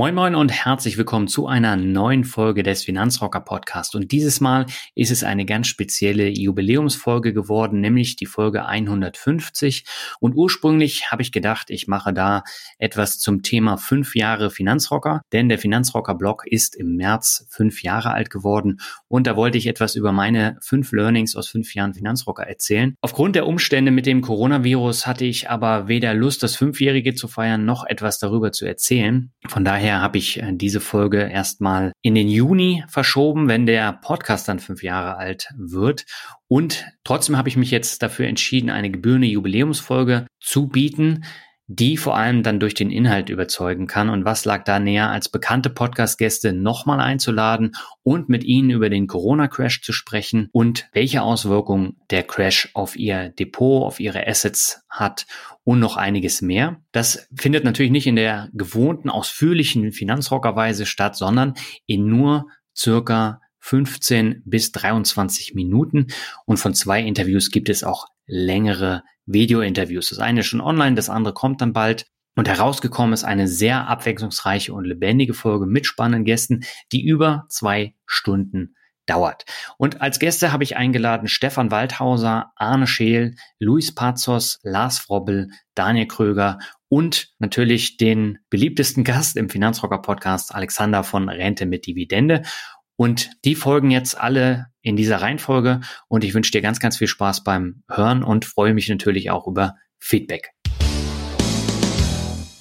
Moin Moin und herzlich willkommen zu einer neuen Folge des Finanzrocker Podcast. Und dieses Mal ist es eine ganz spezielle Jubiläumsfolge geworden, nämlich die Folge 150. Und ursprünglich habe ich gedacht, ich mache da etwas zum Thema fünf Jahre Finanzrocker, denn der Finanzrocker Blog ist im März fünf Jahre alt geworden. Und da wollte ich etwas über meine fünf Learnings aus fünf Jahren Finanzrocker erzählen. Aufgrund der Umstände mit dem Coronavirus hatte ich aber weder Lust, das Fünfjährige zu feiern, noch etwas darüber zu erzählen. Von daher daher habe ich äh, diese Folge erstmal in den Juni verschoben, wenn der Podcast dann fünf Jahre alt wird. Und trotzdem habe ich mich jetzt dafür entschieden, eine gebührende Jubiläumsfolge zu bieten die vor allem dann durch den Inhalt überzeugen kann. Und was lag da näher, als bekannte Podcast-Gäste nochmal einzuladen und mit ihnen über den Corona-Crash zu sprechen und welche Auswirkungen der Crash auf ihr Depot, auf ihre Assets hat und noch einiges mehr. Das findet natürlich nicht in der gewohnten, ausführlichen Finanzrockerweise statt, sondern in nur circa 15 bis 23 Minuten. Und von zwei Interviews gibt es auch längere Video-Interviews. Das eine ist schon online, das andere kommt dann bald. Und herausgekommen ist eine sehr abwechslungsreiche und lebendige Folge mit spannenden Gästen, die über zwei Stunden dauert. Und als Gäste habe ich eingeladen Stefan Waldhauser, Arne Scheel, Luis Pazos, Lars Frobbel, Daniel Kröger und natürlich den beliebtesten Gast im Finanzrocker Podcast, Alexander von Rente mit Dividende. Und die folgen jetzt alle in dieser Reihenfolge und ich wünsche dir ganz, ganz viel Spaß beim Hören und freue mich natürlich auch über Feedback.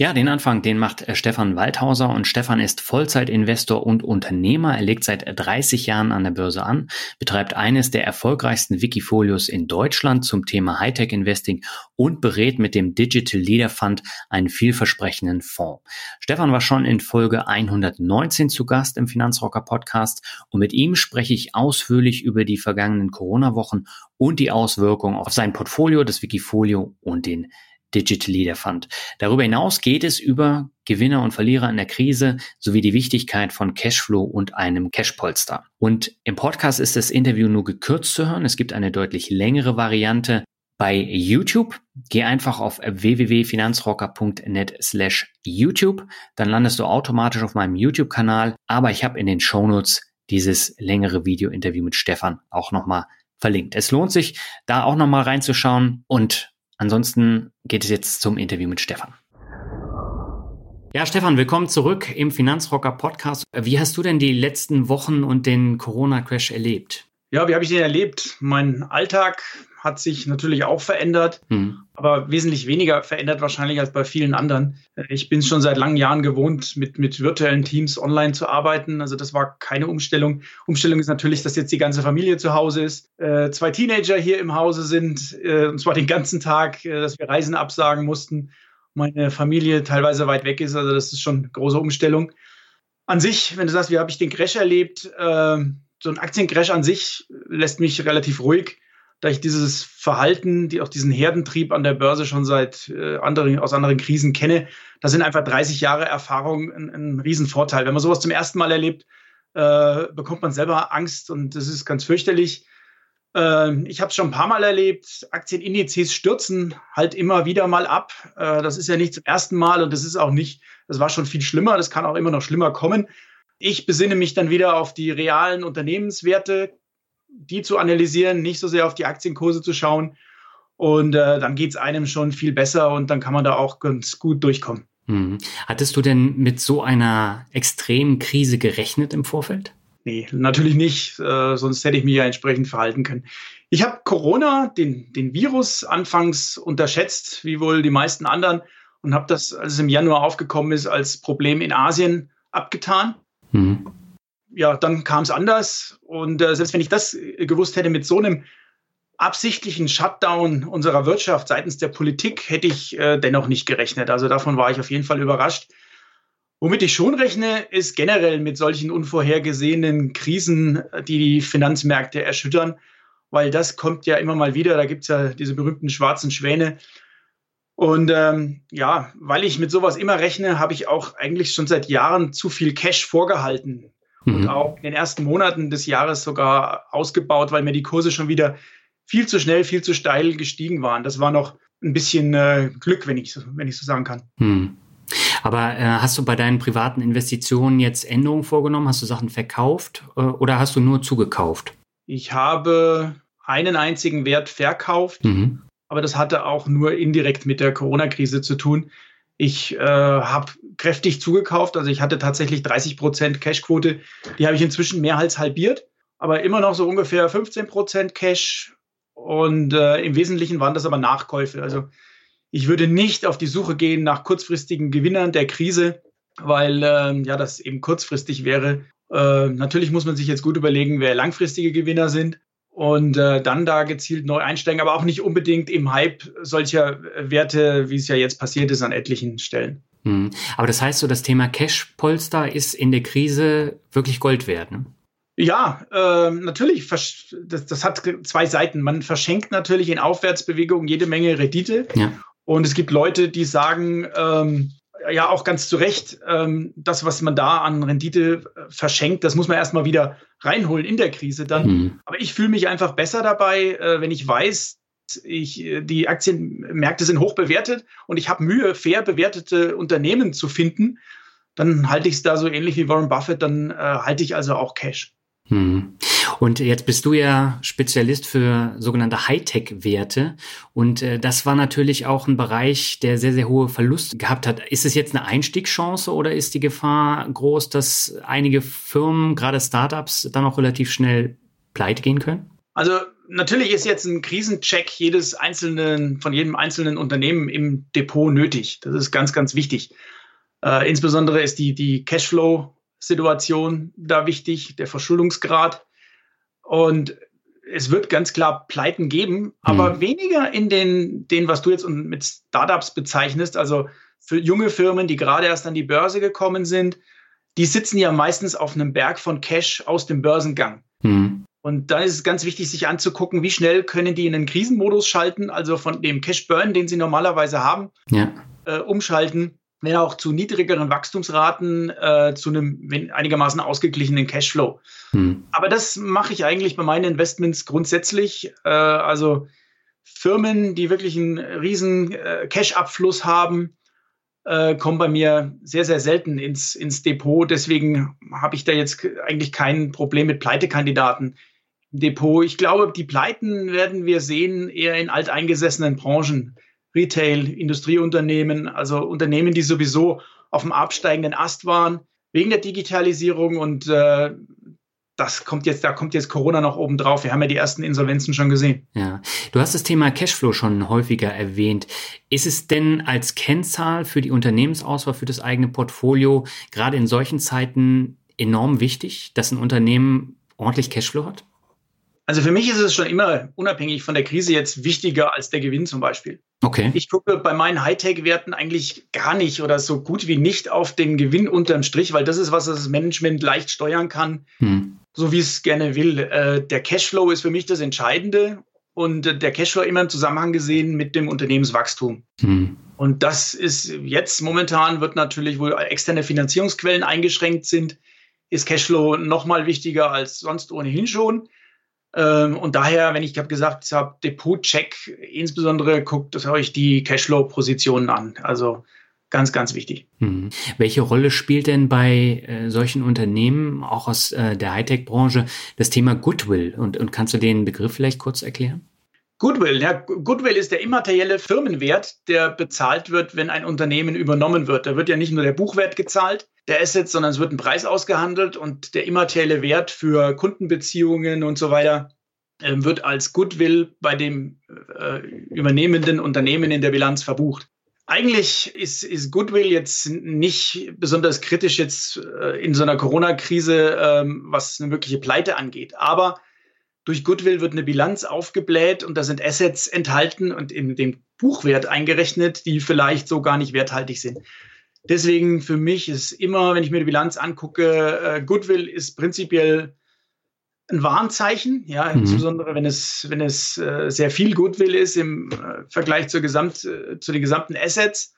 Ja, den Anfang, den macht äh, Stefan Waldhauser und Stefan ist Vollzeitinvestor und Unternehmer. Er legt seit 30 Jahren an der Börse an, betreibt eines der erfolgreichsten Wikifolios in Deutschland zum Thema Hightech Investing und berät mit dem Digital Leader Fund einen vielversprechenden Fonds. Stefan war schon in Folge 119 zu Gast im Finanzrocker Podcast und mit ihm spreche ich ausführlich über die vergangenen Corona-Wochen und die Auswirkungen auf sein Portfolio, das Wikifolio und den Digital Leader Fund. Darüber hinaus geht es über Gewinner und Verlierer in der Krise sowie die Wichtigkeit von Cashflow und einem Cashpolster. Und im Podcast ist das Interview nur gekürzt zu hören. Es gibt eine deutlich längere Variante bei YouTube. Geh einfach auf www.finanzrocker.net slash YouTube. Dann landest du automatisch auf meinem YouTube-Kanal. Aber ich habe in den Shownotes dieses längere Video-Interview mit Stefan auch nochmal verlinkt. Es lohnt sich, da auch nochmal reinzuschauen und Ansonsten geht es jetzt zum Interview mit Stefan. Ja, Stefan, willkommen zurück im Finanzrocker Podcast. Wie hast du denn die letzten Wochen und den Corona-Crash erlebt? Ja, wie habe ich den erlebt? Mein Alltag hat sich natürlich auch verändert, hm. aber wesentlich weniger verändert wahrscheinlich als bei vielen anderen. Ich bin schon seit langen Jahren gewohnt, mit, mit virtuellen Teams online zu arbeiten. Also das war keine Umstellung. Umstellung ist natürlich, dass jetzt die ganze Familie zu Hause ist, äh, zwei Teenager hier im Hause sind, äh, und zwar den ganzen Tag, äh, dass wir Reisen absagen mussten. Meine Familie teilweise weit weg ist, also das ist schon eine große Umstellung. An sich, wenn du sagst, wie habe ich den Crash erlebt, ähm, so ein Aktiencrash an sich lässt mich relativ ruhig, da ich dieses Verhalten, die auch diesen Herdentrieb an der Börse schon seit äh, anderen, aus anderen Krisen kenne. Da sind einfach 30 Jahre Erfahrung ein, ein Riesenvorteil. Wenn man sowas zum ersten Mal erlebt, äh, bekommt man selber Angst und das ist ganz fürchterlich. Äh, ich habe es schon ein paar Mal erlebt. Aktienindizes stürzen halt immer wieder mal ab. Äh, das ist ja nicht zum ersten Mal und das ist auch nicht, das war schon viel schlimmer. Das kann auch immer noch schlimmer kommen. Ich besinne mich dann wieder auf die realen Unternehmenswerte, die zu analysieren, nicht so sehr auf die Aktienkurse zu schauen. Und äh, dann geht es einem schon viel besser und dann kann man da auch ganz gut durchkommen. Hm. Hattest du denn mit so einer extremen Krise gerechnet im Vorfeld? Nee, natürlich nicht, äh, sonst hätte ich mich ja entsprechend verhalten können. Ich habe Corona, den, den Virus, anfangs unterschätzt, wie wohl die meisten anderen, und habe das, als es im Januar aufgekommen ist, als Problem in Asien abgetan. Mhm. Ja, dann kam es anders. Und äh, selbst wenn ich das gewusst hätte mit so einem absichtlichen Shutdown unserer Wirtschaft seitens der Politik, hätte ich äh, dennoch nicht gerechnet. Also davon war ich auf jeden Fall überrascht. Womit ich schon rechne, ist generell mit solchen unvorhergesehenen Krisen, die die Finanzmärkte erschüttern, weil das kommt ja immer mal wieder. Da gibt es ja diese berühmten schwarzen Schwäne. Und ähm, ja, weil ich mit sowas immer rechne, habe ich auch eigentlich schon seit Jahren zu viel Cash vorgehalten mhm. und auch in den ersten Monaten des Jahres sogar ausgebaut, weil mir die Kurse schon wieder viel zu schnell, viel zu steil gestiegen waren. Das war noch ein bisschen äh, Glück, wenn ich, wenn ich so sagen kann. Mhm. Aber äh, hast du bei deinen privaten Investitionen jetzt Änderungen vorgenommen? Hast du Sachen verkauft äh, oder hast du nur zugekauft? Ich habe einen einzigen Wert verkauft, mhm. aber das hatte auch nur indirekt mit der Corona-Krise zu tun. Ich äh, habe kräftig zugekauft, also ich hatte tatsächlich 30 Prozent Cashquote. Die habe ich inzwischen mehr als halbiert, aber immer noch so ungefähr 15 Prozent Cash. Und äh, im Wesentlichen waren das aber Nachkäufe. Also ich würde nicht auf die Suche gehen nach kurzfristigen Gewinnern der Krise, weil äh, ja das eben kurzfristig wäre. Äh, natürlich muss man sich jetzt gut überlegen, wer langfristige Gewinner sind und äh, dann da gezielt neu einsteigen, aber auch nicht unbedingt im Hype solcher Werte, wie es ja jetzt passiert ist, an etlichen Stellen. Hm. Aber das heißt so, das Thema Cash-Polster ist in der Krise wirklich Gold wert, ne? Ja, äh, natürlich. Das, das, hat zwei Seiten. Man verschenkt natürlich in Aufwärtsbewegungen jede Menge Rendite. Ja. Und es gibt Leute, die sagen, ähm, ja auch ganz zu Recht, ähm, das, was man da an Rendite äh, verschenkt, das muss man erstmal wieder reinholen in der Krise dann. Mhm. Aber ich fühle mich einfach besser dabei, äh, wenn ich weiß, ich, äh, die Aktienmärkte sind hoch bewertet und ich habe Mühe, fair bewertete Unternehmen zu finden, dann halte ich es da so ähnlich wie Warren Buffett, dann äh, halte ich also auch Cash. Hm. Und jetzt bist du ja Spezialist für sogenannte Hightech-Werte. Und äh, das war natürlich auch ein Bereich, der sehr, sehr hohe Verluste gehabt hat. Ist es jetzt eine Einstiegschance oder ist die Gefahr groß, dass einige Firmen, gerade Startups, dann auch relativ schnell pleite gehen können? Also natürlich ist jetzt ein Krisencheck jedes einzelnen, von jedem einzelnen Unternehmen im Depot nötig. Das ist ganz, ganz wichtig. Äh, insbesondere ist die, die Cashflow Situation da wichtig, der Verschuldungsgrad. Und es wird ganz klar Pleiten geben, aber mhm. weniger in den, den, was du jetzt mit Startups bezeichnest, also für junge Firmen, die gerade erst an die Börse gekommen sind, die sitzen ja meistens auf einem Berg von Cash aus dem Börsengang. Mhm. Und da ist es ganz wichtig, sich anzugucken, wie schnell können die in den Krisenmodus schalten, also von dem Cash Burn, den sie normalerweise haben, ja. äh, umschalten wenn auch zu niedrigeren Wachstumsraten, äh, zu einem einigermaßen ausgeglichenen Cashflow. Hm. Aber das mache ich eigentlich bei meinen Investments grundsätzlich. Äh, also Firmen, die wirklich einen riesen äh, Cash-Abfluss haben, äh, kommen bei mir sehr, sehr selten ins, ins Depot. Deswegen habe ich da jetzt eigentlich kein Problem mit Pleitekandidaten im Depot. Ich glaube, die Pleiten werden wir sehen eher in alteingesessenen Branchen. Retail, Industrieunternehmen, also Unternehmen, die sowieso auf dem absteigenden Ast waren wegen der Digitalisierung und äh, das kommt jetzt, da kommt jetzt Corona noch oben drauf. Wir haben ja die ersten Insolvenzen schon gesehen. Ja, du hast das Thema Cashflow schon häufiger erwähnt. Ist es denn als Kennzahl für die Unternehmensauswahl, für das eigene Portfolio gerade in solchen Zeiten enorm wichtig, dass ein Unternehmen ordentlich Cashflow hat? Also für mich ist es schon immer unabhängig von der Krise jetzt wichtiger als der Gewinn zum Beispiel. Okay. Ich gucke bei meinen Hightech-Werten eigentlich gar nicht oder so gut wie nicht auf den Gewinn unterm Strich, weil das ist, was das Management leicht steuern kann, hm. so wie es gerne will. Äh, der Cashflow ist für mich das Entscheidende und der Cashflow immer im Zusammenhang gesehen mit dem Unternehmenswachstum. Hm. Und das ist jetzt momentan wird natürlich, wo externe Finanzierungsquellen eingeschränkt sind, ist Cashflow noch mal wichtiger als sonst ohnehin schon. Ähm, und daher, wenn ich habe gesagt ich habe, Depot-Check, insbesondere guckt euch die Cashflow-Positionen an. Also ganz, ganz wichtig. Mhm. Welche Rolle spielt denn bei äh, solchen Unternehmen, auch aus äh, der Hightech-Branche, das Thema Goodwill? Und, und kannst du den Begriff vielleicht kurz erklären? Goodwill, ja, Goodwill ist der immaterielle Firmenwert, der bezahlt wird, wenn ein Unternehmen übernommen wird. Da wird ja nicht nur der Buchwert gezahlt, der Assets, sondern es wird ein Preis ausgehandelt und der immaterielle Wert für Kundenbeziehungen und so weiter äh, wird als Goodwill bei dem äh, übernehmenden Unternehmen in der Bilanz verbucht. Eigentlich ist, ist Goodwill jetzt nicht besonders kritisch jetzt äh, in so einer Corona-Krise, ähm, was eine wirkliche Pleite angeht. Aber durch Goodwill wird eine Bilanz aufgebläht und da sind Assets enthalten und in dem Buchwert eingerechnet, die vielleicht so gar nicht werthaltig sind. Deswegen für mich ist immer, wenn ich mir die Bilanz angucke, äh, Goodwill ist prinzipiell ein Warnzeichen, ja, mhm. insbesondere wenn es, wenn es äh, sehr viel Goodwill ist im äh, Vergleich zur Gesamt, äh, zu den gesamten Assets.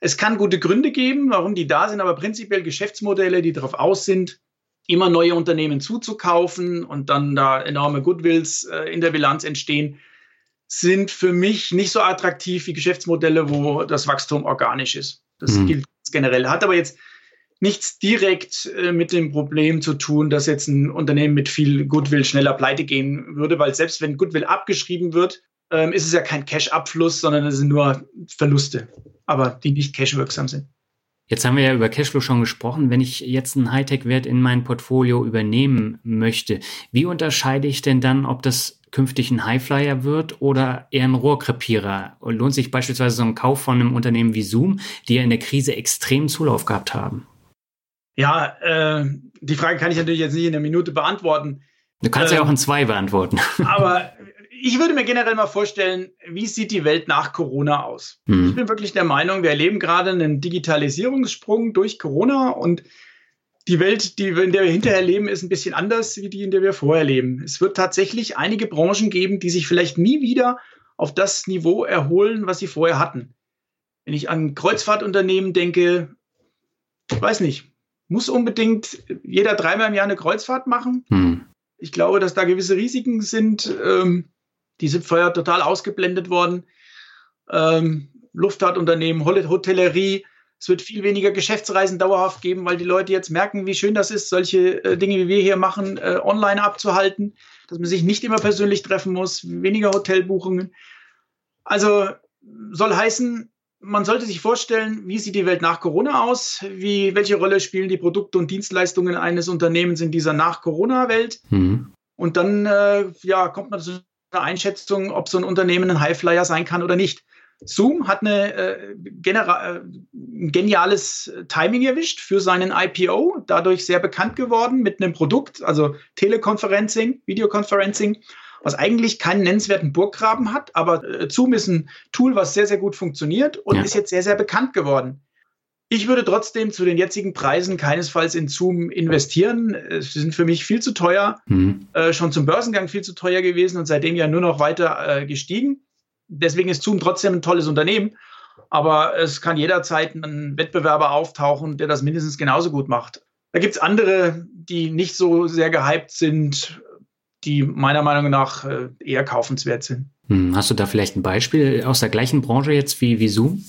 Es kann gute Gründe geben, warum die da sind, aber prinzipiell Geschäftsmodelle, die darauf aus sind, immer neue Unternehmen zuzukaufen und dann da enorme Goodwills äh, in der Bilanz entstehen, sind für mich nicht so attraktiv wie Geschäftsmodelle, wo das Wachstum organisch ist. Das mhm. gilt generell. Hat aber jetzt nichts direkt äh, mit dem Problem zu tun, dass jetzt ein Unternehmen mit viel Goodwill schneller pleite gehen würde, weil selbst wenn Goodwill abgeschrieben wird, ähm, ist es ja kein Cash-Abfluss, sondern es sind nur Verluste, aber die nicht cash-wirksam sind. Jetzt haben wir ja über Cashflow schon gesprochen. Wenn ich jetzt einen Hightech-Wert in mein Portfolio übernehmen möchte, wie unterscheide ich denn dann, ob das künftig ein Highflyer wird oder eher ein Rohrkrepierer? lohnt sich beispielsweise so ein Kauf von einem Unternehmen wie Zoom, die ja in der Krise extrem Zulauf gehabt haben? Ja, äh, die Frage kann ich natürlich jetzt nicht in einer Minute beantworten. Du kannst ähm, ja auch in zwei beantworten. Aber ich würde mir generell mal vorstellen, wie sieht die Welt nach Corona aus? Hm. Ich bin wirklich der Meinung, wir erleben gerade einen Digitalisierungssprung durch Corona und die Welt, die, in der wir hinterher leben, ist ein bisschen anders wie die, in der wir vorher leben. Es wird tatsächlich einige Branchen geben, die sich vielleicht nie wieder auf das Niveau erholen, was sie vorher hatten. Wenn ich an Kreuzfahrtunternehmen denke, weiß nicht, muss unbedingt jeder dreimal im Jahr eine Kreuzfahrt machen. Hm. Ich glaube, dass da gewisse Risiken sind. Ähm, die sind vorher total ausgeblendet worden. Ähm, Luftfahrtunternehmen, Hotellerie. Es wird viel weniger Geschäftsreisen dauerhaft geben, weil die Leute jetzt merken, wie schön das ist, solche äh, Dinge, wie wir hier machen, äh, online abzuhalten, dass man sich nicht immer persönlich treffen muss, weniger Hotelbuchungen. Also soll heißen, man sollte sich vorstellen, wie sieht die Welt nach Corona aus? Wie, welche Rolle spielen die Produkte und Dienstleistungen eines Unternehmens in dieser Nach-Corona-Welt? Mhm. Und dann äh, ja, kommt man zu einer Einschätzung, ob so ein Unternehmen ein Highflyer sein kann oder nicht. Zoom hat eine, äh, äh, ein geniales Timing erwischt für seinen IPO, dadurch sehr bekannt geworden mit einem Produkt, also Teleconferencing, Videoconferencing was eigentlich keinen nennenswerten Burggraben hat, aber äh, Zoom ist ein Tool, was sehr, sehr gut funktioniert und ja. ist jetzt sehr, sehr bekannt geworden. Ich würde trotzdem zu den jetzigen Preisen keinesfalls in Zoom investieren. Sie sind für mich viel zu teuer, mhm. äh, schon zum Börsengang viel zu teuer gewesen und seitdem ja nur noch weiter äh, gestiegen. Deswegen ist Zoom trotzdem ein tolles Unternehmen. Aber es kann jederzeit ein Wettbewerber auftauchen, der das mindestens genauso gut macht. Da gibt es andere, die nicht so sehr gehypt sind die meiner Meinung nach äh, eher kaufenswert sind. Hm, hast du da vielleicht ein Beispiel aus der gleichen Branche jetzt wie, wie Zoom?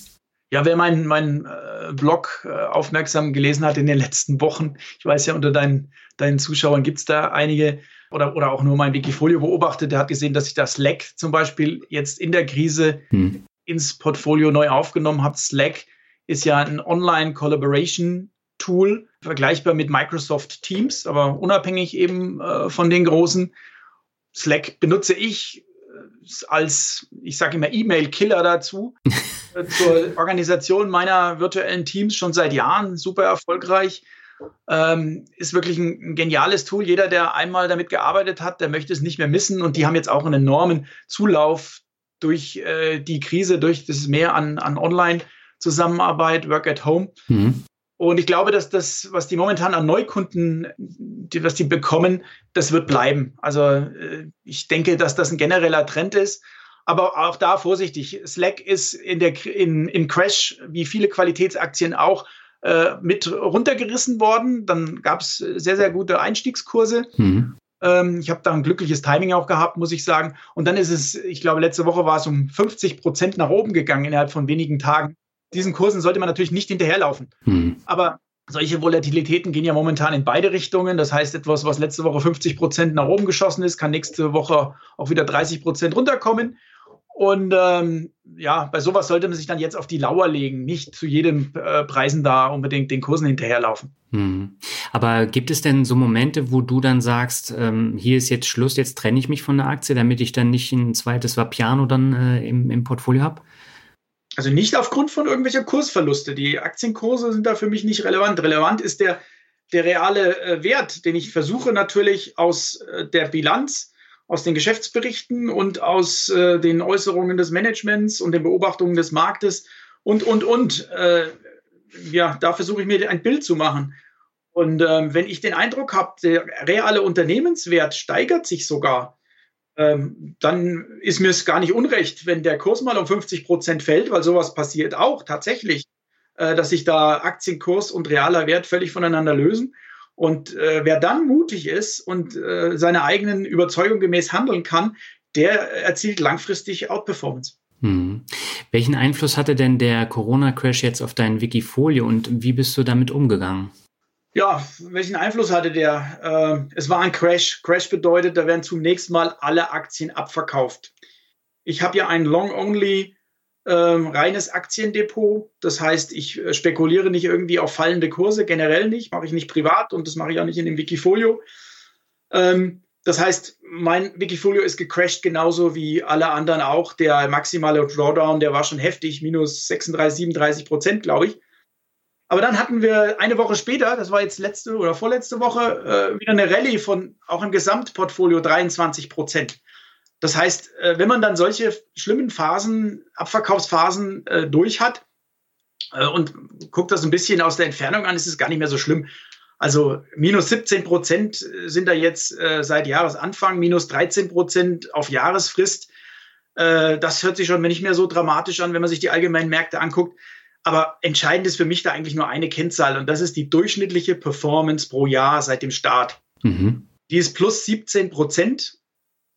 Ja, wer meinen mein, äh, Blog äh, aufmerksam gelesen hat in den letzten Wochen, ich weiß ja, unter deinen, deinen Zuschauern gibt es da einige oder, oder auch nur mein Wikifolio beobachtet, der hat gesehen, dass ich das Slack zum Beispiel jetzt in der Krise hm. ins Portfolio neu aufgenommen habe. Slack ist ja ein Online-Collaboration Tool, vergleichbar mit Microsoft Teams, aber unabhängig eben äh, von den großen. Slack benutze ich äh, als, ich sage immer, E-Mail-Killer dazu, äh, zur Organisation meiner virtuellen Teams schon seit Jahren, super erfolgreich. Ähm, ist wirklich ein, ein, geniales Tool. Jeder, der einmal damit gearbeitet hat, der möchte es nicht mehr missen. Und die haben jetzt auch einen enormen Zulauf durch äh, die Krise, durch das Mehr an, an Online-Zusammenarbeit, Work at Home. Mhm. Und ich glaube, dass das, was die momentan an Neukunden, die, was die bekommen, das wird bleiben. Also äh, ich denke, dass das ein genereller Trend ist. Aber auch da vorsichtig. Slack ist in der, in, im Crash, wie viele Qualitätsaktien auch, äh, mit runtergerissen worden. Dann gab es sehr, sehr gute Einstiegskurse. Mhm. Ähm, ich habe da ein glückliches Timing auch gehabt, muss ich sagen. Und dann ist es, ich glaube, letzte Woche war es um 50 Prozent nach oben gegangen innerhalb von wenigen Tagen diesen Kursen sollte man natürlich nicht hinterherlaufen. Hm. Aber solche Volatilitäten gehen ja momentan in beide Richtungen. Das heißt, etwas, was letzte Woche 50 Prozent nach oben geschossen ist, kann nächste Woche auch wieder 30 Prozent runterkommen. Und ähm, ja, bei sowas sollte man sich dann jetzt auf die Lauer legen, nicht zu jedem äh, Preisen da unbedingt den Kursen hinterherlaufen. Hm. Aber gibt es denn so Momente, wo du dann sagst, ähm, hier ist jetzt Schluss, jetzt trenne ich mich von der Aktie, damit ich dann nicht ein zweites Vapiano dann äh, im, im Portfolio habe? Also nicht aufgrund von irgendwelcher Kursverluste. Die Aktienkurse sind da für mich nicht relevant. Relevant ist der, der reale äh, Wert, den ich versuche natürlich aus äh, der Bilanz, aus den Geschäftsberichten und aus äh, den Äußerungen des Managements und den Beobachtungen des Marktes und, und, und. Äh, ja, da versuche ich mir ein Bild zu machen. Und ähm, wenn ich den Eindruck habe, der reale Unternehmenswert steigert sich sogar, ähm, dann ist mir es gar nicht unrecht, wenn der Kurs mal um 50 Prozent fällt, weil sowas passiert auch tatsächlich, äh, dass sich da Aktienkurs und realer Wert völlig voneinander lösen. Und äh, wer dann mutig ist und äh, seiner eigenen Überzeugung gemäß handeln kann, der erzielt langfristig Outperformance. Hm. Welchen Einfluss hatte denn der Corona-Crash jetzt auf dein Wikifolio und wie bist du damit umgegangen? Ja, welchen Einfluss hatte der? Äh, es war ein Crash. Crash bedeutet, da werden zunächst mal alle Aktien abverkauft. Ich habe ja ein Long-Only äh, reines Aktiendepot. Das heißt, ich äh, spekuliere nicht irgendwie auf fallende Kurse, generell nicht, mache ich nicht privat und das mache ich auch nicht in dem Wikifolio. Ähm, das heißt, mein Wikifolio ist gecrashed genauso wie alle anderen auch. Der maximale Drawdown, der war schon heftig, minus 36, 37 Prozent, glaube ich. Aber dann hatten wir eine Woche später, das war jetzt letzte oder vorletzte Woche, äh, wieder eine Rallye von auch im Gesamtportfolio 23 Prozent. Das heißt, äh, wenn man dann solche schlimmen Phasen, Abverkaufsphasen äh, durch hat äh, und guckt das ein bisschen aus der Entfernung an, ist es gar nicht mehr so schlimm. Also minus 17 Prozent sind da jetzt seit Jahresanfang, minus 13 Prozent auf Jahresfrist. Das hört sich schon nicht mehr so dramatisch an, wenn man sich die allgemeinen Märkte anguckt. Aber entscheidend ist für mich da eigentlich nur eine Kennzahl und das ist die durchschnittliche Performance pro Jahr seit dem Start. Mhm. Die ist plus 17 Prozent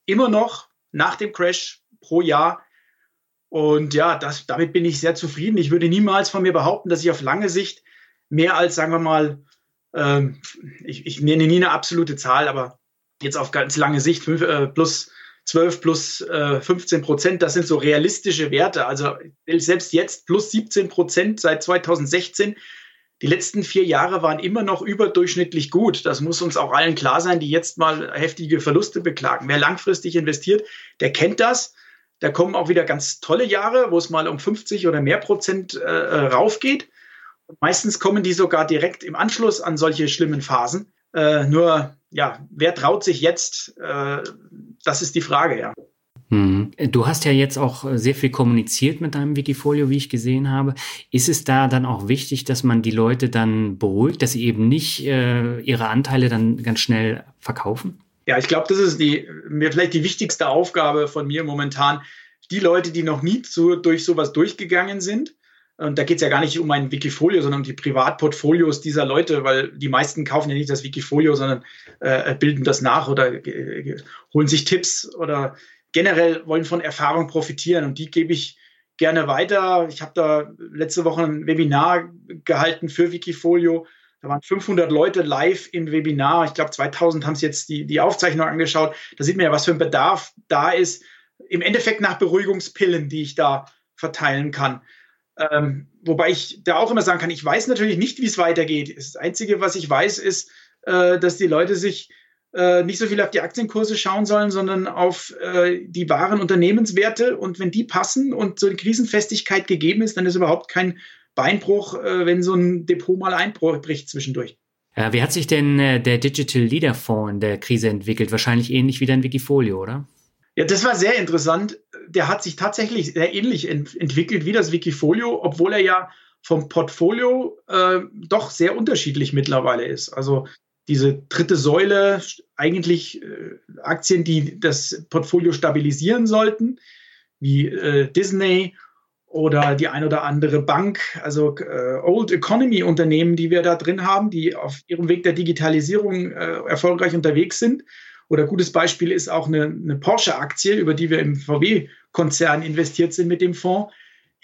immer noch nach dem Crash pro Jahr. Und ja, das, damit bin ich sehr zufrieden. Ich würde niemals von mir behaupten, dass ich auf lange Sicht mehr als, sagen wir mal, ähm, ich, ich nenne nie eine absolute Zahl, aber jetzt auf ganz lange Sicht fünf, äh, plus 12 plus äh, 15 Prozent, das sind so realistische Werte. Also selbst jetzt plus 17 Prozent seit 2016. Die letzten vier Jahre waren immer noch überdurchschnittlich gut. Das muss uns auch allen klar sein, die jetzt mal heftige Verluste beklagen. Wer langfristig investiert, der kennt das. Da kommen auch wieder ganz tolle Jahre, wo es mal um 50 oder mehr Prozent äh, raufgeht. Und meistens kommen die sogar direkt im Anschluss an solche schlimmen Phasen. Äh, nur, ja, wer traut sich jetzt? Äh, das ist die Frage, ja. Hm. Du hast ja jetzt auch sehr viel kommuniziert mit deinem Wikifolio, wie ich gesehen habe. Ist es da dann auch wichtig, dass man die Leute dann beruhigt, dass sie eben nicht äh, ihre Anteile dann ganz schnell verkaufen? Ja, ich glaube, das ist die, mir vielleicht die wichtigste Aufgabe von mir momentan. Die Leute, die noch nie zu, durch sowas durchgegangen sind, und da geht es ja gar nicht um ein Wikifolio, sondern um die Privatportfolios dieser Leute, weil die meisten kaufen ja nicht das Wikifolio, sondern äh, bilden das nach oder äh, holen sich Tipps oder generell wollen von Erfahrung profitieren. Und die gebe ich gerne weiter. Ich habe da letzte Woche ein Webinar gehalten für Wikifolio. Da waren 500 Leute live im Webinar. Ich glaube, 2000 haben es jetzt die, die Aufzeichnung angeschaut. Da sieht man ja, was für ein Bedarf da ist. Im Endeffekt nach Beruhigungspillen, die ich da verteilen kann. Ähm, wobei ich da auch immer sagen kann, ich weiß natürlich nicht, wie es weitergeht. Das Einzige, was ich weiß, ist, äh, dass die Leute sich äh, nicht so viel auf die Aktienkurse schauen sollen, sondern auf äh, die wahren Unternehmenswerte. Und wenn die passen und so eine Krisenfestigkeit gegeben ist, dann ist überhaupt kein Beinbruch, äh, wenn so ein Depot mal einbricht zwischendurch. Wie hat sich denn äh, der Digital Leader Fonds in der Krise entwickelt? Wahrscheinlich ähnlich wie dein Wikifolio, oder? Ja, das war sehr interessant. Der hat sich tatsächlich sehr ähnlich ent entwickelt wie das Wikifolio, obwohl er ja vom Portfolio äh, doch sehr unterschiedlich mittlerweile ist. Also diese dritte Säule, eigentlich äh, Aktien, die das Portfolio stabilisieren sollten, wie äh, Disney oder die ein oder andere Bank, also äh, Old Economy Unternehmen, die wir da drin haben, die auf ihrem Weg der Digitalisierung äh, erfolgreich unterwegs sind. Oder gutes Beispiel ist auch eine, eine Porsche-Aktie, über die wir im VW-Konzern investiert sind mit dem Fonds.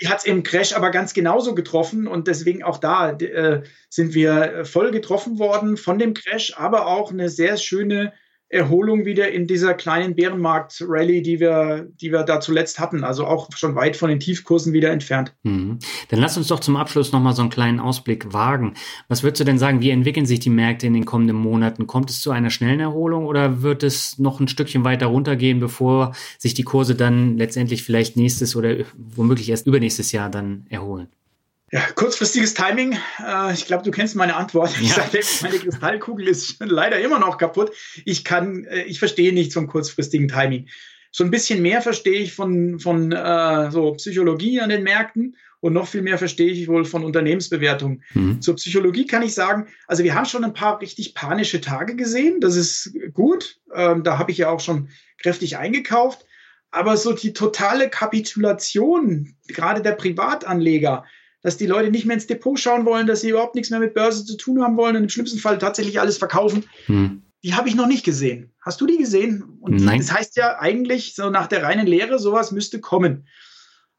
Die hat es im Crash aber ganz genauso getroffen und deswegen auch da äh, sind wir voll getroffen worden von dem Crash, aber auch eine sehr schöne Erholung wieder in dieser kleinen Bärenmarkt-Rallye, die wir, die wir da zuletzt hatten. Also auch schon weit von den Tiefkursen wieder entfernt. Mhm. Dann lass uns doch zum Abschluss nochmal so einen kleinen Ausblick wagen. Was würdest du denn sagen, wie entwickeln sich die Märkte in den kommenden Monaten? Kommt es zu einer schnellen Erholung oder wird es noch ein Stückchen weiter runtergehen, bevor sich die Kurse dann letztendlich vielleicht nächstes oder womöglich erst übernächstes Jahr dann erholen? Ja, kurzfristiges Timing. Äh, ich glaube, du kennst meine Antwort. Ich ja. sage, meine Kristallkugel ist leider immer noch kaputt. Ich kann, äh, ich verstehe nichts vom kurzfristigen Timing. So ein bisschen mehr verstehe ich von, von äh, so Psychologie an den Märkten und noch viel mehr verstehe ich wohl von Unternehmensbewertung. Mhm. Zur Psychologie kann ich sagen, also wir haben schon ein paar richtig panische Tage gesehen. Das ist gut. Ähm, da habe ich ja auch schon kräftig eingekauft. Aber so die totale Kapitulation, gerade der Privatanleger, dass die Leute nicht mehr ins Depot schauen wollen, dass sie überhaupt nichts mehr mit Börse zu tun haben wollen und im schlimmsten Fall tatsächlich alles verkaufen. Hm. Die habe ich noch nicht gesehen. Hast du die gesehen? Und Nein. das heißt ja eigentlich, so nach der reinen Lehre, sowas müsste kommen.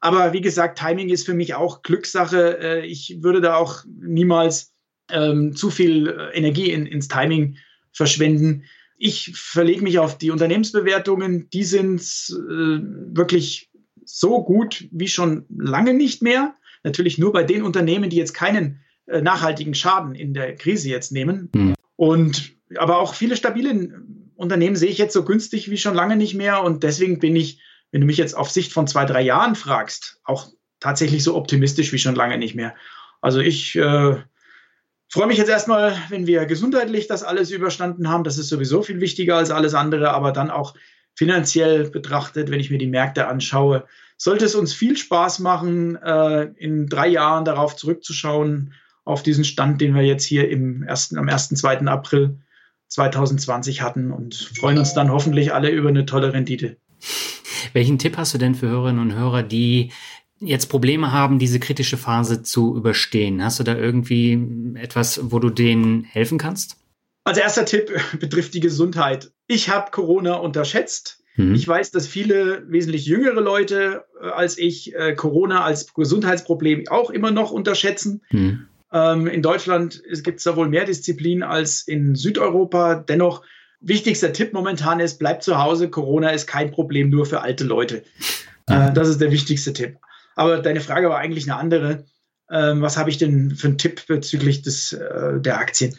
Aber wie gesagt, Timing ist für mich auch Glückssache. Äh, ich würde da auch niemals ähm, zu viel äh, Energie in, ins Timing verschwenden. Ich verlege mich auf die Unternehmensbewertungen. Die sind äh, wirklich so gut wie schon lange nicht mehr natürlich nur bei den Unternehmen, die jetzt keinen äh, nachhaltigen Schaden in der Krise jetzt nehmen. Mhm. Und aber auch viele stabile Unternehmen sehe ich jetzt so günstig wie schon lange nicht mehr. Und deswegen bin ich, wenn du mich jetzt auf Sicht von zwei, drei Jahren fragst, auch tatsächlich so optimistisch wie schon lange nicht mehr. Also ich äh, freue mich jetzt erstmal, wenn wir gesundheitlich das alles überstanden haben. Das ist sowieso viel wichtiger als alles andere, aber dann auch finanziell betrachtet, wenn ich mir die Märkte anschaue, sollte es uns viel Spaß machen, äh, in drei Jahren darauf zurückzuschauen, auf diesen Stand, den wir jetzt hier im ersten, am 1. 2. April 2020 hatten und freuen uns dann hoffentlich alle über eine tolle Rendite. Welchen Tipp hast du denn für Hörerinnen und Hörer, die jetzt Probleme haben, diese kritische Phase zu überstehen? Hast du da irgendwie etwas, wo du denen helfen kannst? Als erster Tipp betrifft die Gesundheit. Ich habe Corona unterschätzt. Mhm. Ich weiß, dass viele wesentlich jüngere Leute äh, als ich äh, Corona als Gesundheitsproblem auch immer noch unterschätzen. Mhm. Ähm, in Deutschland gibt es da wohl mehr Disziplin als in Südeuropa. Dennoch, wichtigster Tipp momentan ist, bleibt zu Hause. Corona ist kein Problem nur für alte Leute. Äh, das ist der wichtigste Tipp. Aber deine Frage war eigentlich eine andere. Ähm, was habe ich denn für einen Tipp bezüglich des, äh, der Aktien?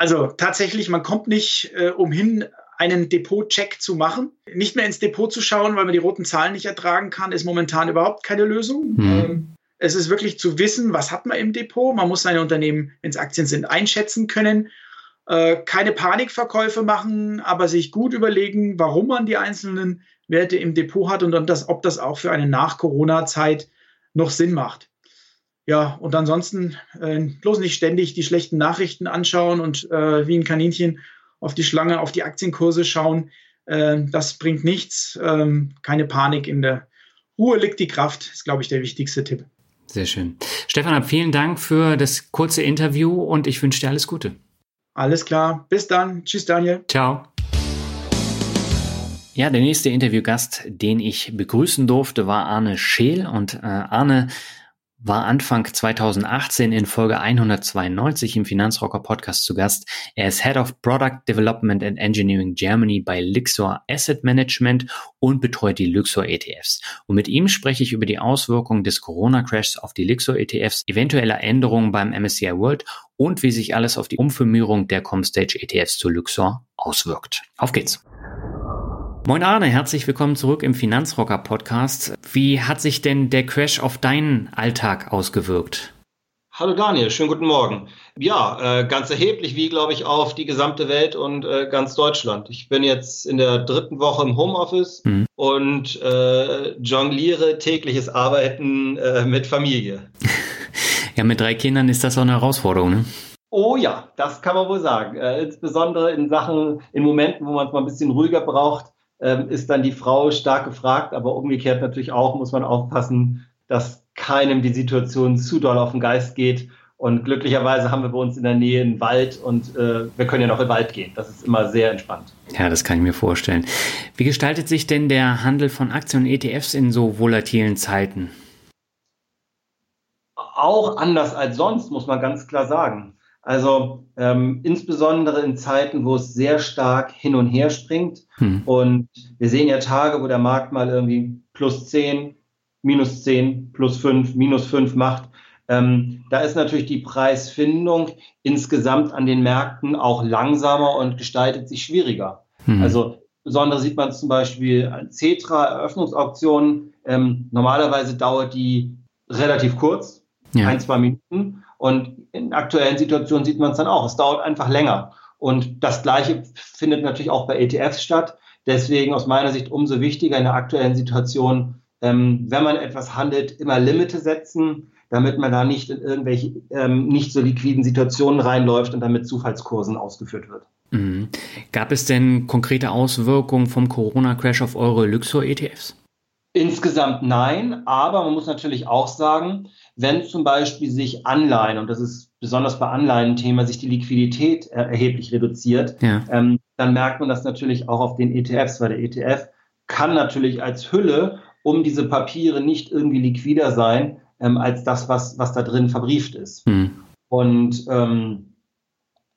Also tatsächlich, man kommt nicht äh, umhin, einen Depot-Check zu machen. Nicht mehr ins Depot zu schauen, weil man die roten Zahlen nicht ertragen kann, ist momentan überhaupt keine Lösung. Mhm. Ähm, es ist wirklich zu wissen, was hat man im Depot. Man muss seine Unternehmen, wenn es Aktien sind, einschätzen können. Äh, keine Panikverkäufe machen, aber sich gut überlegen, warum man die einzelnen Werte im Depot hat und das, ob das auch für eine Nach-Corona-Zeit noch Sinn macht. Ja, und ansonsten äh, bloß nicht ständig die schlechten Nachrichten anschauen und äh, wie ein Kaninchen auf die Schlange, auf die Aktienkurse schauen. Äh, das bringt nichts. Ähm, keine Panik in der Ruhe liegt die Kraft, ist, glaube ich, der wichtigste Tipp. Sehr schön. Stefan, vielen Dank für das kurze Interview und ich wünsche dir alles Gute. Alles klar. Bis dann. Tschüss, Daniel. Ciao. Ja, der nächste Interviewgast, den ich begrüßen durfte, war Arne Scheel. Und äh, Arne war Anfang 2018 in Folge 192 im Finanzrocker Podcast zu Gast. Er ist Head of Product Development and Engineering Germany bei Lixor Asset Management und betreut die Luxor ETFs. Und mit ihm spreche ich über die Auswirkungen des Corona-Crashs auf die Luxor ETFs, eventuelle Änderungen beim MSCI World und wie sich alles auf die Umfirmierung der Comstage ETFs zu Luxor auswirkt. Auf geht's! Moin Arne, herzlich willkommen zurück im Finanzrocker Podcast. Wie hat sich denn der Crash auf deinen Alltag ausgewirkt? Hallo Daniel, schönen guten Morgen. Ja, äh, ganz erheblich, wie glaube ich, auf die gesamte Welt und äh, ganz Deutschland. Ich bin jetzt in der dritten Woche im Homeoffice mhm. und äh, jongliere tägliches Arbeiten äh, mit Familie. ja, mit drei Kindern ist das auch eine Herausforderung, ne? Oh ja, das kann man wohl sagen. Äh, insbesondere in Sachen, in Momenten, wo man es mal ein bisschen ruhiger braucht, ist dann die Frau stark gefragt, aber umgekehrt natürlich auch muss man aufpassen, dass keinem die Situation zu doll auf den Geist geht. Und glücklicherweise haben wir bei uns in der Nähe einen Wald und äh, wir können ja noch in den Wald gehen. Das ist immer sehr entspannt. Ja, das kann ich mir vorstellen. Wie gestaltet sich denn der Handel von Aktien und ETFs in so volatilen Zeiten? Auch anders als sonst, muss man ganz klar sagen. Also ähm, insbesondere in Zeiten, wo es sehr stark hin und her springt. Hm. Und wir sehen ja Tage, wo der Markt mal irgendwie plus 10, minus 10, plus 5, minus 5 macht. Ähm, da ist natürlich die Preisfindung insgesamt an den Märkten auch langsamer und gestaltet sich schwieriger. Hm. Also besonders sieht man zum Beispiel an Cetra Eröffnungsauktionen. Ähm, normalerweise dauert die relativ kurz, ja. ein, zwei Minuten. Und in aktuellen Situationen sieht man es dann auch. Es dauert einfach länger. Und das Gleiche findet natürlich auch bei ETFs statt. Deswegen aus meiner Sicht umso wichtiger in der aktuellen Situation, ähm, wenn man etwas handelt, immer Limite setzen, damit man da nicht in irgendwelche ähm, nicht so liquiden Situationen reinläuft und damit Zufallskursen ausgeführt wird. Mhm. Gab es denn konkrete Auswirkungen vom Corona-Crash auf eure Luxor-ETFs? Insgesamt nein, aber man muss natürlich auch sagen, wenn zum Beispiel sich Anleihen, und das ist besonders bei Anleihen-Thema, sich die Liquidität erheblich reduziert, ja. ähm, dann merkt man das natürlich auch auf den ETFs, weil der ETF kann natürlich als Hülle um diese Papiere nicht irgendwie liquider sein, ähm, als das, was, was da drin verbrieft ist. Mhm. Und ähm,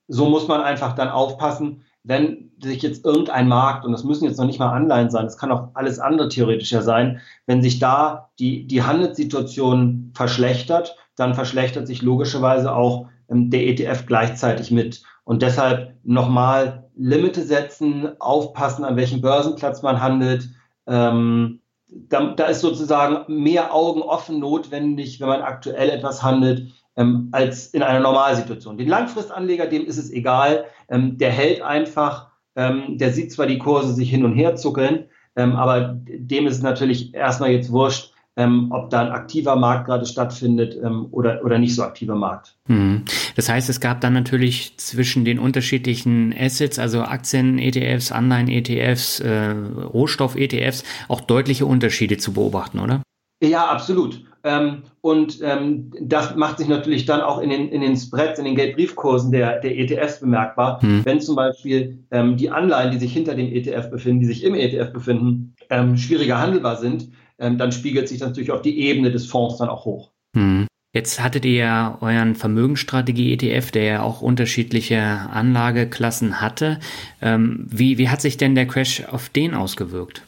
so muss man einfach dann aufpassen, wenn sich jetzt irgendein Markt, und das müssen jetzt noch nicht mal Anleihen sein, das kann auch alles andere theoretischer sein, wenn sich da die, die Handelssituation verschlechtert, dann verschlechtert sich logischerweise auch ähm, der ETF gleichzeitig mit. Und deshalb nochmal Limite setzen, aufpassen, an welchem Börsenplatz man handelt. Ähm, da, da ist sozusagen mehr Augen offen notwendig, wenn man aktuell etwas handelt, ähm, als in einer Normalsituation. Den Langfristanleger, dem ist es egal, ähm, der hält einfach, ähm, der sieht zwar die Kurse sich hin und her zuckeln, ähm, aber dem ist natürlich erstmal jetzt wurscht, ähm, ob da ein aktiver Markt gerade stattfindet ähm, oder, oder nicht so aktiver Markt. Mhm. Das heißt, es gab dann natürlich zwischen den unterschiedlichen Assets, also Aktien-ETFs, Anleihen-ETFs, äh, Rohstoff-ETFs, auch deutliche Unterschiede zu beobachten, oder? Ja, absolut. Ähm, und ähm, das macht sich natürlich dann auch in den, in den Spreads, in den Geldbriefkursen der, der ETFs bemerkbar. Hm. Wenn zum Beispiel ähm, die Anleihen, die sich hinter dem ETF befinden, die sich im ETF befinden, ähm, schwieriger handelbar sind, ähm, dann spiegelt sich das natürlich auf die Ebene des Fonds dann auch hoch. Hm. Jetzt hattet ihr ja euren Vermögensstrategie-ETF, der ja auch unterschiedliche Anlageklassen hatte. Ähm, wie, wie hat sich denn der Crash auf den ausgewirkt?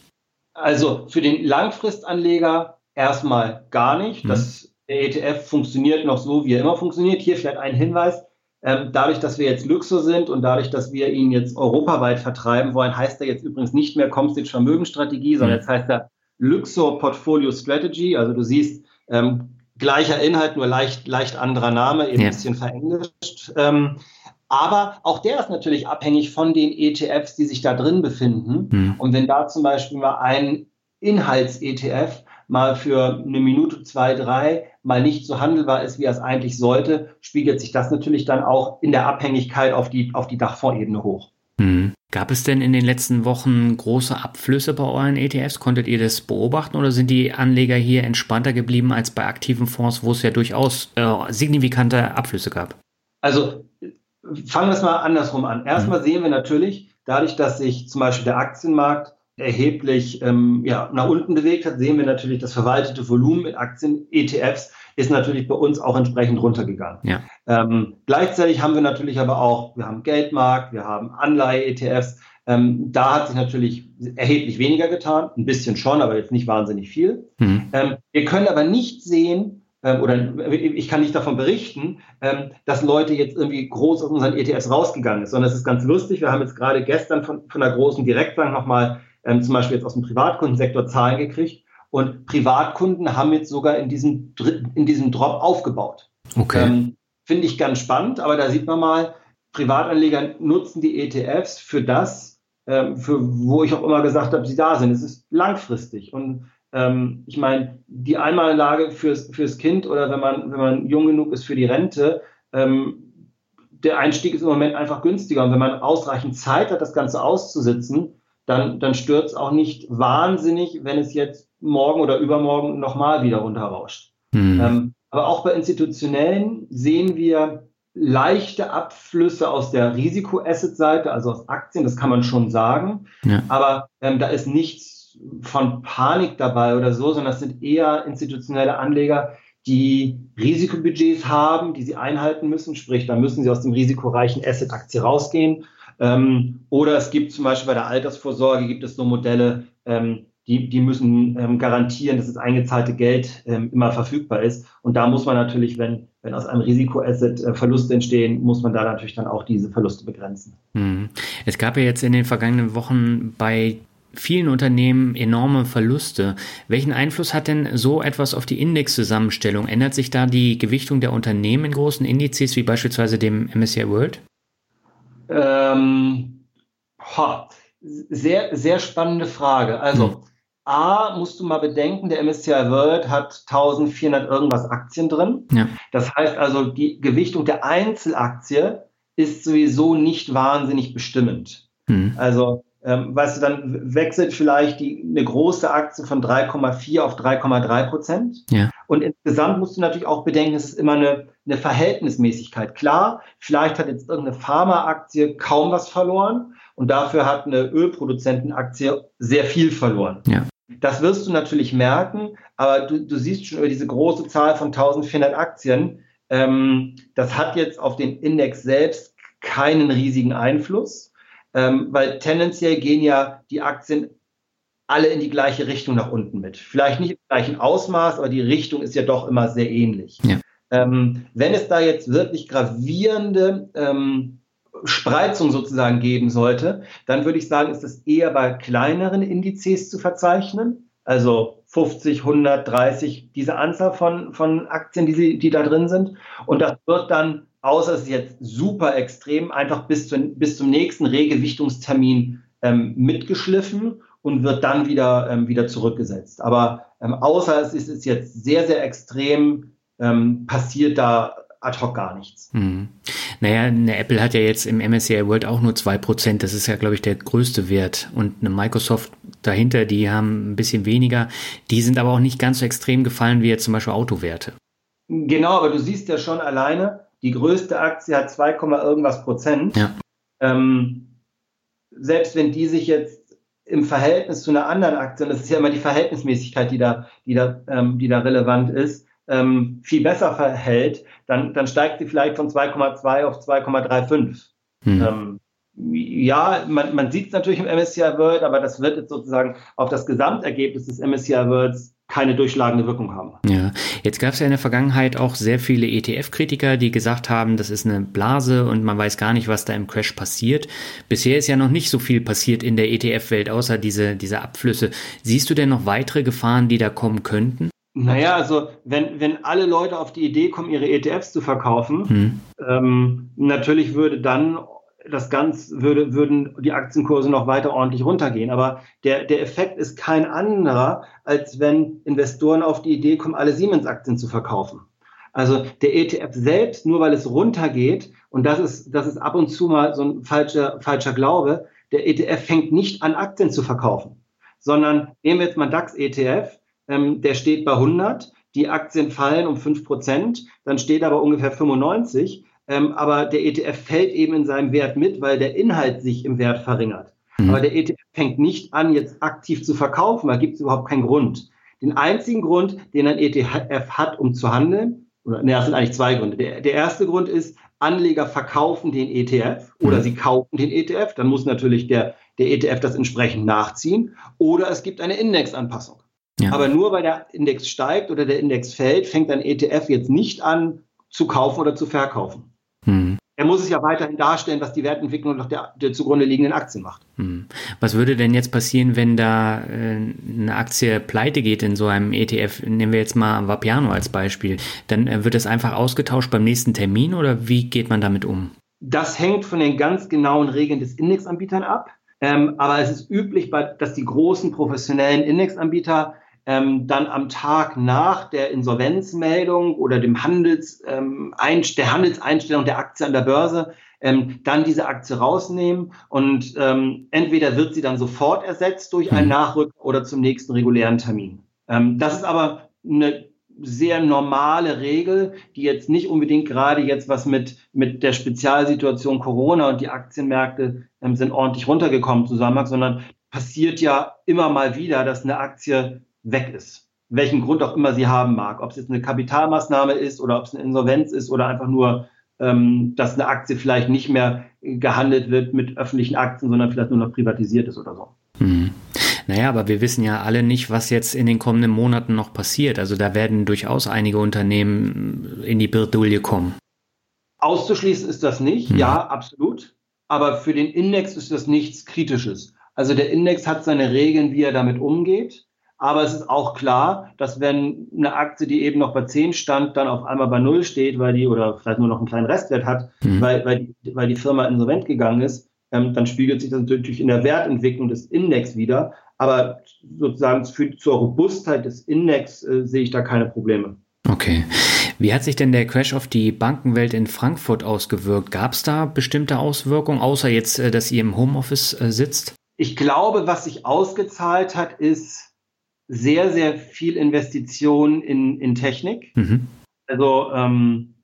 Also für den Langfristanleger erstmal gar nicht. Mhm. Das, der ETF funktioniert noch so, wie er immer funktioniert. Hier vielleicht ein Hinweis. Ähm, dadurch, dass wir jetzt Luxor sind und dadurch, dass wir ihn jetzt europaweit vertreiben wollen, heißt er jetzt übrigens nicht mehr Comstage Vermögensstrategie, sondern mhm. jetzt heißt er Luxor Portfolio Strategy. Also du siehst, ähm, gleicher Inhalt, nur leicht, leicht anderer Name, eben ja. ein bisschen verenglischt. Ähm, aber auch der ist natürlich abhängig von den ETFs, die sich da drin befinden. Mhm. Und wenn da zum Beispiel mal ein Inhalts-ETF mal für eine Minute, zwei, drei mal nicht so handelbar ist, wie er es eigentlich sollte, spiegelt sich das natürlich dann auch in der Abhängigkeit auf die, auf die Dachfondsebene hoch. Hm. Gab es denn in den letzten Wochen große Abflüsse bei euren ETFs? Konntet ihr das beobachten oder sind die Anleger hier entspannter geblieben als bei aktiven Fonds, wo es ja durchaus äh, signifikante Abflüsse gab? Also fangen wir es mal andersrum an. Erstmal hm. sehen wir natürlich, dadurch, dass sich zum Beispiel der Aktienmarkt erheblich ähm, ja, nach unten bewegt hat, sehen wir natürlich, das verwaltete Volumen mit Aktien, ETFs, ist natürlich bei uns auch entsprechend runtergegangen. Ja. Ähm, gleichzeitig haben wir natürlich aber auch, wir haben Geldmarkt, wir haben Anleihe-ETFs. Ähm, da hat sich natürlich erheblich weniger getan, ein bisschen schon, aber jetzt nicht wahnsinnig viel. Mhm. Ähm, wir können aber nicht sehen, ähm, oder ich kann nicht davon berichten, ähm, dass Leute jetzt irgendwie groß aus unseren ETFs rausgegangen sind, sondern es ist ganz lustig. Wir haben jetzt gerade gestern von, von einer großen Direktbank nochmal ähm, zum Beispiel jetzt aus dem Privatkundensektor Zahlen gekriegt. Und Privatkunden haben jetzt sogar in diesem, in diesem Drop aufgebaut. Okay. Ähm, Finde ich ganz spannend, aber da sieht man mal, Privatanleger nutzen die ETFs für das, ähm, für wo ich auch immer gesagt habe, sie da sind. Es ist langfristig. Und ähm, ich meine, die Einmallage fürs, fürs Kind oder wenn man, wenn man jung genug ist für die Rente, ähm, der Einstieg ist im Moment einfach günstiger. Und wenn man ausreichend Zeit hat, das Ganze auszusitzen, dann, dann stört es auch nicht wahnsinnig, wenn es jetzt morgen oder übermorgen nochmal wieder runterrauscht. Mhm. Ähm, aber auch bei institutionellen sehen wir leichte Abflüsse aus der Risikoasset-Seite, also aus Aktien, das kann man schon sagen. Ja. Aber ähm, da ist nichts von Panik dabei oder so, sondern das sind eher institutionelle Anleger, die Risikobudgets haben, die sie einhalten müssen. Sprich, da müssen sie aus dem risikoreichen Asset-Aktie rausgehen. Ähm, oder es gibt zum Beispiel bei der Altersvorsorge gibt es so Modelle, ähm, die, die müssen ähm, garantieren, dass das eingezahlte Geld ähm, immer verfügbar ist. Und da muss man natürlich, wenn, wenn aus einem Risikoasset äh, Verluste entstehen, muss man da natürlich dann auch diese Verluste begrenzen. Hm. Es gab ja jetzt in den vergangenen Wochen bei vielen Unternehmen enorme Verluste. Welchen Einfluss hat denn so etwas auf die Indexzusammenstellung? Ändert sich da die Gewichtung der Unternehmen in großen Indizes wie beispielsweise dem MSCI World? Ähm, ha, sehr, sehr spannende Frage. Also, hm. A, musst du mal bedenken, der MSCI World hat 1400 irgendwas Aktien drin. Ja. Das heißt also, die Gewichtung der Einzelaktie ist sowieso nicht wahnsinnig bestimmend. Hm. Also, ähm, weißt du, dann wechselt vielleicht die, eine große Aktie von 3,4 auf 3,3 Prozent. Ja. Und insgesamt musst du natürlich auch bedenken, es ist immer eine, eine Verhältnismäßigkeit. Klar, vielleicht hat jetzt irgendeine Pharmaaktie kaum was verloren und dafür hat eine Ölproduzentenaktie sehr viel verloren. Ja. Das wirst du natürlich merken, aber du, du siehst schon über diese große Zahl von 1400 Aktien, ähm, das hat jetzt auf den Index selbst keinen riesigen Einfluss ähm, weil tendenziell gehen ja die Aktien alle in die gleiche Richtung nach unten mit. Vielleicht nicht im gleichen Ausmaß, aber die Richtung ist ja doch immer sehr ähnlich. Ja. Ähm, wenn es da jetzt wirklich gravierende ähm, Spreizung sozusagen geben sollte, dann würde ich sagen, ist das eher bei kleineren Indizes zu verzeichnen. Also 50, 100, 30, diese Anzahl von, von Aktien, die, sie, die da drin sind. Und das wird dann außer es ist jetzt super extrem, einfach bis, zu, bis zum nächsten Regewichtungstermin ähm, mitgeschliffen und wird dann wieder, ähm, wieder zurückgesetzt. Aber ähm, außer es ist, ist, jetzt sehr, sehr extrem, ähm, passiert da ad hoc gar nichts. Hm. Naja, eine Apple hat ja jetzt im MSCI World auch nur 2%. Das ist ja, glaube ich, der größte Wert. Und eine Microsoft dahinter, die haben ein bisschen weniger. Die sind aber auch nicht ganz so extrem gefallen wie jetzt zum Beispiel Autowerte. Genau, aber du siehst ja schon alleine, die größte Aktie hat 2, irgendwas Prozent. Ja. Ähm, selbst wenn die sich jetzt im Verhältnis zu einer anderen Aktie, und das ist ja immer die Verhältnismäßigkeit, die da, die da, ähm, die da relevant ist, ähm, viel besser verhält, dann, dann steigt sie vielleicht von 2,2 auf 2,35. Hm. Ähm, ja, man, man sieht es natürlich im MSCI World, aber das wird jetzt sozusagen auf das Gesamtergebnis des MSCI Worlds keine durchschlagende Wirkung haben. Ja, jetzt gab es ja in der Vergangenheit auch sehr viele ETF-Kritiker, die gesagt haben, das ist eine Blase und man weiß gar nicht, was da im Crash passiert. Bisher ist ja noch nicht so viel passiert in der ETF-Welt, außer diese, diese Abflüsse. Siehst du denn noch weitere Gefahren, die da kommen könnten? Naja, also wenn, wenn alle Leute auf die Idee kommen, ihre ETFs zu verkaufen, hm. ähm, natürlich würde dann das Ganze würde, würden die Aktienkurse noch weiter ordentlich runtergehen. Aber der, der Effekt ist kein anderer, als wenn Investoren auf die Idee kommen, alle Siemens-Aktien zu verkaufen. Also der ETF selbst, nur weil es runtergeht, und das ist, das ist ab und zu mal so ein falscher, falscher Glaube, der ETF fängt nicht an, Aktien zu verkaufen, sondern nehmen wir jetzt mal DAX-ETF, ähm, der steht bei 100, die Aktien fallen um 5 Prozent, dann steht aber ungefähr 95 ähm, aber der ETF fällt eben in seinem Wert mit, weil der Inhalt sich im Wert verringert. Mhm. Aber der ETF fängt nicht an, jetzt aktiv zu verkaufen, da gibt es überhaupt keinen Grund. Den einzigen Grund, den ein ETF hat, um zu handeln, oder ne, das sind eigentlich zwei Gründe. Der, der erste Grund ist, Anleger verkaufen den ETF oder mhm. sie kaufen den ETF, dann muss natürlich der, der ETF das entsprechend nachziehen, oder es gibt eine Indexanpassung. Ja. Aber nur weil der Index steigt oder der Index fällt, fängt ein ETF jetzt nicht an zu kaufen oder zu verkaufen. Hm. Er muss es ja weiterhin darstellen, was die Wertentwicklung nach der, der zugrunde liegenden Aktien macht. Hm. Was würde denn jetzt passieren, wenn da äh, eine Aktie pleite geht in so einem ETF? Nehmen wir jetzt mal Vapiano als Beispiel. Dann äh, wird das einfach ausgetauscht beim nächsten Termin oder wie geht man damit um? Das hängt von den ganz genauen Regeln des Indexanbietern ab. Ähm, aber es ist üblich, dass die großen professionellen Indexanbieter ähm, dann am Tag nach der Insolvenzmeldung oder dem Handels, ähm, der Handelseinstellung der Aktie an der Börse ähm, dann diese Aktie rausnehmen und ähm, entweder wird sie dann sofort ersetzt durch einen mhm. Nachrücker oder zum nächsten regulären Termin. Ähm, das ist aber eine sehr normale Regel, die jetzt nicht unbedingt gerade jetzt was mit, mit der Spezialsituation Corona und die Aktienmärkte ähm, sind ordentlich runtergekommen zusammenhängt, sondern passiert ja immer mal wieder, dass eine Aktie weg ist. welchen Grund auch immer sie haben mag. Ob es jetzt eine Kapitalmaßnahme ist oder ob es eine Insolvenz ist oder einfach nur, ähm, dass eine Aktie vielleicht nicht mehr gehandelt wird mit öffentlichen Aktien, sondern vielleicht nur noch privatisiert ist oder so. Mhm. Naja, aber wir wissen ja alle nicht, was jetzt in den kommenden Monaten noch passiert. Also da werden durchaus einige Unternehmen in die Bredouille kommen. Auszuschließen ist das nicht, mhm. ja, absolut. Aber für den Index ist das nichts Kritisches. Also der Index hat seine Regeln, wie er damit umgeht. Aber es ist auch klar, dass wenn eine Aktie, die eben noch bei 10 stand, dann auf einmal bei 0 steht, weil die oder vielleicht nur noch einen kleinen Restwert hat, mhm. weil, weil, die, weil die Firma insolvent gegangen ist, ähm, dann spiegelt sich das natürlich in der Wertentwicklung des Index wieder. Aber sozusagen für, zur Robustheit des Index äh, sehe ich da keine Probleme. Okay. Wie hat sich denn der Crash auf die Bankenwelt in Frankfurt ausgewirkt? Gab es da bestimmte Auswirkungen, außer jetzt, äh, dass ihr im Homeoffice äh, sitzt? Ich glaube, was sich ausgezahlt hat, ist sehr, sehr viel Investition in, in Technik. Mhm. Also ähm,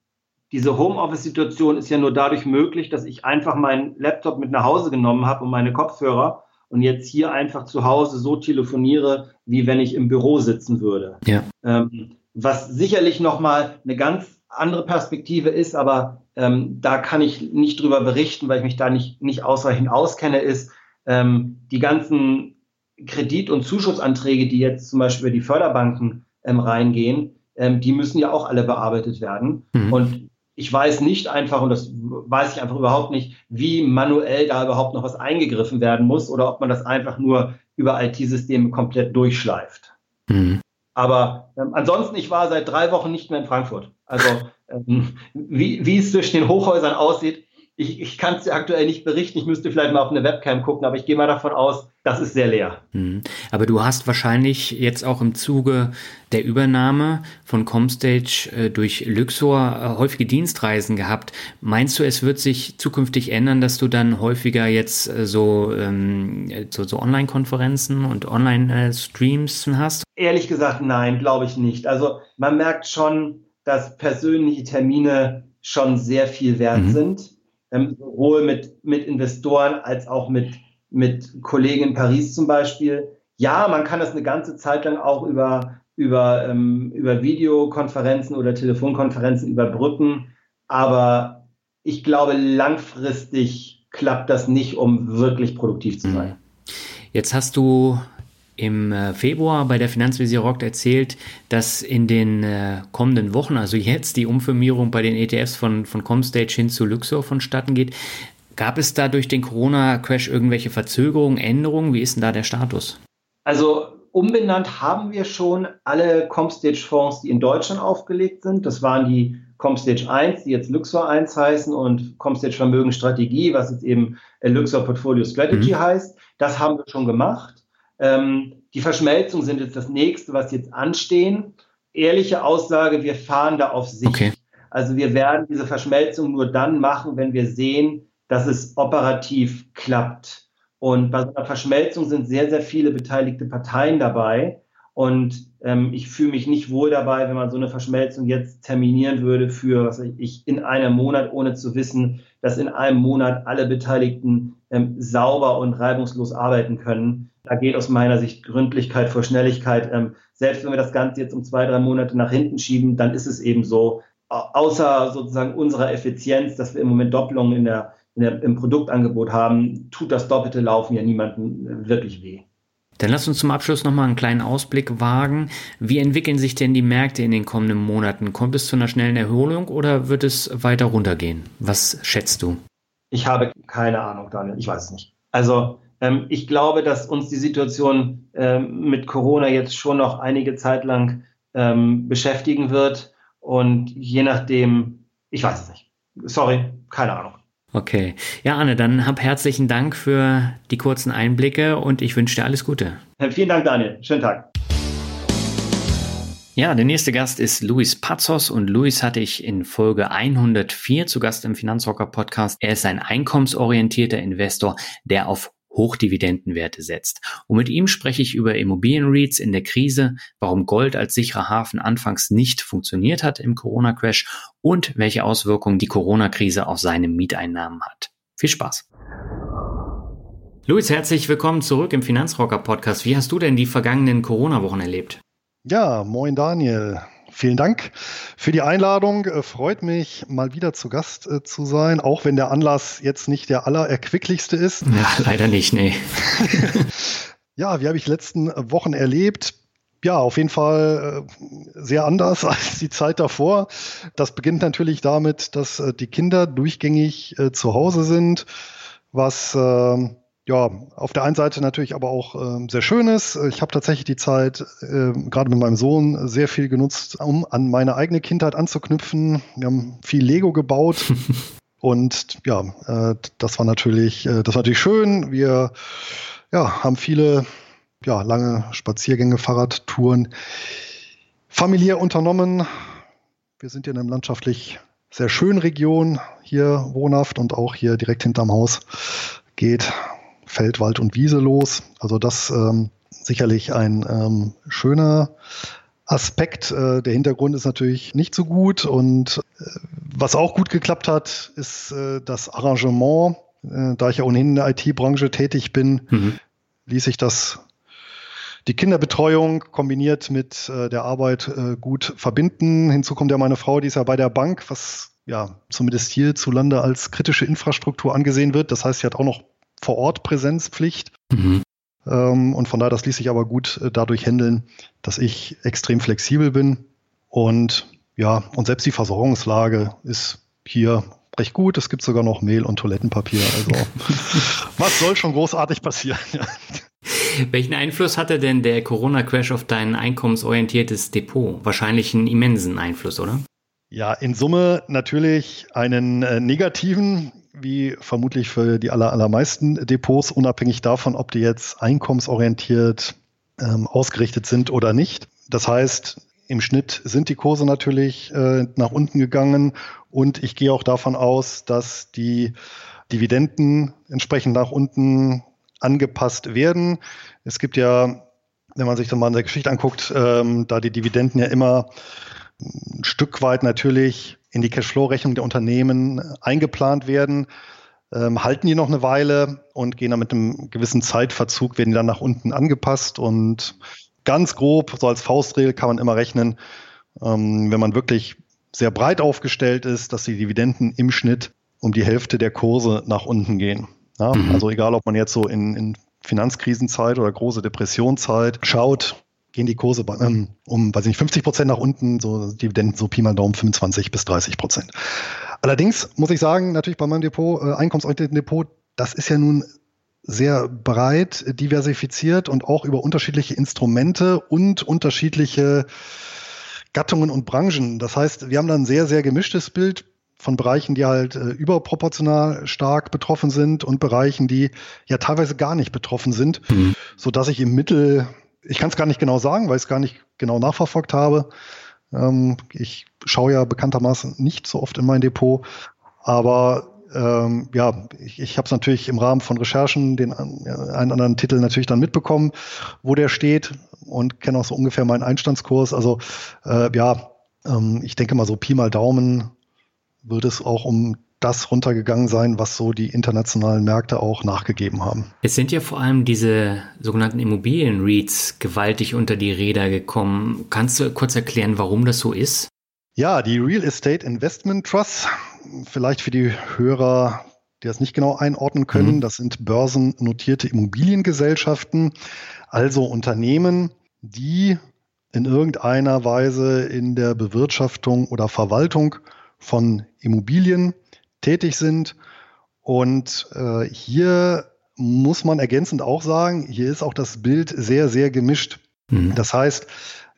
diese Homeoffice-Situation ist ja nur dadurch möglich, dass ich einfach meinen Laptop mit nach Hause genommen habe und meine Kopfhörer und jetzt hier einfach zu Hause so telefoniere, wie wenn ich im Büro sitzen würde. Ja. Ähm, was sicherlich nochmal eine ganz andere Perspektive ist, aber ähm, da kann ich nicht drüber berichten, weil ich mich da nicht, nicht ausreichend auskenne, ist ähm, die ganzen Kredit- und Zuschussanträge, die jetzt zum Beispiel über die Förderbanken ähm, reingehen, ähm, die müssen ja auch alle bearbeitet werden. Mhm. Und ich weiß nicht einfach, und das weiß ich einfach überhaupt nicht, wie manuell da überhaupt noch was eingegriffen werden muss oder ob man das einfach nur über IT-Systeme komplett durchschleift. Mhm. Aber ähm, ansonsten, ich war seit drei Wochen nicht mehr in Frankfurt. Also ähm, wie, wie es zwischen den Hochhäusern aussieht, ich, ich kann es dir aktuell nicht berichten. Ich müsste vielleicht mal auf eine Webcam gucken, aber ich gehe mal davon aus, das ist sehr leer. Mhm. Aber du hast wahrscheinlich jetzt auch im Zuge der Übernahme von Comstage äh, durch Luxor äh, häufige Dienstreisen gehabt. Meinst du, es wird sich zukünftig ändern, dass du dann häufiger jetzt äh, so, ähm, so, so Online-Konferenzen und Online-Streams hast? Ehrlich gesagt, nein, glaube ich nicht. Also man merkt schon, dass persönliche Termine schon sehr viel wert mhm. sind ähm, sowohl mit, mit Investoren als auch mit, mit Kollegen in Paris zum Beispiel. Ja, man kann das eine ganze Zeit lang auch über, über, ähm, über Videokonferenzen oder Telefonkonferenzen überbrücken, aber ich glaube, langfristig klappt das nicht, um wirklich produktiv zu sein. Jetzt hast du im äh, Februar bei der Finanzvisier Rock erzählt, dass in den äh, kommenden Wochen, also jetzt, die Umfirmierung bei den ETFs von, von Comstage hin zu Luxor vonstatten geht. Gab es da durch den Corona-Crash irgendwelche Verzögerungen, Änderungen? Wie ist denn da der Status? Also umbenannt haben wir schon alle Comstage-Fonds, die in Deutschland aufgelegt sind. Das waren die Comstage 1, die jetzt Luxor 1 heißen und Comstage Vermögensstrategie, was jetzt eben Luxor Portfolio Strategy mhm. heißt. Das haben wir schon gemacht. Ähm, die Verschmelzung sind jetzt das nächste, was jetzt anstehen. Ehrliche Aussage, wir fahren da auf Sicht. Okay. Also wir werden diese Verschmelzung nur dann machen, wenn wir sehen, dass es operativ klappt. Und bei so einer Verschmelzung sind sehr, sehr viele beteiligte Parteien dabei. Und ähm, ich fühle mich nicht wohl dabei, wenn man so eine Verschmelzung jetzt terminieren würde für, was weiß ich, in einem Monat, ohne zu wissen, dass in einem Monat alle Beteiligten ähm, sauber und reibungslos arbeiten können. Da geht aus meiner Sicht Gründlichkeit vor Schnelligkeit. Ähm, selbst wenn wir das Ganze jetzt um zwei, drei Monate nach hinten schieben, dann ist es eben so. Außer sozusagen unserer Effizienz, dass wir im Moment Doppelungen in der, in der, im Produktangebot haben, tut das doppelte Laufen ja niemandem äh, wirklich weh. Dann lass uns zum Abschluss nochmal einen kleinen Ausblick wagen. Wie entwickeln sich denn die Märkte in den kommenden Monaten? Kommt es zu einer schnellen Erholung oder wird es weiter runtergehen? Was schätzt du? Ich habe keine Ahnung, Daniel. Ich weiß es nicht. Also ähm, ich glaube, dass uns die Situation ähm, mit Corona jetzt schon noch einige Zeit lang ähm, beschäftigen wird. Und je nachdem, ich weiß es nicht. Sorry, keine Ahnung. Okay. Ja, Anne, dann hab herzlichen Dank für die kurzen Einblicke und ich wünsche dir alles Gute. Vielen Dank, Daniel. Schönen Tag. Ja, der nächste Gast ist Luis Pazos und Luis hatte ich in Folge 104 zu Gast im Finanzrocker Podcast. Er ist ein einkommensorientierter Investor, der auf Hochdividendenwerte setzt. Und mit ihm spreche ich über Immobilienreads in der Krise, warum Gold als sicherer Hafen anfangs nicht funktioniert hat im Corona-Crash und welche Auswirkungen die Corona-Krise auf seine Mieteinnahmen hat. Viel Spaß! Luis, herzlich willkommen zurück im Finanzrocker Podcast. Wie hast du denn die vergangenen Corona-Wochen erlebt? Ja, moin Daniel. Vielen Dank für die Einladung. Äh, freut mich, mal wieder zu Gast äh, zu sein, auch wenn der Anlass jetzt nicht der allererquicklichste ist. Ja, leider nicht, nee. ja, wie habe ich letzten Wochen erlebt? Ja, auf jeden Fall äh, sehr anders als die Zeit davor. Das beginnt natürlich damit, dass die Kinder durchgängig zu Hause sind, was ähm, ja, auf der einen Seite natürlich aber auch äh, sehr schönes. Ich habe tatsächlich die Zeit, äh, gerade mit meinem Sohn, sehr viel genutzt, um an meine eigene Kindheit anzuknüpfen. Wir haben viel Lego gebaut. Und ja, äh, das war natürlich, äh, das war natürlich schön. Wir ja, haben viele ja, lange Spaziergänge, Fahrradtouren familiär unternommen. Wir sind hier in einer landschaftlich sehr schönen Region, hier wohnhaft und auch hier direkt hinterm Haus geht Feld, Wald und Wiese los. Also das ähm, sicherlich ein ähm, schöner Aspekt. Äh, der Hintergrund ist natürlich nicht so gut und äh, was auch gut geklappt hat, ist äh, das Arrangement. Äh, da ich ja ohnehin in der IT-Branche tätig bin, mhm. ließ sich das die Kinderbetreuung kombiniert mit äh, der Arbeit äh, gut verbinden. Hinzu kommt ja meine Frau, die ist ja bei der Bank, was ja zumindest hierzulande als kritische Infrastruktur angesehen wird. Das heißt, sie hat auch noch vor Ort Präsenzpflicht. Mhm. Ähm, und von daher, das ließ sich aber gut äh, dadurch handeln, dass ich extrem flexibel bin. Und ja, und selbst die Versorgungslage ist hier recht gut. Es gibt sogar noch Mehl und Toilettenpapier. Also was soll schon großartig passieren? Welchen Einfluss hatte denn der Corona-Crash auf dein einkommensorientiertes Depot? Wahrscheinlich einen immensen Einfluss, oder? Ja, in Summe natürlich einen äh, negativen wie vermutlich für die aller, allermeisten Depots, unabhängig davon, ob die jetzt einkommensorientiert ähm, ausgerichtet sind oder nicht. Das heißt, im Schnitt sind die Kurse natürlich äh, nach unten gegangen und ich gehe auch davon aus, dass die Dividenden entsprechend nach unten angepasst werden. Es gibt ja, wenn man sich dann mal in der Geschichte anguckt, ähm, da die Dividenden ja immer ein Stück weit natürlich in die Cashflow-Rechnung der Unternehmen eingeplant werden, ähm, halten die noch eine Weile und gehen dann mit einem gewissen Zeitverzug, werden die dann nach unten angepasst und ganz grob, so als Faustregel kann man immer rechnen, ähm, wenn man wirklich sehr breit aufgestellt ist, dass die Dividenden im Schnitt um die Hälfte der Kurse nach unten gehen. Ja, mhm. Also egal, ob man jetzt so in, in Finanzkrisenzeit oder große Depressionszeit schaut, gehen die Kurse ähm, um, weiß ich nicht, 50 Prozent nach unten, so Dividenden, so Pi mal Daumen 25 bis 30 Prozent. Allerdings muss ich sagen, natürlich bei meinem Depot, äh, einkommensorientierten Depot, das ist ja nun sehr breit diversifiziert und auch über unterschiedliche Instrumente und unterschiedliche Gattungen und Branchen. Das heißt, wir haben da ein sehr, sehr gemischtes Bild von Bereichen, die halt äh, überproportional stark betroffen sind und Bereichen, die ja teilweise gar nicht betroffen sind, mhm. so dass ich im Mittel ich kann es gar nicht genau sagen, weil ich es gar nicht genau nachverfolgt habe. Ähm, ich schaue ja bekanntermaßen nicht so oft in mein Depot, aber ähm, ja, ich, ich habe es natürlich im Rahmen von Recherchen den einen anderen Titel natürlich dann mitbekommen, wo der steht und kenne auch so ungefähr meinen Einstandskurs. Also äh, ja, ähm, ich denke mal so Pi mal Daumen wird es auch um das runtergegangen sein, was so die internationalen Märkte auch nachgegeben haben. Es sind ja vor allem diese sogenannten Immobilien-REITs gewaltig unter die Räder gekommen. Kannst du kurz erklären, warum das so ist? Ja, die Real Estate Investment Trusts, vielleicht für die Hörer, die das nicht genau einordnen können, mhm. das sind börsennotierte Immobiliengesellschaften, also Unternehmen, die in irgendeiner Weise in der Bewirtschaftung oder Verwaltung von Immobilien tätig sind. Und äh, hier muss man ergänzend auch sagen, hier ist auch das Bild sehr, sehr gemischt. Mhm. Das heißt,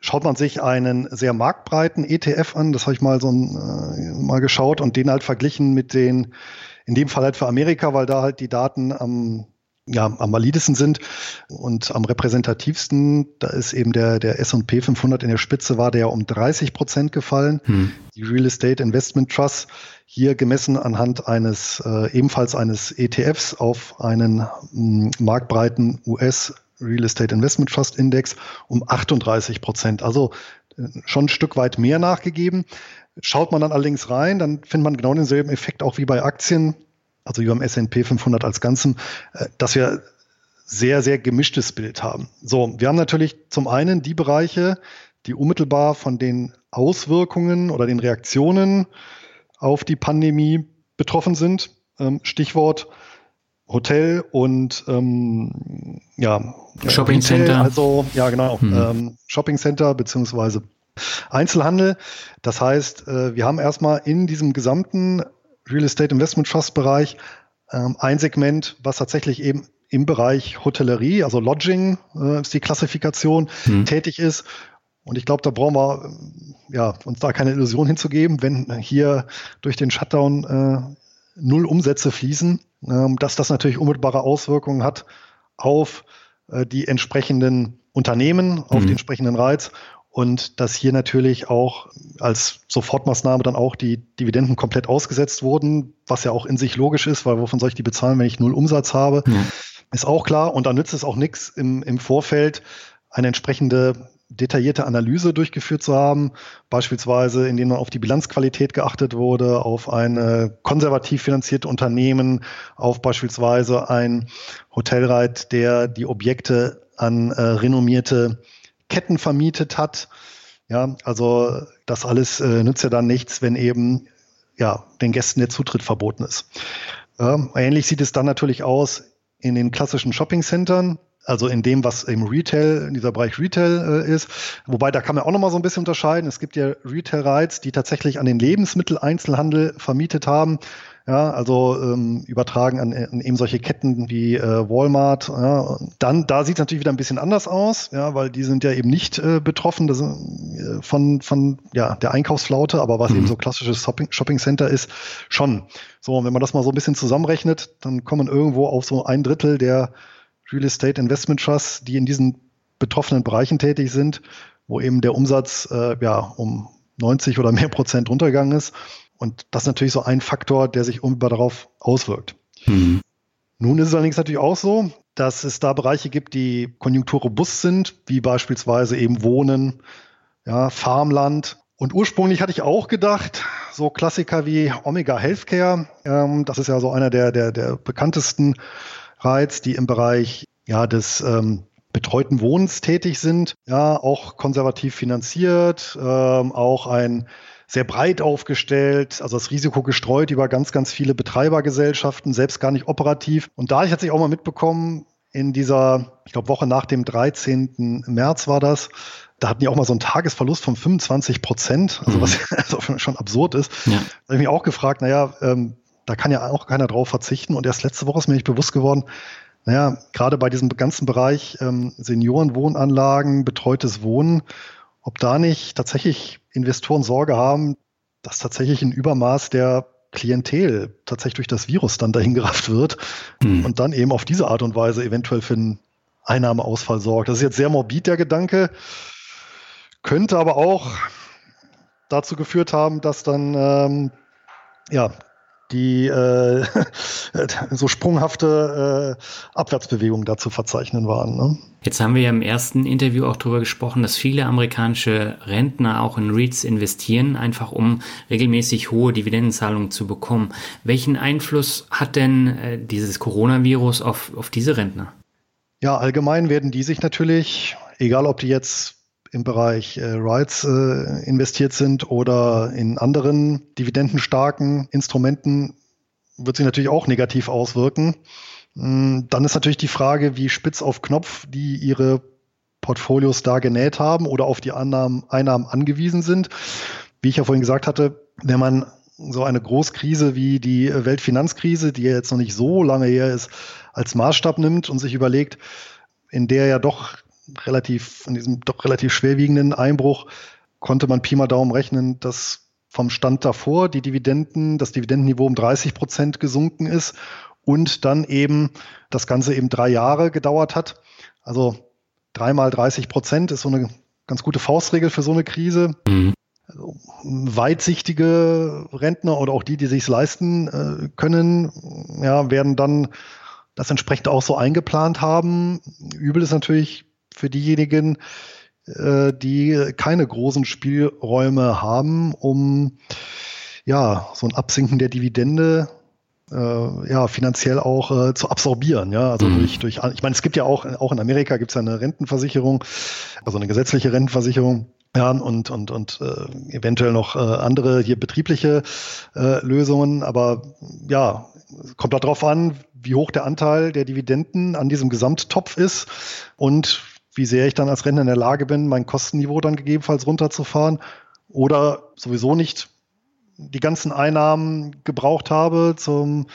schaut man sich einen sehr marktbreiten ETF an, das habe ich mal so äh, mal geschaut und den halt verglichen mit den, in dem Fall halt für Amerika, weil da halt die Daten am ja, am validesten sind und am repräsentativsten, da ist eben der, der S&P 500 in der Spitze war der ja um 30 Prozent gefallen. Hm. Die Real Estate Investment Trust hier gemessen anhand eines, äh, ebenfalls eines ETFs auf einen mh, hm, marktbreiten US Real Estate Investment Trust Index um 38 Prozent. Also äh, schon ein Stück weit mehr nachgegeben. Schaut man dann allerdings rein, dann findet man genau denselben Effekt auch wie bei Aktien also wie beim S&P 500 als Ganzen, äh, dass wir sehr, sehr gemischtes Bild haben. So, wir haben natürlich zum einen die Bereiche, die unmittelbar von den Auswirkungen oder den Reaktionen auf die Pandemie betroffen sind. Ähm, Stichwort Hotel und ähm, ja, Shopping Center. Also ja, genau, hm. ähm, Shopping Center beziehungsweise Einzelhandel. Das heißt, äh, wir haben erstmal in diesem gesamten Real Estate Investment Trust Bereich ähm, ein Segment, was tatsächlich eben im Bereich Hotellerie, also Lodging äh, ist die Klassifikation, hm. tätig ist. Und ich glaube, da brauchen wir ja, uns da keine Illusion hinzugeben, wenn hier durch den Shutdown äh, null Umsätze fließen, ähm, dass das natürlich unmittelbare Auswirkungen hat auf äh, die entsprechenden Unternehmen, auf mhm. den entsprechenden Reiz und dass hier natürlich auch als Sofortmaßnahme dann auch die Dividenden komplett ausgesetzt wurden, was ja auch in sich logisch ist, weil wovon soll ich die bezahlen, wenn ich null Umsatz habe, ja. ist auch klar. Und da nützt es auch nichts im, im Vorfeld eine entsprechende detaillierte Analyse durchgeführt zu haben, beispielsweise indem man auf die Bilanzqualität geachtet wurde, auf ein konservativ finanzierte Unternehmen, auf beispielsweise ein Hotelreit, der die Objekte an äh, renommierte Ketten vermietet hat. Ja, also das alles äh, nützt ja dann nichts, wenn eben ja, den Gästen der Zutritt verboten ist. Ja, ähnlich sieht es dann natürlich aus in den klassischen Shopping-Centern, also in dem, was im Retail, in dieser Bereich Retail äh, ist. Wobei da kann man auch nochmal so ein bisschen unterscheiden. Es gibt ja Retail-Rights, die tatsächlich an den Lebensmitteleinzelhandel vermietet haben. Ja, also ähm, übertragen an, an eben solche Ketten wie äh, Walmart. Ja. Dann, da sieht es natürlich wieder ein bisschen anders aus, ja, weil die sind ja eben nicht äh, betroffen das, äh, von, von ja, der Einkaufsflaute, aber was mhm. eben so klassisches Shopping, Shopping Center ist, schon. So, und wenn man das mal so ein bisschen zusammenrechnet, dann kommen irgendwo auf so ein Drittel der Real Estate Investment Trusts, die in diesen betroffenen Bereichen tätig sind, wo eben der Umsatz äh, ja um 90 oder mehr Prozent runtergegangen ist. Und das ist natürlich so ein Faktor, der sich unmittelbar darauf auswirkt. Mhm. Nun ist es allerdings natürlich auch so, dass es da Bereiche gibt, die konjunkturrobust sind, wie beispielsweise eben Wohnen, ja, Farmland. Und ursprünglich hatte ich auch gedacht, so Klassiker wie Omega Healthcare, ähm, das ist ja so einer der, der, der bekanntesten Reiz, die im Bereich ja, des ähm, betreuten Wohnens tätig sind, ja, auch konservativ finanziert, ähm, auch ein sehr breit aufgestellt, also das Risiko gestreut über ganz, ganz viele Betreibergesellschaften, selbst gar nicht operativ. Und da ich hatte ich auch mal mitbekommen, in dieser, ich glaube, Woche nach dem 13. März war das, da hatten die auch mal so einen Tagesverlust von 25 Prozent, also was mhm. also schon absurd ist. Ja. Da habe ich mich auch gefragt, naja, ähm, da kann ja auch keiner drauf verzichten. Und erst letzte Woche ist mir nicht bewusst geworden, naja, gerade bei diesem ganzen Bereich ähm, Seniorenwohnanlagen, betreutes Wohnen, ob da nicht tatsächlich Investoren Sorge haben, dass tatsächlich ein Übermaß der Klientel tatsächlich durch das Virus dann dahin gerafft wird mhm. und dann eben auf diese Art und Weise eventuell für einen Einnahmeausfall sorgt. Das ist jetzt sehr morbid, der Gedanke, könnte aber auch dazu geführt haben, dass dann ähm, ja, die äh, so sprunghafte äh, Abwärtsbewegungen da zu verzeichnen waren. Ne? Jetzt haben wir ja im ersten Interview auch darüber gesprochen, dass viele amerikanische Rentner auch in REITs investieren, einfach um regelmäßig hohe Dividendenzahlungen zu bekommen. Welchen Einfluss hat denn äh, dieses Coronavirus auf, auf diese Rentner? Ja, allgemein werden die sich natürlich, egal ob die jetzt im Bereich äh, Rights äh, investiert sind oder in anderen dividendenstarken Instrumenten, wird sich natürlich auch negativ auswirken. Mm, dann ist natürlich die Frage, wie spitz auf Knopf die ihre Portfolios da genäht haben oder auf die Annahmen, Einnahmen angewiesen sind. Wie ich ja vorhin gesagt hatte, wenn man so eine Großkrise wie die Weltfinanzkrise, die ja jetzt noch nicht so lange her ist, als Maßstab nimmt und sich überlegt, in der ja doch relativ, in diesem doch relativ schwerwiegenden Einbruch konnte man Pi mal Daumen rechnen, dass vom Stand davor die Dividenden, das Dividendenniveau um 30 Prozent gesunken ist und dann eben das Ganze eben drei Jahre gedauert hat. Also dreimal 30 Prozent ist so eine ganz gute Faustregel für so eine Krise. Mhm. Also, weitsichtige Rentner oder auch die, die sich leisten äh, können, ja, werden dann das entsprechend auch so eingeplant haben. Übel ist natürlich für diejenigen, äh, die keine großen Spielräume haben, um ja so ein Absinken der Dividende äh, ja finanziell auch äh, zu absorbieren. Ja, also mhm. durch, durch, ich meine, es gibt ja auch auch in Amerika gibt es ja eine Rentenversicherung, also eine gesetzliche Rentenversicherung. ja, und, und, und äh, eventuell noch äh, andere hier betriebliche äh, Lösungen. Aber ja, kommt darauf an, wie hoch der Anteil der Dividenden an diesem Gesamttopf ist und wie sehr ich dann als Rentner in der Lage bin, mein Kostenniveau dann gegebenenfalls runterzufahren oder sowieso nicht die ganzen Einnahmen gebraucht habe zum,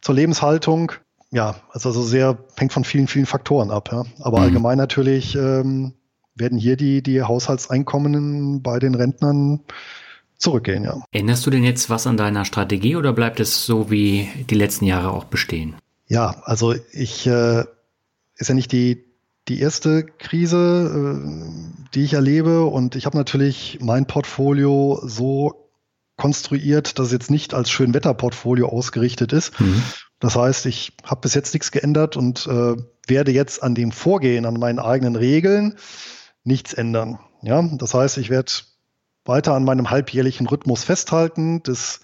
zur Lebenshaltung. Ja, also, also sehr hängt von vielen, vielen Faktoren ab. Ja. Aber mhm. allgemein natürlich ähm, werden hier die, die Haushaltseinkommen bei den Rentnern zurückgehen, ja. Änderst du denn jetzt was an deiner Strategie oder bleibt es so wie die letzten Jahre auch bestehen? Ja, also ich äh, ist ja nicht die, die erste Krise, äh, die ich erlebe und ich habe natürlich mein Portfolio so konstruiert, dass es jetzt nicht als Schönwetterportfolio ausgerichtet ist. Mhm. Das heißt, ich habe bis jetzt nichts geändert und äh, werde jetzt an dem Vorgehen, an meinen eigenen Regeln nichts ändern. Ja, das heißt, ich werde weiter an meinem halbjährlichen Rhythmus festhalten, des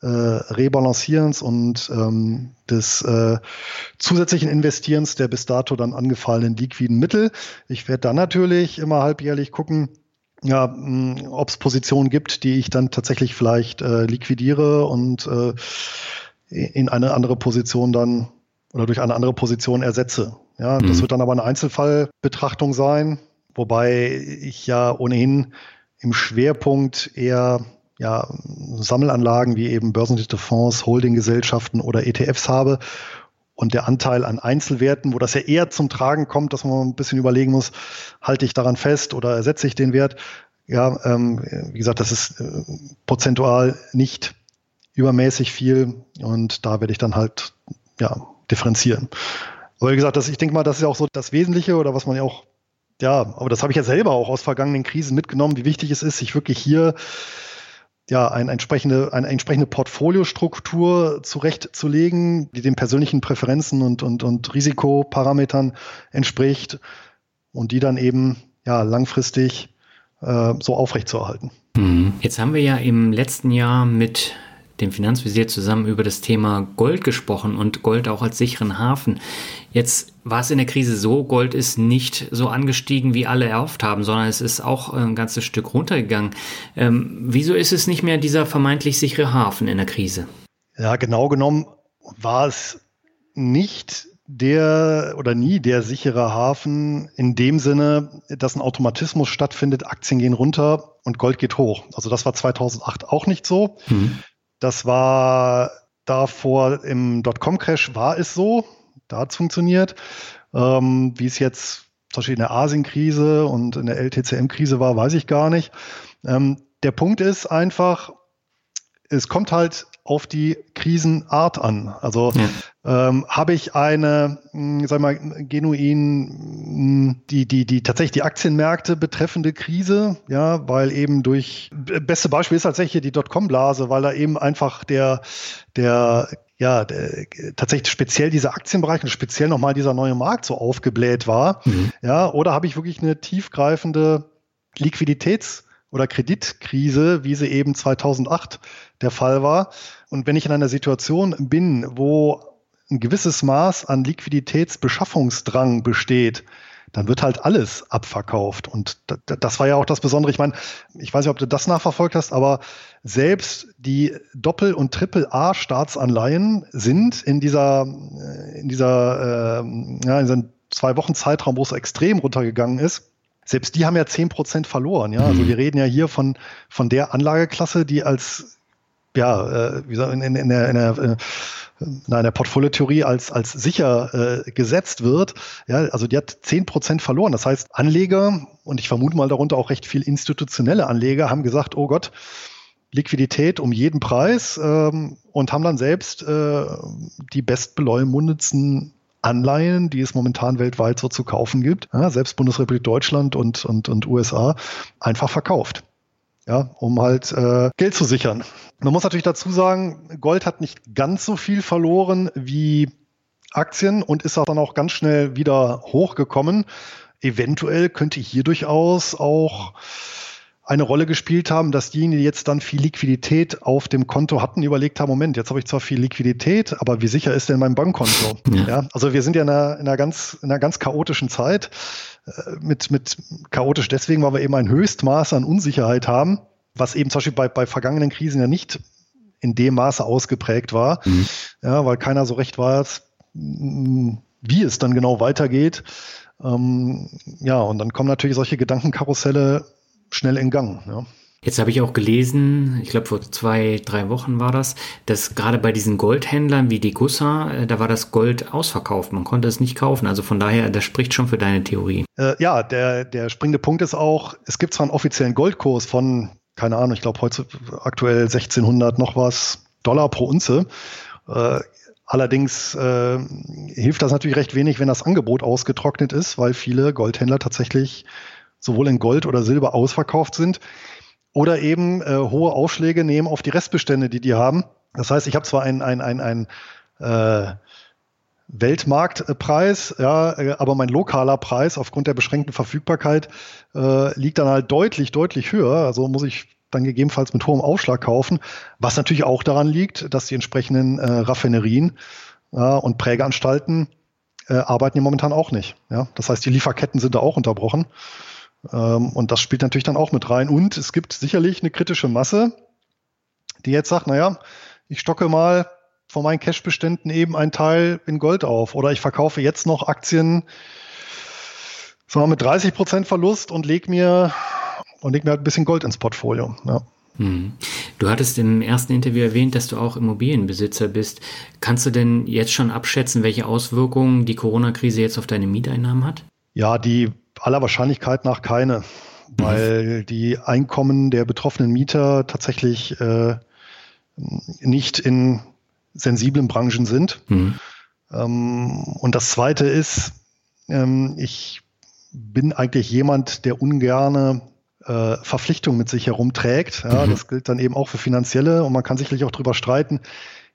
äh, Rebalancierens und ähm, des äh, zusätzlichen Investierens der bis dato dann angefallenen liquiden Mittel. Ich werde dann natürlich immer halbjährlich gucken, ja, ob es Positionen gibt, die ich dann tatsächlich vielleicht äh, liquidiere und äh, in eine andere Position dann oder durch eine andere Position ersetze. Ja, mhm. das wird dann aber eine Einzelfallbetrachtung sein, wobei ich ja ohnehin im Schwerpunkt eher ja, Sammelanlagen wie eben börsennotierte Fonds, Holdinggesellschaften oder ETFs habe. Und der Anteil an Einzelwerten, wo das ja eher zum Tragen kommt, dass man ein bisschen überlegen muss, halte ich daran fest oder ersetze ich den Wert? Ja, ähm, wie gesagt, das ist äh, prozentual nicht übermäßig viel und da werde ich dann halt ja, differenzieren. Aber wie gesagt, das, ich denke mal, das ist ja auch so das Wesentliche oder was man ja auch ja, aber das habe ich ja selber auch aus vergangenen Krisen mitgenommen, wie wichtig es ist, sich wirklich hier ja, eine entsprechende, eine entsprechende Portfoliostruktur zurechtzulegen, die den persönlichen Präferenzen und, und, und Risikoparametern entspricht und die dann eben ja, langfristig äh, so aufrechtzuerhalten. Mhm. Jetzt haben wir ja im letzten Jahr mit dem Finanzvisier zusammen über das Thema Gold gesprochen und Gold auch als sicheren Hafen. Jetzt war es in der Krise so, Gold ist nicht so angestiegen, wie alle erhofft haben, sondern es ist auch ein ganzes Stück runtergegangen. Ähm, wieso ist es nicht mehr dieser vermeintlich sichere Hafen in der Krise? Ja, genau genommen war es nicht der oder nie der sichere Hafen in dem Sinne, dass ein Automatismus stattfindet, Aktien gehen runter und Gold geht hoch. Also das war 2008 auch nicht so. Mhm. Das war davor im Dotcom-Crash war es so, da hat es funktioniert. Ähm, wie es jetzt zum Beispiel in der Asienkrise und in der LTCM-Krise war, weiß ich gar nicht. Ähm, der Punkt ist einfach, es kommt halt auf die Krisenart an. Also ja. ähm, habe ich eine, mh, hm, sag mal, genuin mh, hm, die, die, die tatsächlich die Aktienmärkte betreffende Krise, ja, weil eben durch beste Beispiel ist tatsächlich die Dotcom-Blase, weil da eben einfach der, der ja, der, tatsächlich speziell dieser Aktienbereich und speziell nochmal dieser neue Markt so aufgebläht war. Mhm. Ja, oder habe ich wirklich eine tiefgreifende Liquiditäts- oder Kreditkrise, wie sie eben 2008 der Fall war. Und wenn ich in einer Situation bin, wo ein gewisses Maß an Liquiditätsbeschaffungsdrang besteht, dann wird halt alles abverkauft. Und das war ja auch das Besondere. Ich meine, ich weiß nicht, ob du das nachverfolgt hast, aber selbst die Doppel- und Triple-A-Staatsanleihen sind in dieser, äh, in dieser, äh, ja, in diesem zwei Wochen Zeitraum, wo es extrem runtergegangen ist, selbst die haben ja zehn Prozent verloren. Ja, also mhm. wir reden ja hier von, von der Anlageklasse, die als, ja, äh, wie gesagt, in, in, in der, in der äh, in der Portfoliotheorie als, als sicher äh, gesetzt wird. Ja, also die hat zehn Prozent verloren. Das heißt, Anleger, und ich vermute mal darunter auch recht viel institutionelle Anleger, haben gesagt, oh Gott, Liquidität um jeden Preis ähm, und haben dann selbst äh, die bestbeleumundetsten Anleihen, die es momentan weltweit so zu kaufen gibt, ja, selbst Bundesrepublik Deutschland und, und, und USA, einfach verkauft ja, um halt äh, Geld zu sichern. Man muss natürlich dazu sagen, Gold hat nicht ganz so viel verloren wie Aktien und ist auch dann auch ganz schnell wieder hochgekommen. Eventuell könnte hier durchaus auch eine Rolle gespielt haben, dass diejenigen, die jetzt dann viel Liquidität auf dem Konto hatten, überlegt haben, Moment, jetzt habe ich zwar viel Liquidität, aber wie sicher ist denn mein Bankkonto? Ja. ja also wir sind ja in einer, in einer, ganz, in einer ganz chaotischen Zeit, äh, mit, mit chaotisch deswegen, weil wir eben ein Höchstmaß an Unsicherheit haben, was eben zum Beispiel bei, bei vergangenen Krisen ja nicht in dem Maße ausgeprägt war, mhm. ja, weil keiner so recht weiß, wie es dann genau weitergeht. Ähm, ja, und dann kommen natürlich solche Gedankenkarusselle schnell in Gang. Ja. Jetzt habe ich auch gelesen, ich glaube vor zwei, drei Wochen war das, dass gerade bei diesen Goldhändlern wie die Gussa, äh, da war das Gold ausverkauft. Man konnte es nicht kaufen. Also von daher, das spricht schon für deine Theorie. Äh, ja, der, der springende Punkt ist auch, es gibt zwar einen offiziellen Goldkurs von, keine Ahnung, ich glaube heute aktuell 1600 noch was Dollar pro Unze. Äh, allerdings äh, hilft das natürlich recht wenig, wenn das Angebot ausgetrocknet ist, weil viele Goldhändler tatsächlich sowohl in Gold oder Silber ausverkauft sind oder eben äh, hohe Aufschläge nehmen auf die Restbestände, die die haben. Das heißt, ich habe zwar einen ein, ein, ein, äh, Weltmarktpreis, ja, äh, aber mein lokaler Preis aufgrund der beschränkten Verfügbarkeit äh, liegt dann halt deutlich, deutlich höher. Also muss ich dann gegebenenfalls mit hohem Aufschlag kaufen, was natürlich auch daran liegt, dass die entsprechenden äh, Raffinerien ja, und Prägeanstalten äh, arbeiten ja momentan auch nicht. Ja? Das heißt, die Lieferketten sind da auch unterbrochen. Ähm, und das spielt natürlich dann auch mit rein. Und es gibt sicherlich eine kritische Masse, die jetzt sagt, naja, ich stocke mal von meinen Cashbeständen eben einen Teil in Gold auf oder ich verkaufe jetzt noch Aktien sagen wir, mit 30 Prozent Verlust und leg mir und leg mir halt ein bisschen Gold ins Portfolio. Ja. Hm. Du hattest im ersten Interview erwähnt, dass du auch Immobilienbesitzer bist. Kannst du denn jetzt schon abschätzen, welche Auswirkungen die Corona-Krise jetzt auf deine Mieteinnahmen hat? Ja, die aller Wahrscheinlichkeit nach keine, weil die Einkommen der betroffenen Mieter tatsächlich äh, nicht in sensiblen Branchen sind. Mhm. Ähm, und das Zweite ist, ähm, ich bin eigentlich jemand, der ungerne äh, Verpflichtungen mit sich herumträgt. Ja, mhm. Das gilt dann eben auch für finanzielle und man kann sicherlich auch darüber streiten,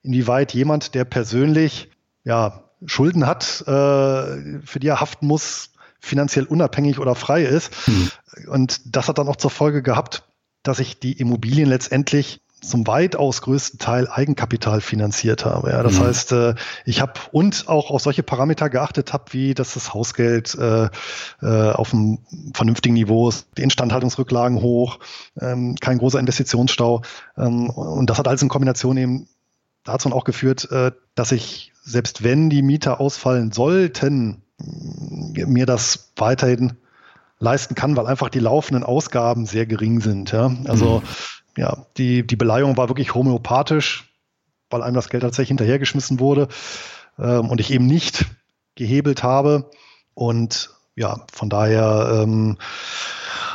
inwieweit jemand, der persönlich ja, Schulden hat, äh, für die er haften muss, finanziell unabhängig oder frei ist. Mhm. Und das hat dann auch zur Folge gehabt, dass ich die Immobilien letztendlich zum weitaus größten Teil Eigenkapital finanziert habe. Ja, das mhm. heißt, äh, ich habe und auch auf solche Parameter geachtet habe, wie dass das Hausgeld äh, äh, auf einem vernünftigen Niveau ist, die Instandhaltungsrücklagen hoch, ähm, kein großer Investitionsstau. Ähm, und das hat alles in Kombination eben dazu auch geführt, äh, dass ich selbst wenn die Mieter ausfallen sollten, mir das weiterhin leisten kann, weil einfach die laufenden Ausgaben sehr gering sind. Ja? Also mhm. ja, die, die Beleihung war wirklich homöopathisch, weil einem das Geld tatsächlich hinterhergeschmissen wurde ähm, und ich eben nicht gehebelt habe. Und ja, von daher ähm,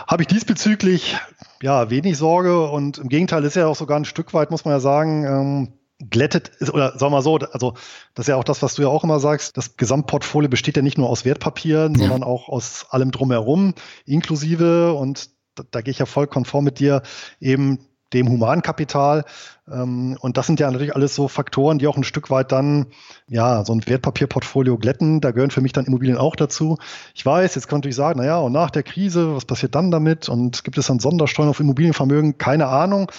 habe ich diesbezüglich ja wenig Sorge und im Gegenteil ist ja auch sogar ein Stück weit, muss man ja sagen, ähm, glättet ist, oder sagen wir mal so, also das ist ja auch das, was du ja auch immer sagst, das Gesamtportfolio besteht ja nicht nur aus Wertpapieren, ja. sondern auch aus allem drumherum, inklusive, und da, da gehe ich ja voll konform mit dir, eben dem Humankapital. Ähm, und das sind ja natürlich alles so Faktoren, die auch ein Stück weit dann, ja, so ein Wertpapierportfolio glätten. Da gehören für mich dann Immobilien auch dazu. Ich weiß, jetzt kann man natürlich sagen, naja, und nach der Krise, was passiert dann damit? Und gibt es dann Sondersteuern auf Immobilienvermögen? Keine Ahnung.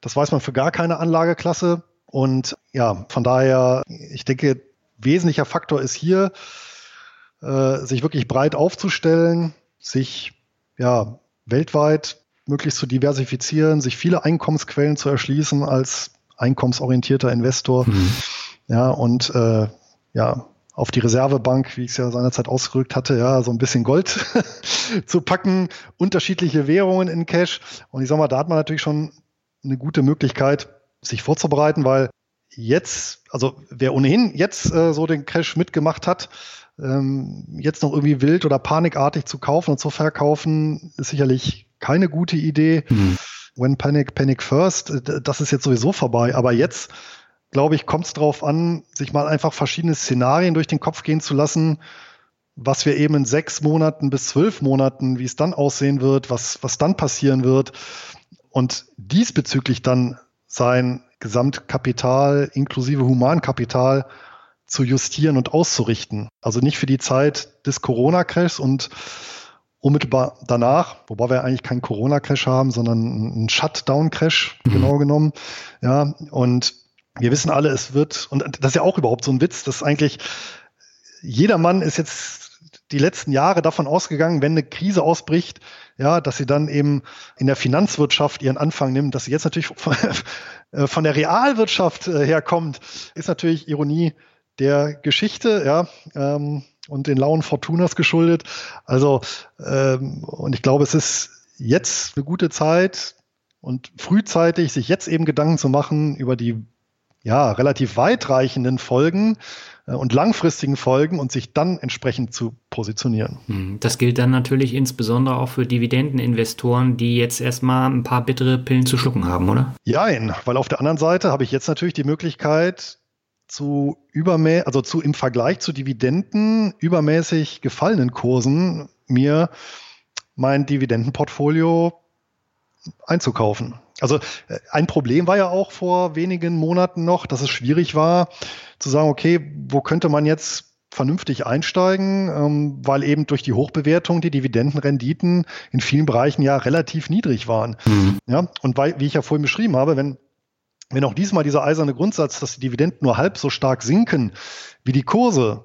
Das weiß man für gar keine Anlageklasse. Und ja, von daher, ich denke, wesentlicher Faktor ist hier, äh, sich wirklich breit aufzustellen, sich ja weltweit möglichst zu diversifizieren, sich viele Einkommensquellen zu erschließen als einkommensorientierter Investor. Mhm. Ja, und äh, ja, auf die Reservebank, wie ich es ja seinerzeit ausgerückt hatte, ja, so ein bisschen Gold zu packen, unterschiedliche Währungen in Cash. Und ich sag mal, da hat man natürlich schon eine gute Möglichkeit, sich vorzubereiten, weil jetzt, also wer ohnehin jetzt äh, so den Crash mitgemacht hat, ähm, jetzt noch irgendwie wild oder panikartig zu kaufen und zu verkaufen, ist sicherlich keine gute Idee. Mhm. When Panic, Panic First, äh, das ist jetzt sowieso vorbei. Aber jetzt, glaube ich, kommt es darauf an, sich mal einfach verschiedene Szenarien durch den Kopf gehen zu lassen, was wir eben in sechs Monaten bis zwölf Monaten, wie es dann aussehen wird, was, was dann passieren wird. Und diesbezüglich dann sein Gesamtkapital inklusive Humankapital zu justieren und auszurichten. Also nicht für die Zeit des Corona-Crashs und unmittelbar danach, wobei wir eigentlich keinen Corona-Crash haben, sondern einen Shutdown-Crash, mhm. genau genommen. Ja, und wir wissen alle, es wird, und das ist ja auch überhaupt so ein Witz, dass eigentlich jeder Mann ist jetzt die letzten Jahre davon ausgegangen, wenn eine Krise ausbricht, ja, dass sie dann eben in der Finanzwirtschaft ihren Anfang nimmt, dass sie jetzt natürlich von, äh, von der Realwirtschaft äh, herkommt, ist natürlich Ironie der Geschichte, ja. Ähm, und den lauen Fortunas geschuldet. Also, ähm, und ich glaube, es ist jetzt eine gute Zeit und frühzeitig sich jetzt eben Gedanken zu machen über die ja, relativ weitreichenden Folgen äh, und langfristigen Folgen und sich dann entsprechend zu positionieren. Hm, das gilt dann natürlich insbesondere auch für Dividendeninvestoren, die jetzt erstmal ein paar bittere Pillen zu schlucken haben, oder? Ja, weil auf der anderen Seite habe ich jetzt natürlich die Möglichkeit, zu übermä also zu im Vergleich zu Dividenden übermäßig gefallenen Kursen mir mein Dividendenportfolio einzukaufen. Also äh, ein Problem war ja auch vor wenigen Monaten noch, dass es schwierig war zu sagen, okay, wo könnte man jetzt vernünftig einsteigen, ähm, weil eben durch die Hochbewertung die Dividendenrenditen in vielen Bereichen ja relativ niedrig waren. Mhm. Ja, und weil, wie ich ja vorhin beschrieben habe, wenn wenn auch diesmal dieser eiserne Grundsatz, dass die Dividenden nur halb so stark sinken wie die Kurse,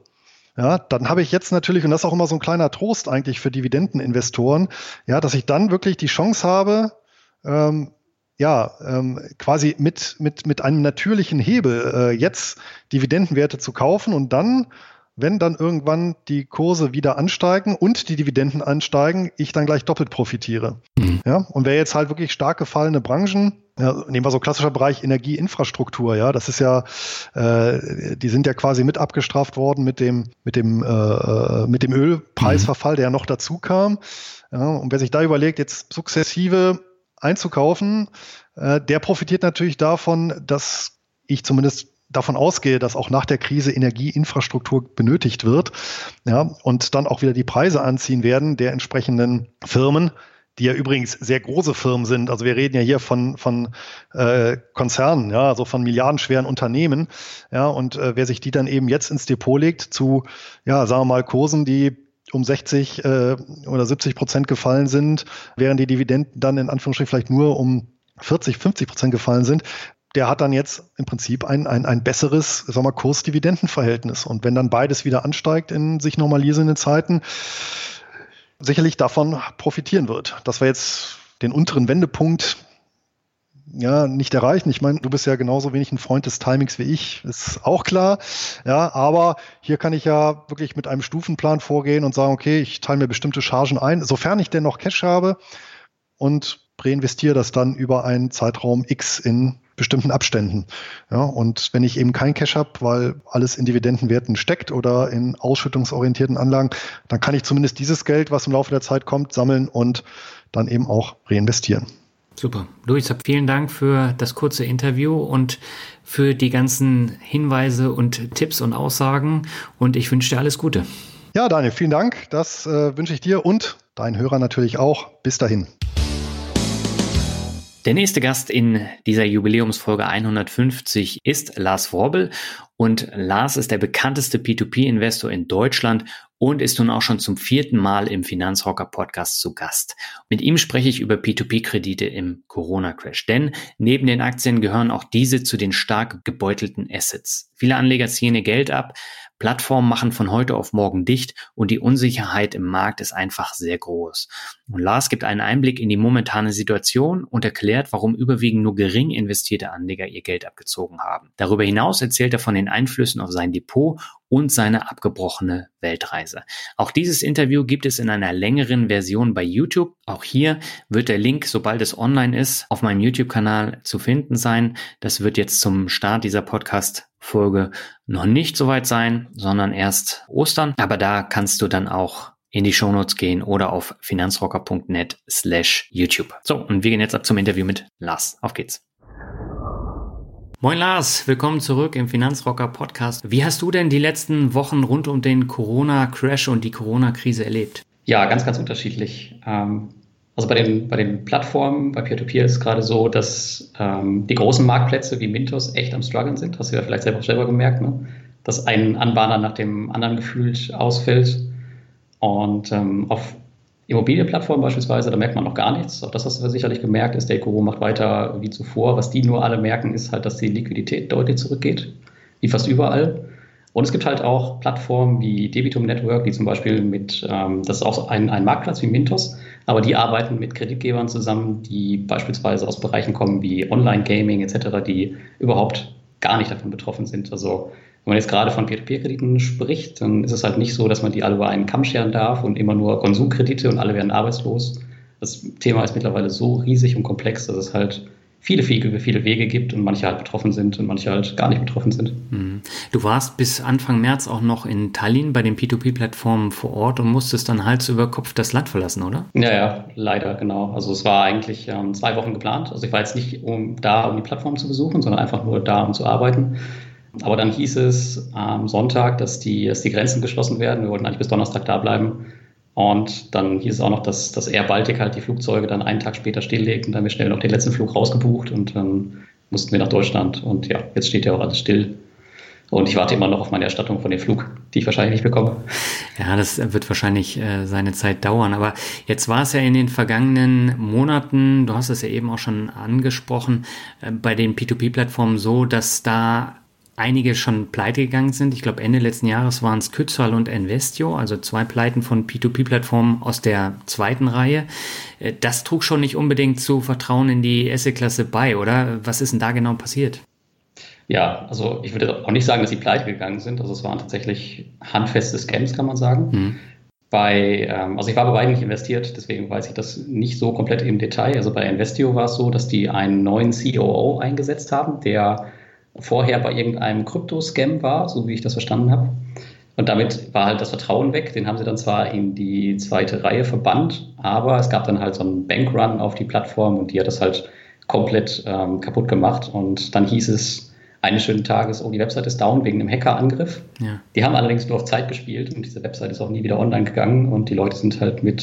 ja, dann habe ich jetzt natürlich, und das ist auch immer so ein kleiner Trost eigentlich für Dividendeninvestoren, ja, dass ich dann wirklich die Chance habe, ähm, ja, ähm, quasi mit, mit, mit einem natürlichen Hebel äh, jetzt Dividendenwerte zu kaufen und dann wenn dann irgendwann die Kurse wieder ansteigen und die Dividenden ansteigen, ich dann gleich doppelt profitiere. Mhm. Ja, und wer jetzt halt wirklich stark gefallene Branchen, ja, nehmen wir so klassischer Bereich Energieinfrastruktur, ja, das ist ja, äh, die sind ja quasi mit abgestraft worden mit dem, mit dem, äh, äh mit dem Ölpreisverfall, mhm. der ja noch dazu kam. Ja, und wer sich da überlegt, jetzt sukzessive einzukaufen, äh, der profitiert natürlich davon, dass ich zumindest davon ausgehe, dass auch nach der Krise Energieinfrastruktur benötigt wird, ja, und dann auch wieder die Preise anziehen werden der entsprechenden Firmen, die ja übrigens sehr große Firmen sind. Also wir reden ja hier von, von äh, Konzernen, ja, also von milliardenschweren Unternehmen. Ja, und äh, wer sich die dann eben jetzt ins Depot legt zu, ja, sagen wir mal, Kursen, die um 60 äh, oder 70 Prozent gefallen sind, während die Dividenden dann in Anführungsstrichen vielleicht nur um 40, 50 Prozent gefallen sind, der hat dann jetzt im Prinzip ein, ein, ein besseres sag mal, Kurs-Dividenden-Verhältnis. Und wenn dann beides wieder ansteigt in sich normalisierenden Zeiten, sicherlich davon profitieren wird. Dass wir jetzt den unteren Wendepunkt ja, nicht erreichen. Ich meine, du bist ja genauso wenig ein Freund des Timings wie ich, ist auch klar. Ja, aber hier kann ich ja wirklich mit einem Stufenplan vorgehen und sagen, okay, ich teile mir bestimmte Chargen ein, sofern ich denn noch Cash habe und reinvestiere das dann über einen Zeitraum X in bestimmten Abständen. Ja, und wenn ich eben kein Cash habe, weil alles in Dividendenwerten steckt oder in ausschüttungsorientierten Anlagen, dann kann ich zumindest dieses Geld, was im Laufe der Zeit kommt, sammeln und dann eben auch reinvestieren. Super. Luis, vielen Dank für das kurze Interview und für die ganzen Hinweise und Tipps und Aussagen. Und ich wünsche dir alles Gute. Ja, Daniel, vielen Dank. Das äh, wünsche ich dir und deinen Hörern natürlich auch. Bis dahin. Der nächste Gast in dieser Jubiläumsfolge 150 ist Lars Worbel und Lars ist der bekannteste P2P-Investor in Deutschland und ist nun auch schon zum vierten Mal im Finanzrocker Podcast zu Gast. Mit ihm spreche ich über P2P-Kredite im Corona-Crash, denn neben den Aktien gehören auch diese zu den stark gebeutelten Assets. Viele Anleger ziehen ihr Geld ab, Plattformen machen von heute auf morgen dicht und die Unsicherheit im Markt ist einfach sehr groß. Und Lars gibt einen Einblick in die momentane Situation und erklärt, warum überwiegend nur gering investierte Anleger ihr Geld abgezogen haben. Darüber hinaus erzählt er von den Einflüssen auf sein Depot und seine abgebrochene Weltreise. Auch dieses Interview gibt es in einer längeren Version bei YouTube. Auch hier wird der Link, sobald es online ist, auf meinem YouTube-Kanal zu finden sein. Das wird jetzt zum Start dieser Podcast Folge noch nicht so weit sein, sondern erst Ostern. Aber da kannst du dann auch in die Shownotes gehen oder auf finanzrocker.net slash YouTube. So, und wir gehen jetzt ab zum Interview mit Lars. Auf geht's. Moin Lars, willkommen zurück im Finanzrocker Podcast. Wie hast du denn die letzten Wochen rund um den Corona-Crash und die Corona-Krise erlebt? Ja, ganz, ganz unterschiedlich. Ähm, also bei den, bei den Plattformen, bei Peer-to-Peer -Peer ist es gerade so, dass ähm, die großen Marktplätze wie Mintos echt am struggeln sind. Hast du ja vielleicht selber, selber gemerkt, ne? dass ein Anbahner nach dem anderen gefühlt ausfällt. Und ähm, auf Immobilienplattformen beispielsweise, da merkt man noch gar nichts. Auch das hast du sicherlich gemerkt. Stake.Guru macht weiter wie zuvor. Was die nur alle merken, ist halt, dass die Liquidität deutlich zurückgeht, wie fast überall. Und es gibt halt auch Plattformen wie Debitum Network, die zum Beispiel mit, ähm, das ist auch ein, ein Marktplatz wie Mintos, aber die arbeiten mit Kreditgebern zusammen, die beispielsweise aus Bereichen kommen wie Online-Gaming etc., die überhaupt gar nicht davon betroffen sind. Also wenn man jetzt gerade von Peer-to-Peer-Krediten spricht, dann ist es halt nicht so, dass man die alle über einen Kamm scheren darf und immer nur Konsumkredite und alle werden arbeitslos. Das Thema ist mittlerweile so riesig und komplex, dass es halt viele, viele, viele Wege gibt und manche halt betroffen sind und manche halt gar nicht betroffen sind. Mhm. Du warst bis Anfang März auch noch in Tallinn bei den P2P-Plattformen vor Ort und musstest dann Hals über Kopf das Land verlassen, oder? Ja, ja, leider, genau. Also es war eigentlich ähm, zwei Wochen geplant. Also ich war jetzt nicht um da, um die Plattform zu besuchen, sondern einfach nur da, um zu arbeiten. Aber dann hieß es am Sonntag, dass die, dass die Grenzen geschlossen werden. Wir wollten eigentlich bis Donnerstag da bleiben. Und dann hieß es auch noch, dass, dass Air Baltic halt die Flugzeuge dann einen Tag später stilllegt und dann haben wir schnell noch den letzten Flug rausgebucht und dann mussten wir nach Deutschland. Und ja, jetzt steht ja auch alles still. Und ich warte immer noch auf meine Erstattung von dem Flug, die ich wahrscheinlich nicht bekomme. Ja, das wird wahrscheinlich äh, seine Zeit dauern. Aber jetzt war es ja in den vergangenen Monaten, du hast es ja eben auch schon angesprochen, äh, bei den P2P-Plattformen so, dass da einige schon pleite gegangen sind. Ich glaube, Ende letzten Jahres waren es Kützal und Investio, also zwei Pleiten von P2P-Plattformen aus der zweiten Reihe. Äh, das trug schon nicht unbedingt zu Vertrauen in die Esse-Klasse bei, oder? Was ist denn da genau passiert? Ja, also ich würde auch nicht sagen, dass sie pleite gegangen sind. Also es waren tatsächlich handfeste Scams, kann man sagen. Hm. Bei, ähm, also ich war bei beiden nicht investiert, deswegen weiß ich das nicht so komplett im Detail. Also bei Investio war es so, dass die einen neuen COO eingesetzt haben, der vorher bei irgendeinem Krypto-Scam war, so wie ich das verstanden habe. Und damit war halt das Vertrauen weg. Den haben sie dann zwar in die zweite Reihe verbannt, aber es gab dann halt so einen Bankrun auf die Plattform und die hat das halt komplett ähm, kaputt gemacht. Und dann hieß es eines schönen Tages, oh, die Website ist down wegen einem Hackerangriff. Ja. Die haben allerdings nur auf Zeit gespielt und diese Website ist auch nie wieder online gegangen und die Leute sind halt mit,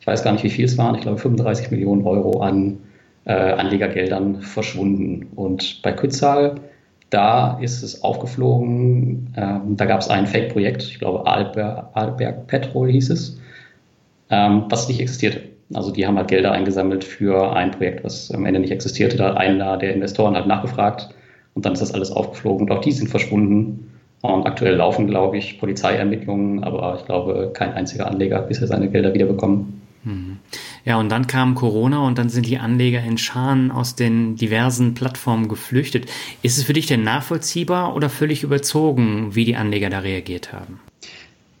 ich weiß gar nicht, wie viel es waren, ich glaube 35 Millionen Euro an äh, Anlegergeldern verschwunden. Und bei Kützal da ist es aufgeflogen. Ähm, da gab es ein Fake-Projekt, ich glaube Arlberg, Arlberg Petrol hieß es, ähm, was nicht existierte. Also die haben halt Gelder eingesammelt für ein Projekt, was am Ende nicht existierte. Da hat einer der Investoren halt nachgefragt und dann ist das alles aufgeflogen und auch die sind verschwunden. Und aktuell laufen, glaube ich, Polizeiermittlungen, aber ich glaube, kein einziger Anleger hat bisher seine Gelder wiederbekommen. Mhm. Ja, und dann kam Corona und dann sind die Anleger in Scharen aus den diversen Plattformen geflüchtet. Ist es für dich denn nachvollziehbar oder völlig überzogen, wie die Anleger da reagiert haben?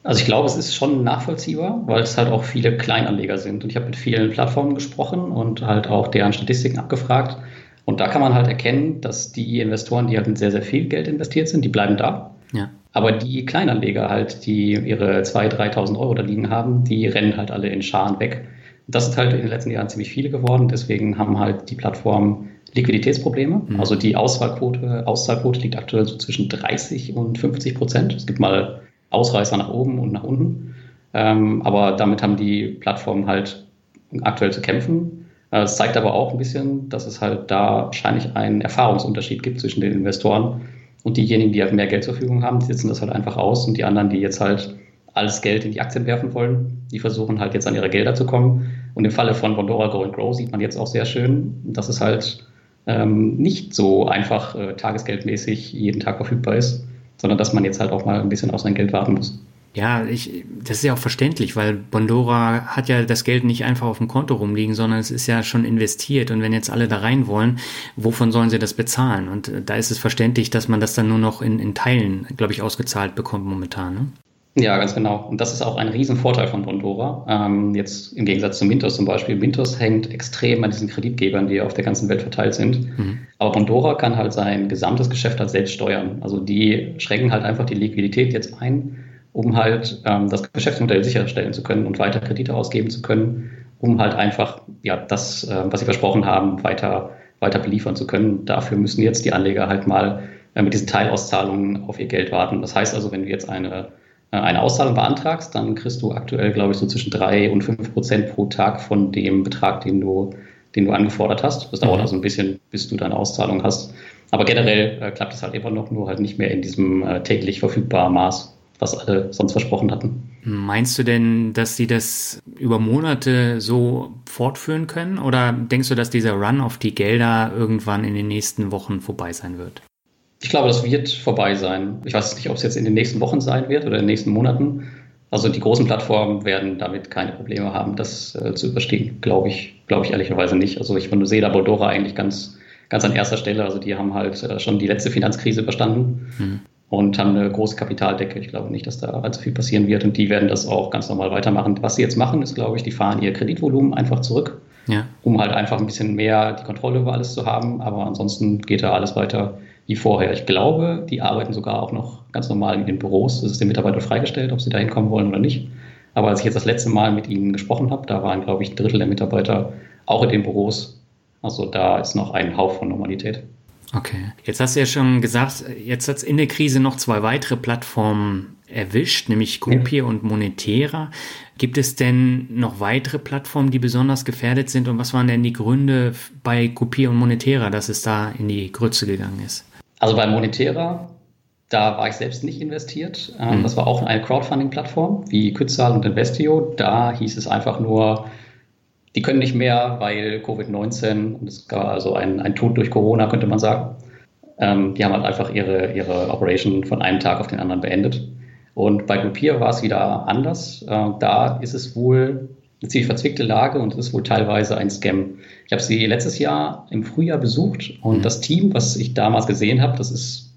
Also ich glaube, es ist schon nachvollziehbar, weil es halt auch viele Kleinanleger sind. Und ich habe mit vielen Plattformen gesprochen und halt auch deren Statistiken abgefragt. Und da kann man halt erkennen, dass die Investoren, die halt mit sehr, sehr viel Geld investiert sind, die bleiben da. Ja. Aber die Kleinanleger halt, die ihre 2.000, 3.000 Euro da liegen haben, die rennen halt alle in Scharen weg. Das sind halt in den letzten Jahren ziemlich viele geworden. Deswegen haben halt die Plattformen Liquiditätsprobleme. Mhm. Also die Auswahlquote, Auszahlquote liegt aktuell so zwischen 30 und 50 Prozent. Es gibt mal Ausreißer nach oben und nach unten. Ähm, aber damit haben die Plattformen halt aktuell zu kämpfen. Äh, es zeigt aber auch ein bisschen, dass es halt da wahrscheinlich einen Erfahrungsunterschied gibt zwischen den Investoren und diejenigen, die halt mehr Geld zur Verfügung haben, die setzen das halt einfach aus und die anderen, die jetzt halt alles Geld in die Aktien werfen wollen, die versuchen halt jetzt an ihre Gelder zu kommen. Und im Falle von Bondora Go and Grow sieht man jetzt auch sehr schön, dass es halt ähm, nicht so einfach äh, tagesgeldmäßig jeden Tag verfügbar ist, sondern dass man jetzt halt auch mal ein bisschen auf sein Geld warten muss. Ja, ich, das ist ja auch verständlich, weil Bondora hat ja das Geld nicht einfach auf dem Konto rumliegen, sondern es ist ja schon investiert. Und wenn jetzt alle da rein wollen, wovon sollen sie das bezahlen? Und äh, da ist es verständlich, dass man das dann nur noch in, in Teilen, glaube ich, ausgezahlt bekommt momentan. Ne? Ja, ganz genau. Und das ist auch ein Riesenvorteil von Bondora. Ähm, jetzt im Gegensatz zu Mintos zum Beispiel. Mintos hängt extrem an diesen Kreditgebern, die auf der ganzen Welt verteilt sind. Mhm. Aber Bondora kann halt sein gesamtes Geschäft halt selbst steuern. Also die schränken halt einfach die Liquidität jetzt ein um halt ähm, das Geschäftsmodell sicherstellen zu können und weiter Kredite ausgeben zu können, um halt einfach ja das, äh, was sie versprochen haben, weiter, weiter beliefern zu können. Dafür müssen jetzt die Anleger halt mal äh, mit diesen Teilauszahlungen auf ihr Geld warten. Das heißt also, wenn du jetzt eine, äh, eine Auszahlung beantragst, dann kriegst du aktuell, glaube ich, so zwischen drei und fünf Prozent pro Tag von dem Betrag, den du, den du angefordert hast. Das dauert mhm. also ein bisschen, bis du deine Auszahlung hast. Aber generell äh, klappt es halt immer noch, nur halt nicht mehr in diesem äh, täglich verfügbaren Maß was alle sonst versprochen hatten. Meinst du denn, dass sie das über Monate so fortführen können? Oder denkst du, dass dieser Run auf die Gelder irgendwann in den nächsten Wochen vorbei sein wird? Ich glaube, das wird vorbei sein. Ich weiß nicht, ob es jetzt in den nächsten Wochen sein wird oder in den nächsten Monaten. Also die großen Plattformen werden damit keine Probleme haben, das äh, zu überstehen, glaube ich, glaube ich ehrlicherweise nicht. Also ich finde Seda Boldora eigentlich ganz, ganz an erster Stelle. Also die haben halt äh, schon die letzte Finanzkrise überstanden mhm. Und haben eine große Kapitaldecke. Ich glaube nicht, dass da allzu viel passieren wird und die werden das auch ganz normal weitermachen. Was sie jetzt machen, ist, glaube ich, die fahren ihr Kreditvolumen einfach zurück, ja. um halt einfach ein bisschen mehr die Kontrolle über alles zu haben. Aber ansonsten geht da alles weiter wie vorher. Ich glaube, die arbeiten sogar auch noch ganz normal in den Büros. Es ist den Mitarbeitern freigestellt, ob sie da hinkommen wollen oder nicht. Aber als ich jetzt das letzte Mal mit ihnen gesprochen habe, da waren, glaube ich, ein Drittel der Mitarbeiter auch in den Büros. Also da ist noch ein Hauch von Normalität. Okay. Jetzt hast du ja schon gesagt, jetzt hat es in der Krise noch zwei weitere Plattformen erwischt, nämlich Groupier ja. und Monetera. Gibt es denn noch weitere Plattformen, die besonders gefährdet sind? Und was waren denn die Gründe bei Groupier und Monetera, dass es da in die Grütze gegangen ist? Also bei Monetera, da war ich selbst nicht investiert. Ähm, mhm. Das war auch eine Crowdfunding-Plattform wie Kützal und Investio. Da hieß es einfach nur, die können nicht mehr, weil Covid-19 und es war also ein, ein Tod durch Corona, könnte man sagen. Ähm, die haben halt einfach ihre, ihre Operation von einem Tag auf den anderen beendet. Und bei Groupier war es wieder anders. Äh, da ist es wohl eine ziemlich verzwickte Lage und es ist wohl teilweise ein Scam. Ich habe sie letztes Jahr im Frühjahr besucht und mhm. das Team, was ich damals gesehen habe, das ist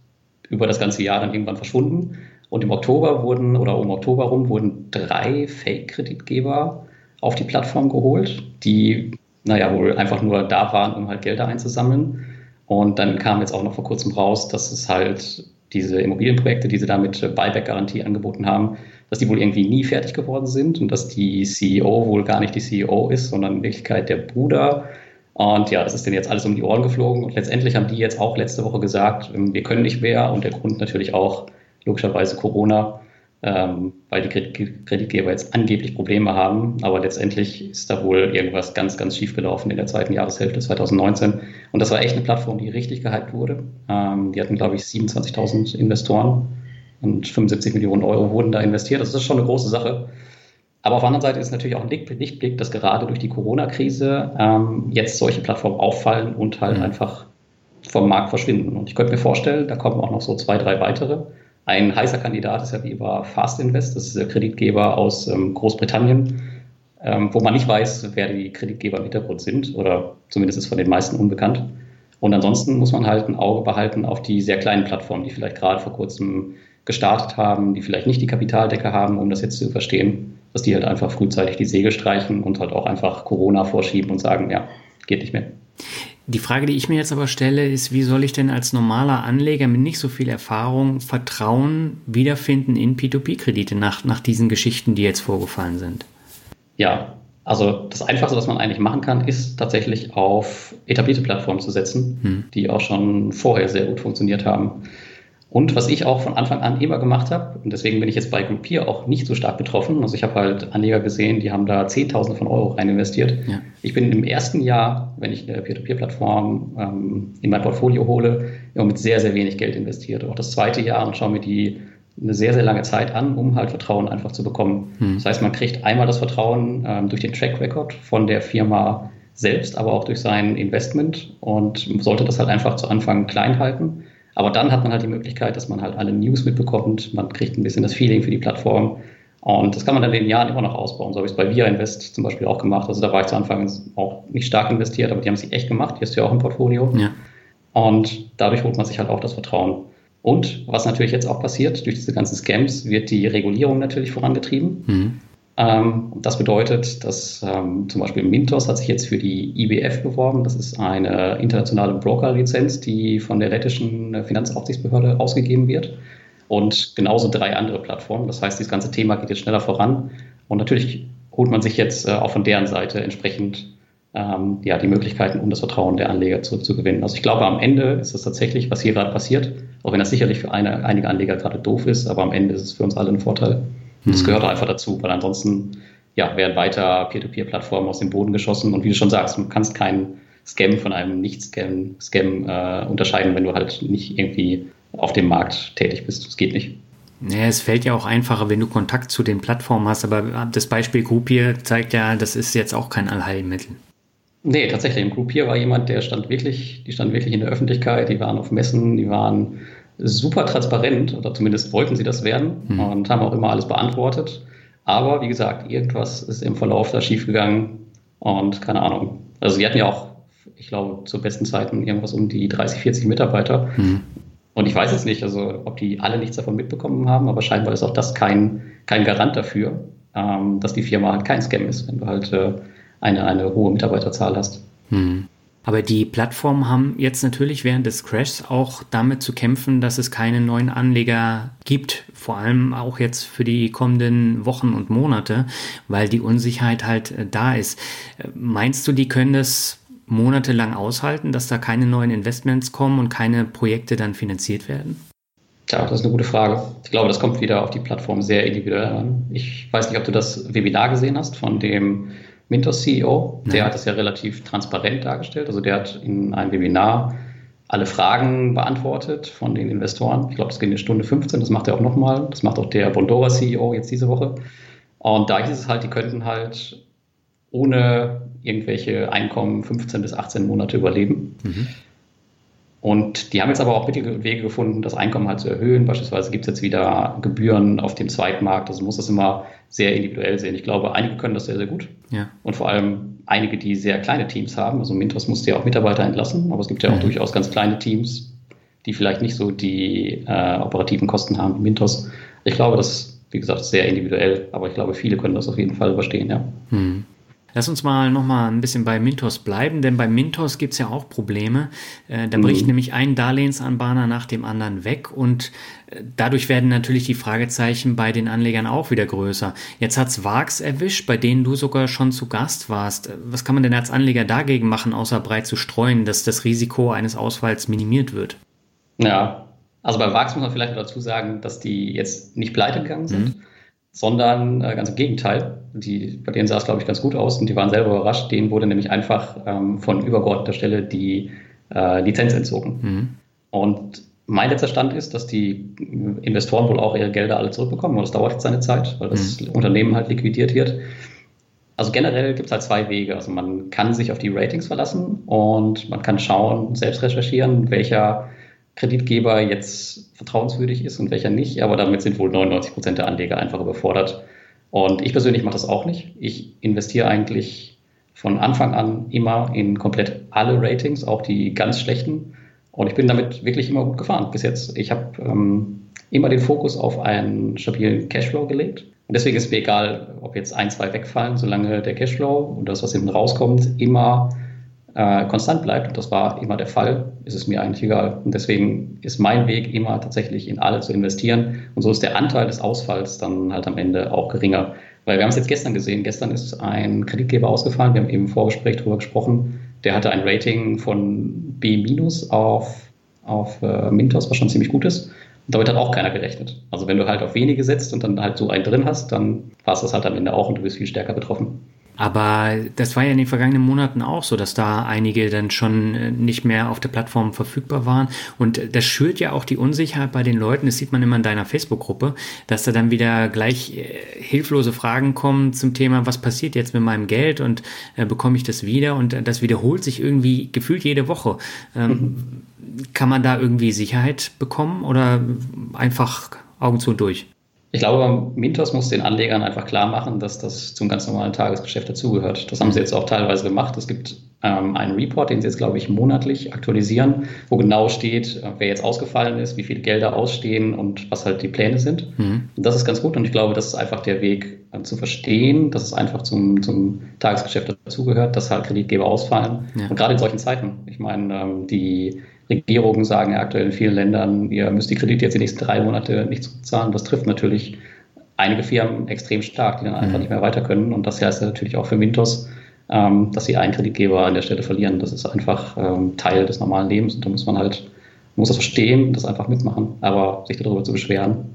über das ganze Jahr dann irgendwann verschwunden. Und im Oktober wurden, oder um Oktober rum, wurden drei Fake-Kreditgeber auf die Plattform geholt, die, naja, wohl einfach nur da waren, um halt Gelder einzusammeln. Und dann kam jetzt auch noch vor kurzem raus, dass es halt diese Immobilienprojekte, die sie da mit Buyback-Garantie angeboten haben, dass die wohl irgendwie nie fertig geworden sind und dass die CEO wohl gar nicht die CEO ist, sondern in Wirklichkeit der Bruder. Und ja, das ist denen jetzt alles um die Ohren geflogen. Und letztendlich haben die jetzt auch letzte Woche gesagt, ähm, wir können nicht mehr. Und der Grund natürlich auch logischerweise Corona ähm, weil die Kreditgeber jetzt angeblich Probleme haben. Aber letztendlich ist da wohl irgendwas ganz, ganz schief gelaufen in der zweiten Jahreshälfte 2019. Und das war echt eine Plattform, die richtig gehypt wurde. Ähm, die hatten, glaube ich, 27.000 Investoren und 75 Millionen Euro wurden da investiert. Das ist schon eine große Sache. Aber auf der anderen Seite ist natürlich auch ein Lichtblick, dass gerade durch die Corona-Krise ähm, jetzt solche Plattformen auffallen und halt mhm. einfach vom Markt verschwinden. Und ich könnte mir vorstellen, da kommen auch noch so zwei, drei weitere. Ein heißer Kandidat ist ja wie immer Fast Invest, das ist der Kreditgeber aus ähm, Großbritannien, ähm, wo man nicht weiß, wer die Kreditgeber im Hintergrund sind oder zumindest ist von den meisten unbekannt. Und ansonsten muss man halt ein Auge behalten auf die sehr kleinen Plattformen, die vielleicht gerade vor kurzem gestartet haben, die vielleicht nicht die Kapitaldecke haben, um das jetzt zu verstehen, dass die halt einfach frühzeitig die Segel streichen und halt auch einfach Corona vorschieben und sagen, ja, geht nicht mehr. Die Frage, die ich mir jetzt aber stelle, ist, wie soll ich denn als normaler Anleger mit nicht so viel Erfahrung Vertrauen wiederfinden in P2P-Kredite nach, nach diesen Geschichten, die jetzt vorgefallen sind? Ja, also das Einfachste, was man eigentlich machen kann, ist tatsächlich auf etablierte Plattformen zu setzen, hm. die auch schon vorher sehr gut funktioniert haben. Und was ich auch von Anfang an immer gemacht habe, und deswegen bin ich jetzt bei Groupier auch nicht so stark betroffen. Also ich habe halt Anleger gesehen, die haben da Zehntausende von Euro rein investiert. Ja. Ich bin im ersten Jahr, wenn ich eine Peer-to-Peer-Plattform ähm, in mein Portfolio hole, immer mit sehr, sehr wenig Geld investiert. Auch das zweite Jahr und schaue mir die eine sehr, sehr lange Zeit an, um halt Vertrauen einfach zu bekommen. Hm. Das heißt, man kriegt einmal das Vertrauen ähm, durch den Track Record von der Firma selbst, aber auch durch sein Investment und sollte das halt einfach zu Anfang klein halten aber dann hat man halt die Möglichkeit, dass man halt alle News mitbekommt. Man kriegt ein bisschen das Feeling für die Plattform. Und das kann man dann in den Jahren immer noch ausbauen. So habe ich es bei Via Invest zum Beispiel auch gemacht. Also da war ich zu Anfang auch nicht stark investiert, aber die haben sich echt gemacht. Die hast du ja auch im Portfolio. Ja. Und dadurch holt man sich halt auch das Vertrauen. Und was natürlich jetzt auch passiert, durch diese ganzen Scams wird die Regulierung natürlich vorangetrieben. Mhm. Ähm, das bedeutet, dass ähm, zum Beispiel Mintos hat sich jetzt für die IBF beworben. Das ist eine internationale Broker-Lizenz, die von der lettischen Finanzaufsichtsbehörde ausgegeben wird. Und genauso drei andere Plattformen. Das heißt, das ganze Thema geht jetzt schneller voran. Und natürlich holt man sich jetzt äh, auch von deren Seite entsprechend ähm, ja, die Möglichkeiten, um das Vertrauen der Anleger zurückzugewinnen. Also ich glaube, am Ende ist das tatsächlich, was hier gerade passiert, auch wenn das sicherlich für eine, einige Anleger gerade doof ist, aber am Ende ist es für uns alle ein Vorteil. Das mhm. gehört einfach dazu, weil ansonsten ja, werden weiter Peer-to-Peer-Plattformen aus dem Boden geschossen. Und wie du schon sagst, du kannst keinen Scam von einem Nicht-Scam Scam, äh, unterscheiden, wenn du halt nicht irgendwie auf dem Markt tätig bist. Das geht nicht. Ja, es fällt ja auch einfacher, wenn du Kontakt zu den Plattformen hast, aber das Beispiel Groupier zeigt ja, das ist jetzt auch kein Allheilmittel. Nee, tatsächlich. Im Groupier war jemand, der stand wirklich, die stand wirklich in der Öffentlichkeit, die waren auf Messen, die waren super transparent, oder zumindest wollten sie das werden mhm. und haben auch immer alles beantwortet. Aber wie gesagt, irgendwas ist im Verlauf da schiefgegangen und keine Ahnung. Also sie hatten ja auch, ich glaube, zu besten Zeiten irgendwas um die 30, 40 Mitarbeiter. Mhm. Und ich weiß jetzt nicht, also ob die alle nichts davon mitbekommen haben, aber scheinbar ist auch das kein, kein Garant dafür, ähm, dass die Firma halt kein Scam ist, wenn du halt äh, eine, eine hohe Mitarbeiterzahl hast. Mhm. Aber die Plattformen haben jetzt natürlich während des Crashs auch damit zu kämpfen, dass es keine neuen Anleger gibt, vor allem auch jetzt für die kommenden Wochen und Monate, weil die Unsicherheit halt äh, da ist. Äh, meinst du, die können das monatelang aushalten, dass da keine neuen Investments kommen und keine Projekte dann finanziert werden? Ja, das ist eine gute Frage. Ich glaube, das kommt wieder auf die Plattform sehr individuell an. Ich weiß nicht, ob du das Webinar gesehen hast von dem Mintos CEO. Der ja. hat das ja relativ transparent dargestellt. Also der hat in einem Webinar alle Fragen beantwortet von den Investoren. Ich glaube, das ging eine Stunde 15. Das macht er auch nochmal. Das macht auch der Bondora CEO jetzt diese Woche. Und da hieß es halt, die könnten halt ohne irgendwelche Einkommen 15 bis 18 Monate überleben. Mhm. Und die haben jetzt aber auch Mittel und Wege gefunden, das Einkommen halt zu erhöhen. Beispielsweise gibt es jetzt wieder Gebühren auf dem Zweitmarkt. Also muss das immer sehr individuell sehen. Ich glaube, einige können das sehr, sehr gut. Ja. Und vor allem einige, die sehr kleine Teams haben. Also Mintos musste ja auch Mitarbeiter entlassen, aber es gibt ja auch mhm. durchaus ganz kleine Teams, die vielleicht nicht so die äh, operativen Kosten haben wie Mintos. Ich glaube, das ist, wie gesagt, sehr individuell, aber ich glaube, viele können das auf jeden Fall überstehen, ja. Mhm. Lass uns mal noch mal ein bisschen bei Mintos bleiben, denn bei Mintos gibt es ja auch Probleme. Äh, da bricht mhm. nämlich ein Darlehensanbahner nach dem anderen weg und äh, dadurch werden natürlich die Fragezeichen bei den Anlegern auch wieder größer. Jetzt hat's Vax erwischt, bei denen du sogar schon zu Gast warst. Was kann man denn als Anleger dagegen machen, außer breit zu streuen, dass das Risiko eines Ausfalls minimiert wird? Ja, also bei Vax muss man vielleicht dazu sagen, dass die jetzt nicht pleite gegangen sind. Mhm sondern äh, ganz im Gegenteil. Die, bei denen sah es, glaube ich, ganz gut aus und die waren selber überrascht. Denen wurde nämlich einfach ähm, von übergeordneter Stelle die äh, Lizenz entzogen. Mhm. Und mein letzter Stand ist, dass die Investoren wohl auch ihre Gelder alle zurückbekommen. Und das dauert jetzt seine Zeit, weil das mhm. Unternehmen halt liquidiert wird. Also generell gibt es halt zwei Wege. Also man kann sich auf die Ratings verlassen und man kann schauen, selbst recherchieren, welcher Kreditgeber jetzt vertrauenswürdig ist und welcher nicht. Aber damit sind wohl 99 Prozent der Anleger einfach überfordert. Und ich persönlich mache das auch nicht. Ich investiere eigentlich von Anfang an immer in komplett alle Ratings, auch die ganz schlechten. Und ich bin damit wirklich immer gut gefahren bis jetzt. Ich habe ähm, immer den Fokus auf einen stabilen Cashflow gelegt. Und deswegen ist mir egal, ob jetzt ein, zwei wegfallen, solange der Cashflow und das, was hinten rauskommt, immer äh, konstant bleibt, und das war immer der Fall, ist es mir eigentlich egal. Und deswegen ist mein Weg immer tatsächlich in alle zu investieren. Und so ist der Anteil des Ausfalls dann halt am Ende auch geringer. Weil wir haben es jetzt gestern gesehen. Gestern ist ein Kreditgeber ausgefallen. Wir haben eben im Vorgespräch darüber gesprochen. Der hatte ein Rating von B- auf, auf äh, Mintos, was schon ziemlich gut ist. Und damit hat auch keiner gerechnet. Also wenn du halt auf wenige setzt und dann halt so einen drin hast, dann war es das halt am Ende auch und du bist viel stärker betroffen. Aber das war ja in den vergangenen Monaten auch so, dass da einige dann schon äh, nicht mehr auf der Plattform verfügbar waren. Und das schürt ja auch die Unsicherheit bei den Leuten. Das sieht man immer in deiner Facebook-Gruppe, dass da dann wieder gleich äh, hilflose Fragen kommen zum Thema, was passiert jetzt mit meinem Geld und äh, bekomme ich das wieder? Und das wiederholt sich irgendwie gefühlt jede Woche. Ähm, mhm. Kann man da irgendwie Sicherheit bekommen oder einfach Augen zu und durch? Ich glaube, Mintos muss den Anlegern einfach klar machen, dass das zum ganz normalen Tagesgeschäft dazugehört. Das haben sie jetzt auch teilweise gemacht. Es gibt ähm, einen Report, den sie jetzt, glaube ich, monatlich aktualisieren, wo genau steht, äh, wer jetzt ausgefallen ist, wie viele Gelder ausstehen und was halt die Pläne sind. Mhm. Und das ist ganz gut und ich glaube, das ist einfach der Weg äh, zu verstehen, dass es einfach zum, zum Tagesgeschäft dazugehört, dass halt Kreditgeber ausfallen. Ja. Und gerade in solchen Zeiten. Ich meine, ähm, die Regierungen sagen ja aktuell in vielen Ländern, ihr müsst die Kredite jetzt die nächsten drei Monate nicht zurückzahlen. Das trifft natürlich einige Firmen extrem stark, die dann einfach mhm. nicht mehr weiter können. Und das heißt natürlich auch für Mintos, ähm, dass sie einen Kreditgeber an der Stelle verlieren. Das ist einfach ähm, Teil des normalen Lebens und da muss man halt, muss das verstehen, das einfach mitmachen. Aber sich darüber zu beschweren,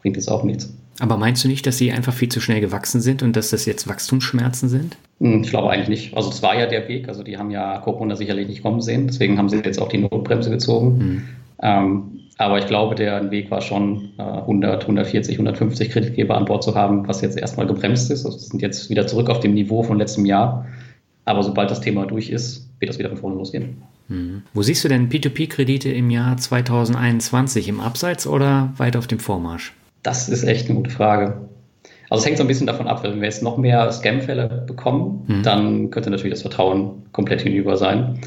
bringt jetzt auch nichts. Aber meinst du nicht, dass sie einfach viel zu schnell gewachsen sind und dass das jetzt Wachstumsschmerzen sind? Hm, ich glaube eigentlich nicht. Also es war ja der Weg. Also die haben ja Corona sicherlich nicht kommen sehen. Deswegen haben sie jetzt auch die Notbremse gezogen. Mhm. Ähm, aber ich glaube, der Weg war schon äh, 100, 140, 150 Kreditgeber an Bord zu haben, was jetzt erstmal gebremst ist. Also sind jetzt wieder zurück auf dem Niveau von letztem Jahr. Aber sobald das Thema durch ist, wird das wieder von vorne losgehen. Mhm. Wo siehst du denn P2P-Kredite im Jahr 2021? Im Abseits oder weit auf dem Vormarsch? Das ist echt eine gute Frage. Also es hängt so ein bisschen davon ab, wenn wir jetzt noch mehr Scam-Fälle bekommen, mhm. dann könnte natürlich das Vertrauen komplett hinüber sein.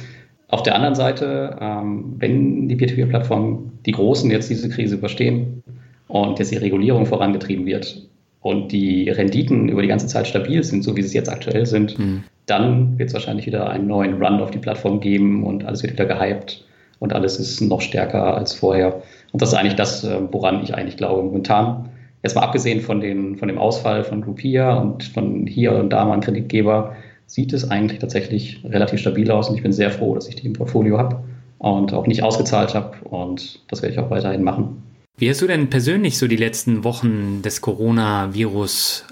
Auf der anderen Seite, ähm, wenn die Peer-to-Peer-Plattformen, die Großen jetzt diese Krise überstehen und jetzt die Regulierung vorangetrieben wird und die Renditen über die ganze Zeit stabil sind, so wie sie jetzt aktuell sind, mhm. dann wird es wahrscheinlich wieder einen neuen Run auf die Plattform geben und alles wird wieder gehypt und alles ist noch stärker als vorher. Und das ist eigentlich das, äh, woran ich eigentlich glaube momentan. Jetzt mal abgesehen von, den, von dem Ausfall von Groupier und von hier und da mal ein Kreditgeber, sieht es eigentlich tatsächlich relativ stabil aus und ich bin sehr froh, dass ich die im Portfolio habe und auch nicht ausgezahlt habe und das werde ich auch weiterhin machen. Wie hast du denn persönlich so die letzten Wochen des Coronavirus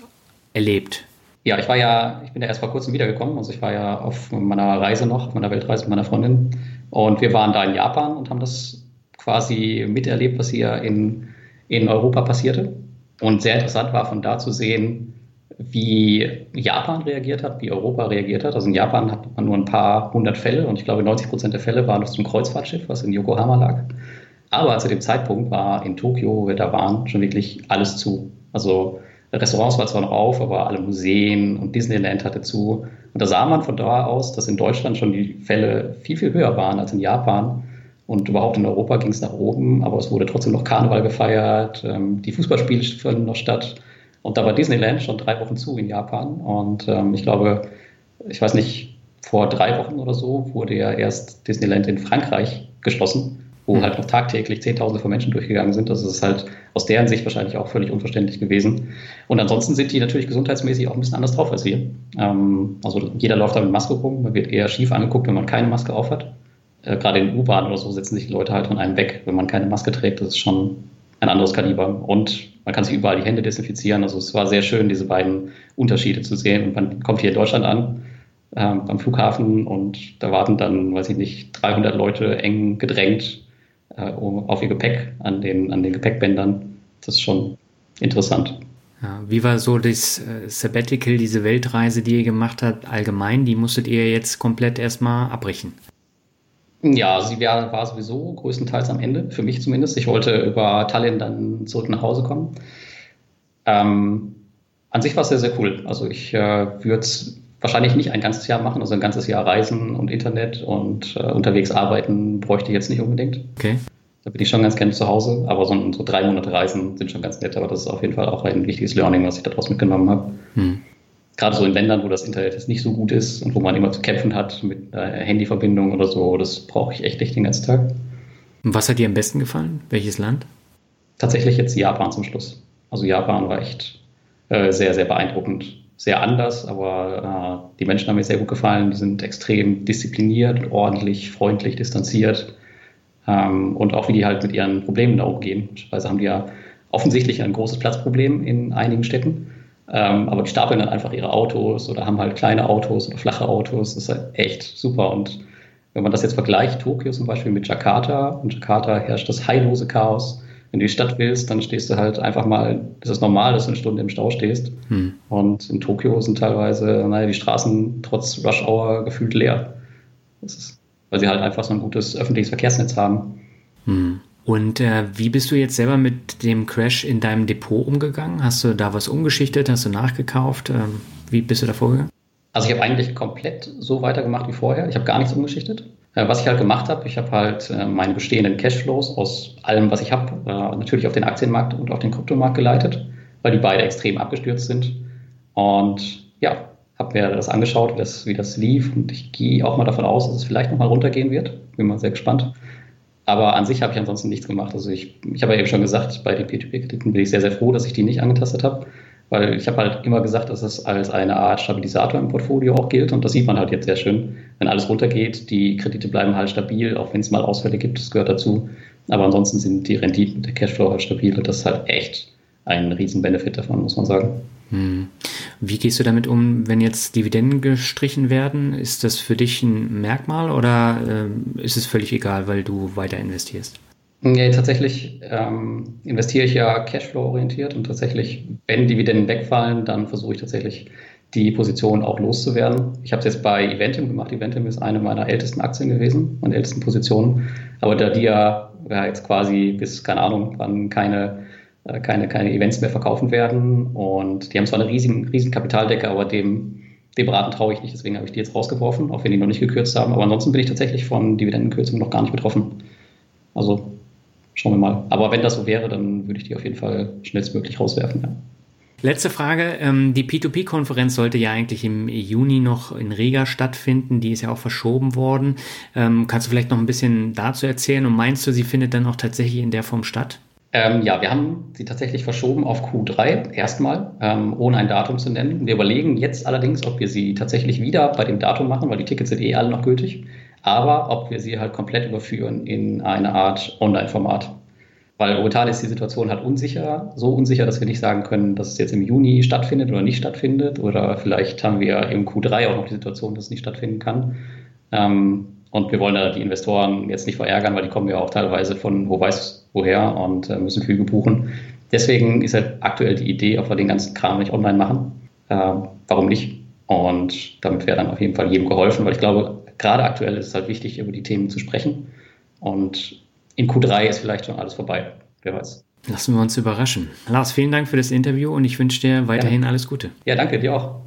erlebt? Ja, ich war ja, ich bin ja erst vor kurzem wiedergekommen. Also ich war ja auf meiner Reise noch, auf meiner Weltreise mit meiner Freundin. Und wir waren da in Japan und haben das quasi miterlebt, was hier in, in Europa passierte. Und sehr interessant war von da zu sehen, wie Japan reagiert hat, wie Europa reagiert hat. Also in Japan hat man nur ein paar hundert Fälle und ich glaube 90 Prozent der Fälle waren aus dem Kreuzfahrtschiff, was in Yokohama lag. Aber zu dem Zeitpunkt war in Tokio, wo wir da waren, schon wirklich alles zu. Also Restaurants waren zwar noch auf, aber alle Museen und Disneyland hatte zu. Und da sah man von da aus, dass in Deutschland schon die Fälle viel, viel höher waren als in Japan. Und überhaupt in Europa ging es nach oben, aber es wurde trotzdem noch Karneval gefeiert, ähm, die Fußballspiele fanden noch statt. Und da war Disneyland schon drei Wochen zu in Japan. Und ähm, ich glaube, ich weiß nicht, vor drei Wochen oder so wurde ja erst Disneyland in Frankreich geschlossen, wo mhm. halt noch tagtäglich Zehntausende von Menschen durchgegangen sind. Das ist halt aus deren Sicht wahrscheinlich auch völlig unverständlich gewesen. Und ansonsten sind die natürlich gesundheitsmäßig auch ein bisschen anders drauf als wir. Ähm, also jeder läuft da mit Maske rum. Man wird eher schief angeguckt, wenn man keine Maske aufhat. Äh, gerade in U-Bahn oder so setzen sich die Leute halt von einem weg, wenn man keine Maske trägt. Das ist schon ein anderes Kaliber. Und man kann sich überall die Hände desinfizieren. Also es war sehr schön, diese beiden Unterschiede zu sehen. Und man kommt hier in Deutschland an, ähm, am Flughafen, und da warten dann, weiß ich nicht, 300 Leute eng gedrängt äh, auf ihr Gepäck an den, an den Gepäckbändern. Das ist schon interessant. Ja, wie war so das äh, Sabbatical, diese Weltreise, die ihr gemacht habt, allgemein? Die musstet ihr jetzt komplett erstmal abbrechen? Ja, sie war, war sowieso größtenteils am Ende, für mich zumindest. Ich wollte über Tallinn dann zurück nach Hause kommen. Ähm, an sich war es sehr, sehr cool. Also ich äh, würde es wahrscheinlich nicht ein ganzes Jahr machen, also ein ganzes Jahr reisen und Internet und äh, unterwegs arbeiten bräuchte ich jetzt nicht unbedingt. Okay. Da bin ich schon ganz gerne zu Hause, aber so, so, drei Monate Reisen sind schon ganz nett, aber das ist auf jeden Fall auch ein wichtiges Learning, was ich daraus mitgenommen habe. Hm gerade so in Ländern, wo das Internet jetzt nicht so gut ist und wo man immer zu kämpfen hat mit äh, Handyverbindung oder so, das brauche ich echt nicht den ganzen Tag. Und was hat dir am besten gefallen? Welches Land? Tatsächlich jetzt Japan zum Schluss. Also Japan war echt äh, sehr, sehr beeindruckend. Sehr anders, aber äh, die Menschen haben mir sehr gut gefallen. Die sind extrem diszipliniert, ordentlich, freundlich, distanziert. Ähm, und auch wie die halt mit ihren Problemen da umgehen. Beispielsweise haben die ja offensichtlich ein großes Platzproblem in einigen Städten. Ähm, aber die stapeln dann einfach ihre Autos oder haben halt kleine Autos oder flache Autos. Das ist halt echt super. Und wenn man das jetzt vergleicht, Tokio zum Beispiel mit Jakarta, in Jakarta herrscht das heillose Chaos. Wenn du die Stadt willst, dann stehst du halt einfach mal, das ist normal, dass du eine Stunde im Stau stehst. Hm. Und in Tokio sind teilweise, naja, die Straßen trotz Rush Hour gefühlt leer. Das ist, weil sie halt einfach so ein gutes öffentliches Verkehrsnetz haben. Hm. Und äh, wie bist du jetzt selber mit dem Crash in deinem Depot umgegangen? Hast du da was umgeschichtet? Hast du nachgekauft? Ähm, wie bist du da vorgegangen? Also ich habe eigentlich komplett so weitergemacht wie vorher. Ich habe gar nichts umgeschichtet. Äh, was ich halt gemacht habe, ich habe halt äh, meine bestehenden Cashflows aus allem, was ich habe, äh, natürlich auf den Aktienmarkt und auf den Kryptomarkt geleitet, weil die beide extrem abgestürzt sind. Und ja, habe mir das angeschaut, wie das, wie das lief. Und ich gehe auch mal davon aus, dass es vielleicht nochmal runtergehen wird. Bin mal sehr gespannt. Aber an sich habe ich ansonsten nichts gemacht. Also ich, ich habe ja eben schon gesagt, bei den P2P-Krediten bin ich sehr, sehr froh, dass ich die nicht angetastet habe. Weil ich habe halt immer gesagt, dass es als eine Art Stabilisator im Portfolio auch gilt. Und das sieht man halt jetzt sehr schön. Wenn alles runtergeht, die Kredite bleiben halt stabil, auch wenn es mal Ausfälle gibt, das gehört dazu. Aber ansonsten sind die Renditen, der Cashflow halt stabil. Und das ist halt echt ein Riesen-Benefit davon, muss man sagen. Hm. Wie gehst du damit um, wenn jetzt Dividenden gestrichen werden? Ist das für dich ein Merkmal oder äh, ist es völlig egal, weil du weiter investierst? Nee, tatsächlich ähm, investiere ich ja Cashflow-orientiert und tatsächlich, wenn Dividenden wegfallen, dann versuche ich tatsächlich die Position auch loszuwerden. Ich habe es jetzt bei Eventim gemacht. Eventim ist eine meiner ältesten Aktien gewesen, meine ältesten Positionen. Aber da die ja, ja jetzt quasi bis, keine Ahnung, wann keine, keine, keine Events mehr verkaufen werden und die haben zwar eine riesigen, riesen Kapitaldecke, aber dem, dem Raten traue ich nicht, deswegen habe ich die jetzt rausgeworfen, auch wenn die noch nicht gekürzt haben. Aber ansonsten bin ich tatsächlich von Dividendenkürzungen noch gar nicht betroffen. Also schauen wir mal. Aber wenn das so wäre, dann würde ich die auf jeden Fall schnellstmöglich rauswerfen. Ja. Letzte Frage. Ähm, die P2P-Konferenz sollte ja eigentlich im Juni noch in Riga stattfinden. Die ist ja auch verschoben worden. Ähm, kannst du vielleicht noch ein bisschen dazu erzählen? Und meinst du, sie findet dann auch tatsächlich in der Form statt? Ähm, ja, wir haben sie tatsächlich verschoben auf Q3 erstmal, ähm, ohne ein Datum zu nennen. Wir überlegen jetzt allerdings, ob wir sie tatsächlich wieder bei dem Datum machen, weil die Tickets sind eh alle noch gültig aber ob wir sie halt komplett überführen in eine Art Online-Format. Weil momentan ist die Situation halt unsicher, so unsicher, dass wir nicht sagen können, dass es jetzt im Juni stattfindet oder nicht stattfindet. Oder vielleicht haben wir im Q3 auch noch die Situation, dass es nicht stattfinden kann. Ähm, und wir wollen da die Investoren jetzt nicht verärgern, weil die kommen ja auch teilweise von wo weiß woher und äh, müssen Flüge buchen. Deswegen ist halt aktuell die Idee, ob wir den ganzen Kram nicht online machen. Äh, warum nicht? Und damit wäre dann auf jeden Fall jedem geholfen, weil ich glaube, gerade aktuell ist es halt wichtig, über die Themen zu sprechen. Und in Q3 ist vielleicht schon alles vorbei. Wer weiß. Lassen wir uns überraschen. Lars, vielen Dank für das Interview und ich wünsche dir weiterhin ja. alles Gute. Ja, danke, dir auch.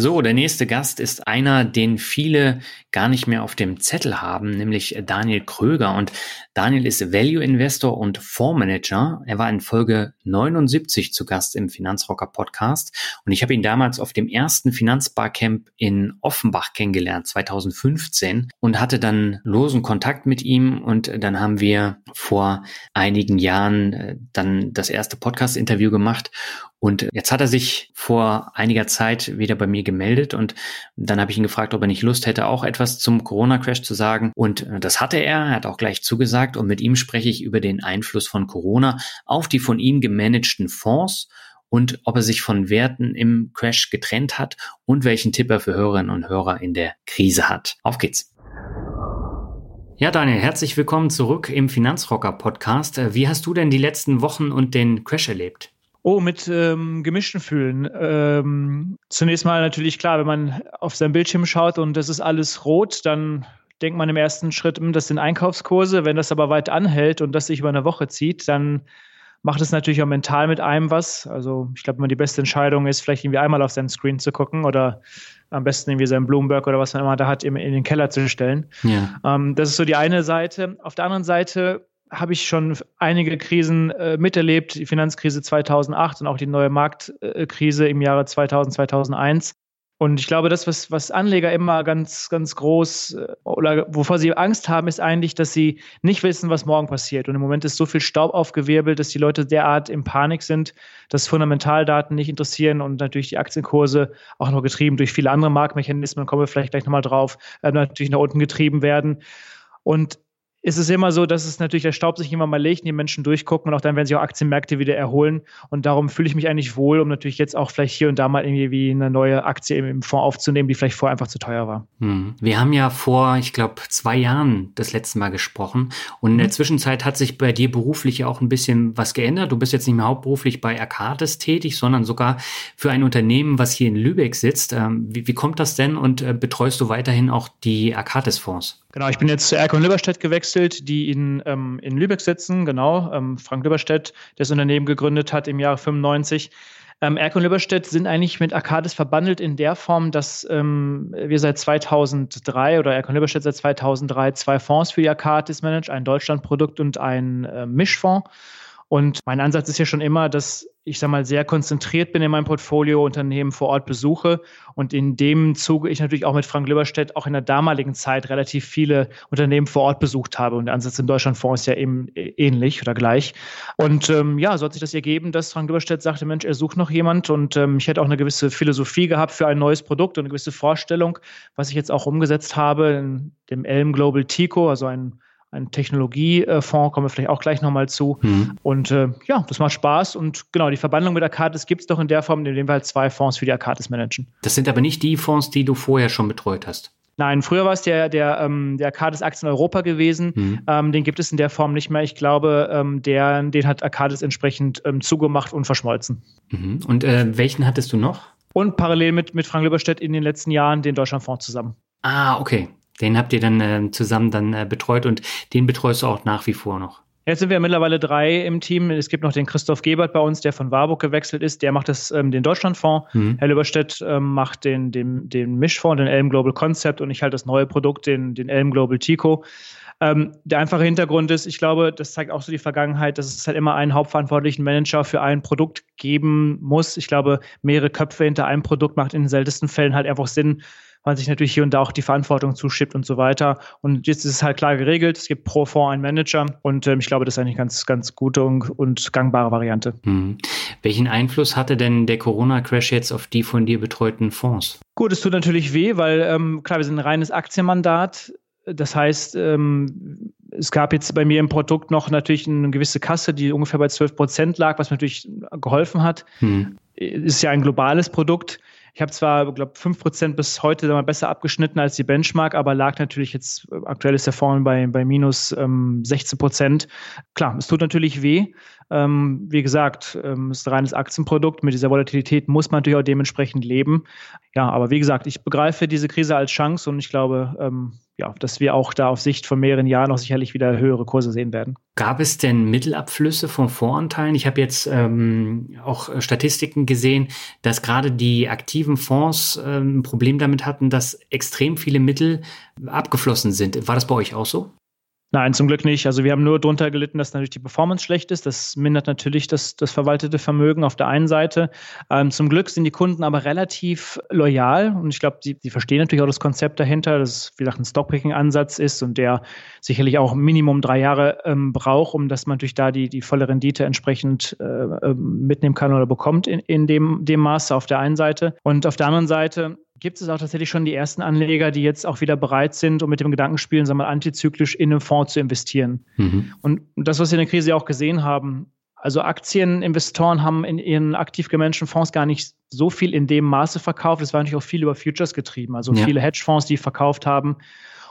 So, der nächste Gast ist einer, den viele gar nicht mehr auf dem Zettel haben, nämlich Daniel Kröger. Und Daniel ist Value Investor und Fondsmanager. Er war in Folge 79 zu Gast im Finanzrocker Podcast. Und ich habe ihn damals auf dem ersten Finanzbarcamp in Offenbach kennengelernt, 2015, und hatte dann losen Kontakt mit ihm. Und dann haben wir vor einigen Jahren äh, dann das erste Podcast-Interview gemacht. Und jetzt hat er sich vor einiger Zeit wieder bei mir gemeldet und dann habe ich ihn gefragt, ob er nicht Lust hätte, auch etwas zum Corona-Crash zu sagen. Und äh, das hatte er, er hat auch gleich zugesagt und mit ihm spreche ich über den Einfluss von Corona auf die von ihm gemanagten Fonds und ob er sich von Werten im Crash getrennt hat und welchen Tipp er für Hörerinnen und Hörer in der Krise hat. Auf geht's. Ja, Daniel, herzlich willkommen zurück im Finanzrocker Podcast. Wie hast du denn die letzten Wochen und den Crash erlebt? Oh, mit ähm, gemischten Fühlen. Ähm, zunächst mal natürlich klar, wenn man auf seinen Bildschirm schaut und das ist alles rot, dann denkt man im ersten Schritt, hm, das sind Einkaufskurse. Wenn das aber weit anhält und das sich über eine Woche zieht, dann macht es natürlich auch mental mit einem was. Also ich glaube, immer die beste Entscheidung ist, vielleicht irgendwie einmal auf seinen Screen zu gucken oder am besten irgendwie seinen Bloomberg oder was man immer da hat, in den Keller zu stellen. Ja. Ähm, das ist so die eine Seite. Auf der anderen Seite habe ich schon einige Krisen äh, miterlebt, die Finanzkrise 2008 und auch die neue Marktkrise im Jahre 2000, 2001. Und ich glaube, das, was, was Anleger immer ganz, ganz groß äh, oder wovor sie Angst haben, ist eigentlich, dass sie nicht wissen, was morgen passiert. Und im Moment ist so viel Staub aufgewirbelt, dass die Leute derart in Panik sind, dass Fundamentaldaten nicht interessieren und natürlich die Aktienkurse auch noch getrieben durch viele andere Marktmechanismen, kommen wir vielleicht gleich nochmal drauf, äh, natürlich nach unten getrieben werden. Und ist es immer so, dass es natürlich der Staub sich immer mal legt und die Menschen durchgucken und auch dann werden sich auch Aktienmärkte wieder erholen. Und darum fühle ich mich eigentlich wohl, um natürlich jetzt auch vielleicht hier und da mal irgendwie eine neue Aktie im, Fonds aufzunehmen, die vielleicht vorher einfach zu teuer war. Hm. Wir haben ja vor, ich glaube, zwei Jahren das letzte Mal gesprochen. Und in der mhm. Zwischenzeit hat sich bei dir beruflich ja auch ein bisschen was geändert. Du bist jetzt nicht mehr hauptberuflich bei Arcades tätig, sondern sogar für ein Unternehmen, was hier in Lübeck sitzt. Ähm, wie, wie kommt das denn und äh, betreust du weiterhin auch die Arcades-Fonds? Genau, ich bin jetzt zu Erkon Lüberstedt gewechselt, die in, ähm, in Lübeck sitzen, genau. Ähm, Frank Lüberstedt, der das Unternehmen gegründet hat im Jahre 95. Ähm, Erkon Lüberstedt sind eigentlich mit Arcadis verbandelt in der Form, dass ähm, wir seit 2003 oder Erkon Lüberstedt seit 2003 zwei Fonds für die Arcadis managt, ein Deutschlandprodukt und ein äh, Mischfonds. Und mein Ansatz ist ja schon immer, dass ich sag mal sehr konzentriert bin in meinem Portfolio, Unternehmen vor Ort besuche und in dem Zuge ich natürlich auch mit Frank Lüberstedt auch in der damaligen Zeit relativ viele Unternehmen vor Ort besucht habe. Und der Ansatz im Deutschlandfonds ist ja eben ähnlich oder gleich. Und ähm, ja, so hat sich das ergeben, dass Frank Lüberstedt sagte, Mensch, er sucht noch jemand und ähm, ich hätte auch eine gewisse Philosophie gehabt für ein neues Produkt und eine gewisse Vorstellung, was ich jetzt auch umgesetzt habe in dem Elm Global Tico, also ein ein Technologiefonds, kommen wir vielleicht auch gleich nochmal zu. Mhm. Und äh, ja, das macht Spaß. Und genau, die Verbandlung mit Arcadis gibt es doch in der Form, indem wir halt zwei Fonds für die Arcadis managen. Das sind aber nicht die Fonds, die du vorher schon betreut hast. Nein, früher war es der, der, ähm, der Arcadis Aktien Europa gewesen. Mhm. Ähm, den gibt es in der Form nicht mehr. Ich glaube, ähm, der, den hat Arcadis entsprechend ähm, zugemacht und verschmolzen. Mhm. Und äh, welchen hattest du noch? Und parallel mit, mit Frank Lüberstedt in den letzten Jahren den Deutschlandfonds zusammen. Ah, okay. Den habt ihr dann äh, zusammen dann äh, betreut und den betreust du auch nach wie vor noch. Jetzt sind wir mittlerweile drei im Team. Es gibt noch den Christoph Gebert bei uns, der von Warburg gewechselt ist. Der macht das, ähm, den Deutschlandfonds. Mhm. Herr Löberstedt ähm, macht den, den, den Mischfonds, den Elm Global Concept und ich halt das neue Produkt, den, den Elm Global Tico. Ähm, der einfache Hintergrund ist, ich glaube, das zeigt auch so die Vergangenheit, dass es halt immer einen hauptverantwortlichen Manager für ein Produkt geben muss. Ich glaube, mehrere Köpfe hinter einem Produkt macht in den seltensten Fällen halt einfach Sinn, man sich natürlich hier und da auch die Verantwortung zuschiebt und so weiter. Und jetzt ist es halt klar geregelt. Es gibt pro Fonds einen Manager und ähm, ich glaube, das ist eigentlich eine ganz, ganz gute und, und gangbare Variante. Hm. Welchen Einfluss hatte denn der Corona-Crash jetzt auf die von dir betreuten Fonds? Gut, es tut natürlich weh, weil ähm, klar, wir sind ein reines Aktienmandat. Das heißt, ähm, es gab jetzt bei mir im Produkt noch natürlich eine gewisse Kasse, die ungefähr bei 12 Prozent lag, was mir natürlich geholfen hat. Hm. Ist ja ein globales Produkt. Ich habe zwar, glaube 5% bis heute mal besser abgeschnitten als die Benchmark, aber lag natürlich jetzt, aktuell ist der Fonds bei, bei minus ähm, 16%. Klar, es tut natürlich weh. Ähm, wie gesagt, ähm, ist ein reines Aktienprodukt. Mit dieser Volatilität muss man natürlich auch dementsprechend leben. Ja, aber wie gesagt, ich begreife diese Krise als Chance und ich glaube, ähm, ja, dass wir auch da auf Sicht von mehreren Jahren noch sicherlich wieder höhere Kurse sehen werden. Gab es denn Mittelabflüsse von Voranteilen? Ich habe jetzt ähm, auch Statistiken gesehen, dass gerade die aktiven Fonds ähm, ein Problem damit hatten, dass extrem viele Mittel abgeflossen sind. War das bei euch auch so? Nein, zum Glück nicht. Also wir haben nur darunter gelitten, dass natürlich die Performance schlecht ist. Das mindert natürlich das, das verwaltete Vermögen auf der einen Seite. Ähm, zum Glück sind die Kunden aber relativ loyal und ich glaube, die, die verstehen natürlich auch das Konzept dahinter, dass es wie gesagt ein Stockpicking-Ansatz ist und der sicherlich auch Minimum drei Jahre ähm, braucht, um dass man natürlich da die, die volle Rendite entsprechend äh, ähm, mitnehmen kann oder bekommt in, in dem, dem Maße auf der einen Seite. Und auf der anderen Seite gibt es auch tatsächlich schon die ersten Anleger, die jetzt auch wieder bereit sind, um mit dem Gedanken spielen, sagen wir mal, antizyklisch in einen Fonds zu investieren. Mhm. Und das, was wir in der Krise auch gesehen haben, also Aktieninvestoren haben in ihren aktiv gemanagten Fonds gar nicht so viel in dem Maße verkauft. Es war natürlich auch viel über Futures getrieben, also ja. viele Hedgefonds, die verkauft haben.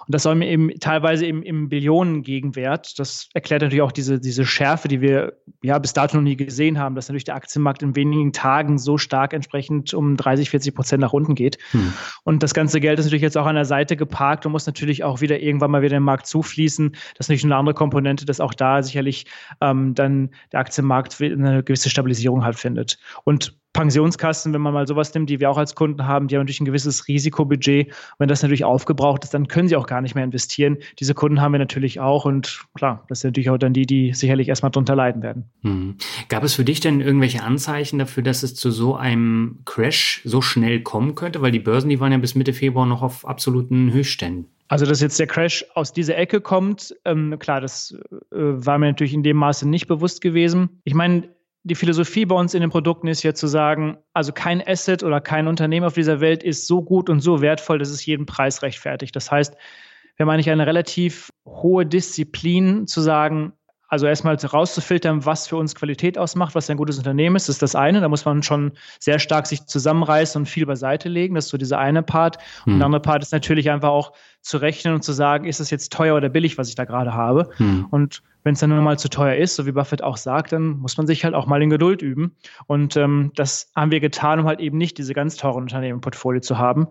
Und das soll mir eben teilweise im, im Billionen-Gegenwert. Das erklärt natürlich auch diese, diese Schärfe, die wir ja bis dato noch nie gesehen haben, dass natürlich der Aktienmarkt in wenigen Tagen so stark entsprechend um 30, 40 Prozent nach unten geht. Hm. Und das ganze Geld ist natürlich jetzt auch an der Seite geparkt und muss natürlich auch wieder irgendwann mal wieder im Markt zufließen. Das ist natürlich eine andere Komponente, dass auch da sicherlich ähm, dann der Aktienmarkt eine gewisse Stabilisierung halt findet. Und Pensionskassen, wenn man mal sowas nimmt, die wir auch als Kunden haben, die haben natürlich ein gewisses Risikobudget. wenn das natürlich aufgebraucht ist, dann können sie auch gar nicht mehr investieren. Diese Kunden haben wir natürlich auch und klar, das sind natürlich auch dann die, die sicherlich erstmal drunter leiden werden. Hm. Gab es für dich denn irgendwelche Anzeichen dafür, dass es zu so einem Crash so schnell kommen könnte? Weil die Börsen, die waren ja bis Mitte Februar noch auf absoluten Höchstständen. Also, dass jetzt der Crash aus dieser Ecke kommt, ähm, klar, das äh, war mir natürlich in dem Maße nicht bewusst gewesen. Ich meine, die Philosophie bei uns in den Produkten ist ja zu sagen, also kein Asset oder kein Unternehmen auf dieser Welt ist so gut und so wertvoll, dass es jeden Preis rechtfertigt. Das heißt, wir haben eigentlich eine relativ hohe Disziplin zu sagen, also erstmal rauszufiltern, was für uns Qualität ausmacht, was ein gutes Unternehmen ist, ist das eine. Da muss man schon sehr stark sich zusammenreißen und viel beiseite legen. Das ist so dieser eine Part. Und hm. der andere Part ist natürlich einfach auch zu rechnen und zu sagen, ist es jetzt teuer oder billig, was ich da gerade habe? Hm. Und wenn es dann nur mal zu teuer ist, so wie Buffett auch sagt, dann muss man sich halt auch mal in Geduld üben. Und ähm, das haben wir getan, um halt eben nicht diese ganz teuren Unternehmen im Portfolio zu haben.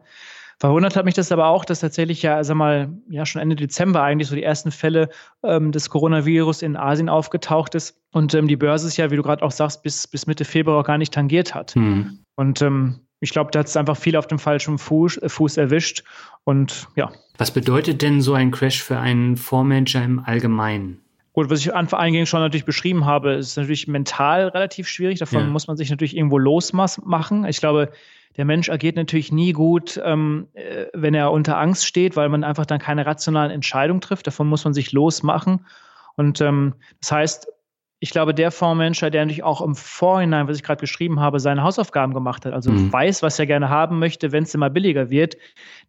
Verwundert hat mich das aber auch, dass tatsächlich ja, sag mal, ja schon Ende Dezember eigentlich so die ersten Fälle ähm, des Coronavirus in Asien aufgetaucht ist und ähm, die Börse es ja, wie du gerade auch sagst, bis, bis Mitte Februar gar nicht tangiert hat. Hm. Und ähm, ich glaube, da hat es einfach viel auf dem falschen Fuß, äh, Fuß erwischt. Und ja. Was bedeutet denn so ein Crash für einen Fondsmanager im Allgemeinen? Gut, was ich eingehend schon natürlich beschrieben habe, ist natürlich mental relativ schwierig. Davon ja. muss man sich natürlich irgendwo losmachen. Ich glaube, der Mensch agiert natürlich nie gut, ähm, äh, wenn er unter Angst steht, weil man einfach dann keine rationalen Entscheidungen trifft. Davon muss man sich losmachen. Und ähm, das heißt, ich glaube, der Fondsmanager, der natürlich auch im Vorhinein, was ich gerade geschrieben habe, seine Hausaufgaben gemacht hat, also mhm. weiß, was er gerne haben möchte, wenn es immer billiger wird,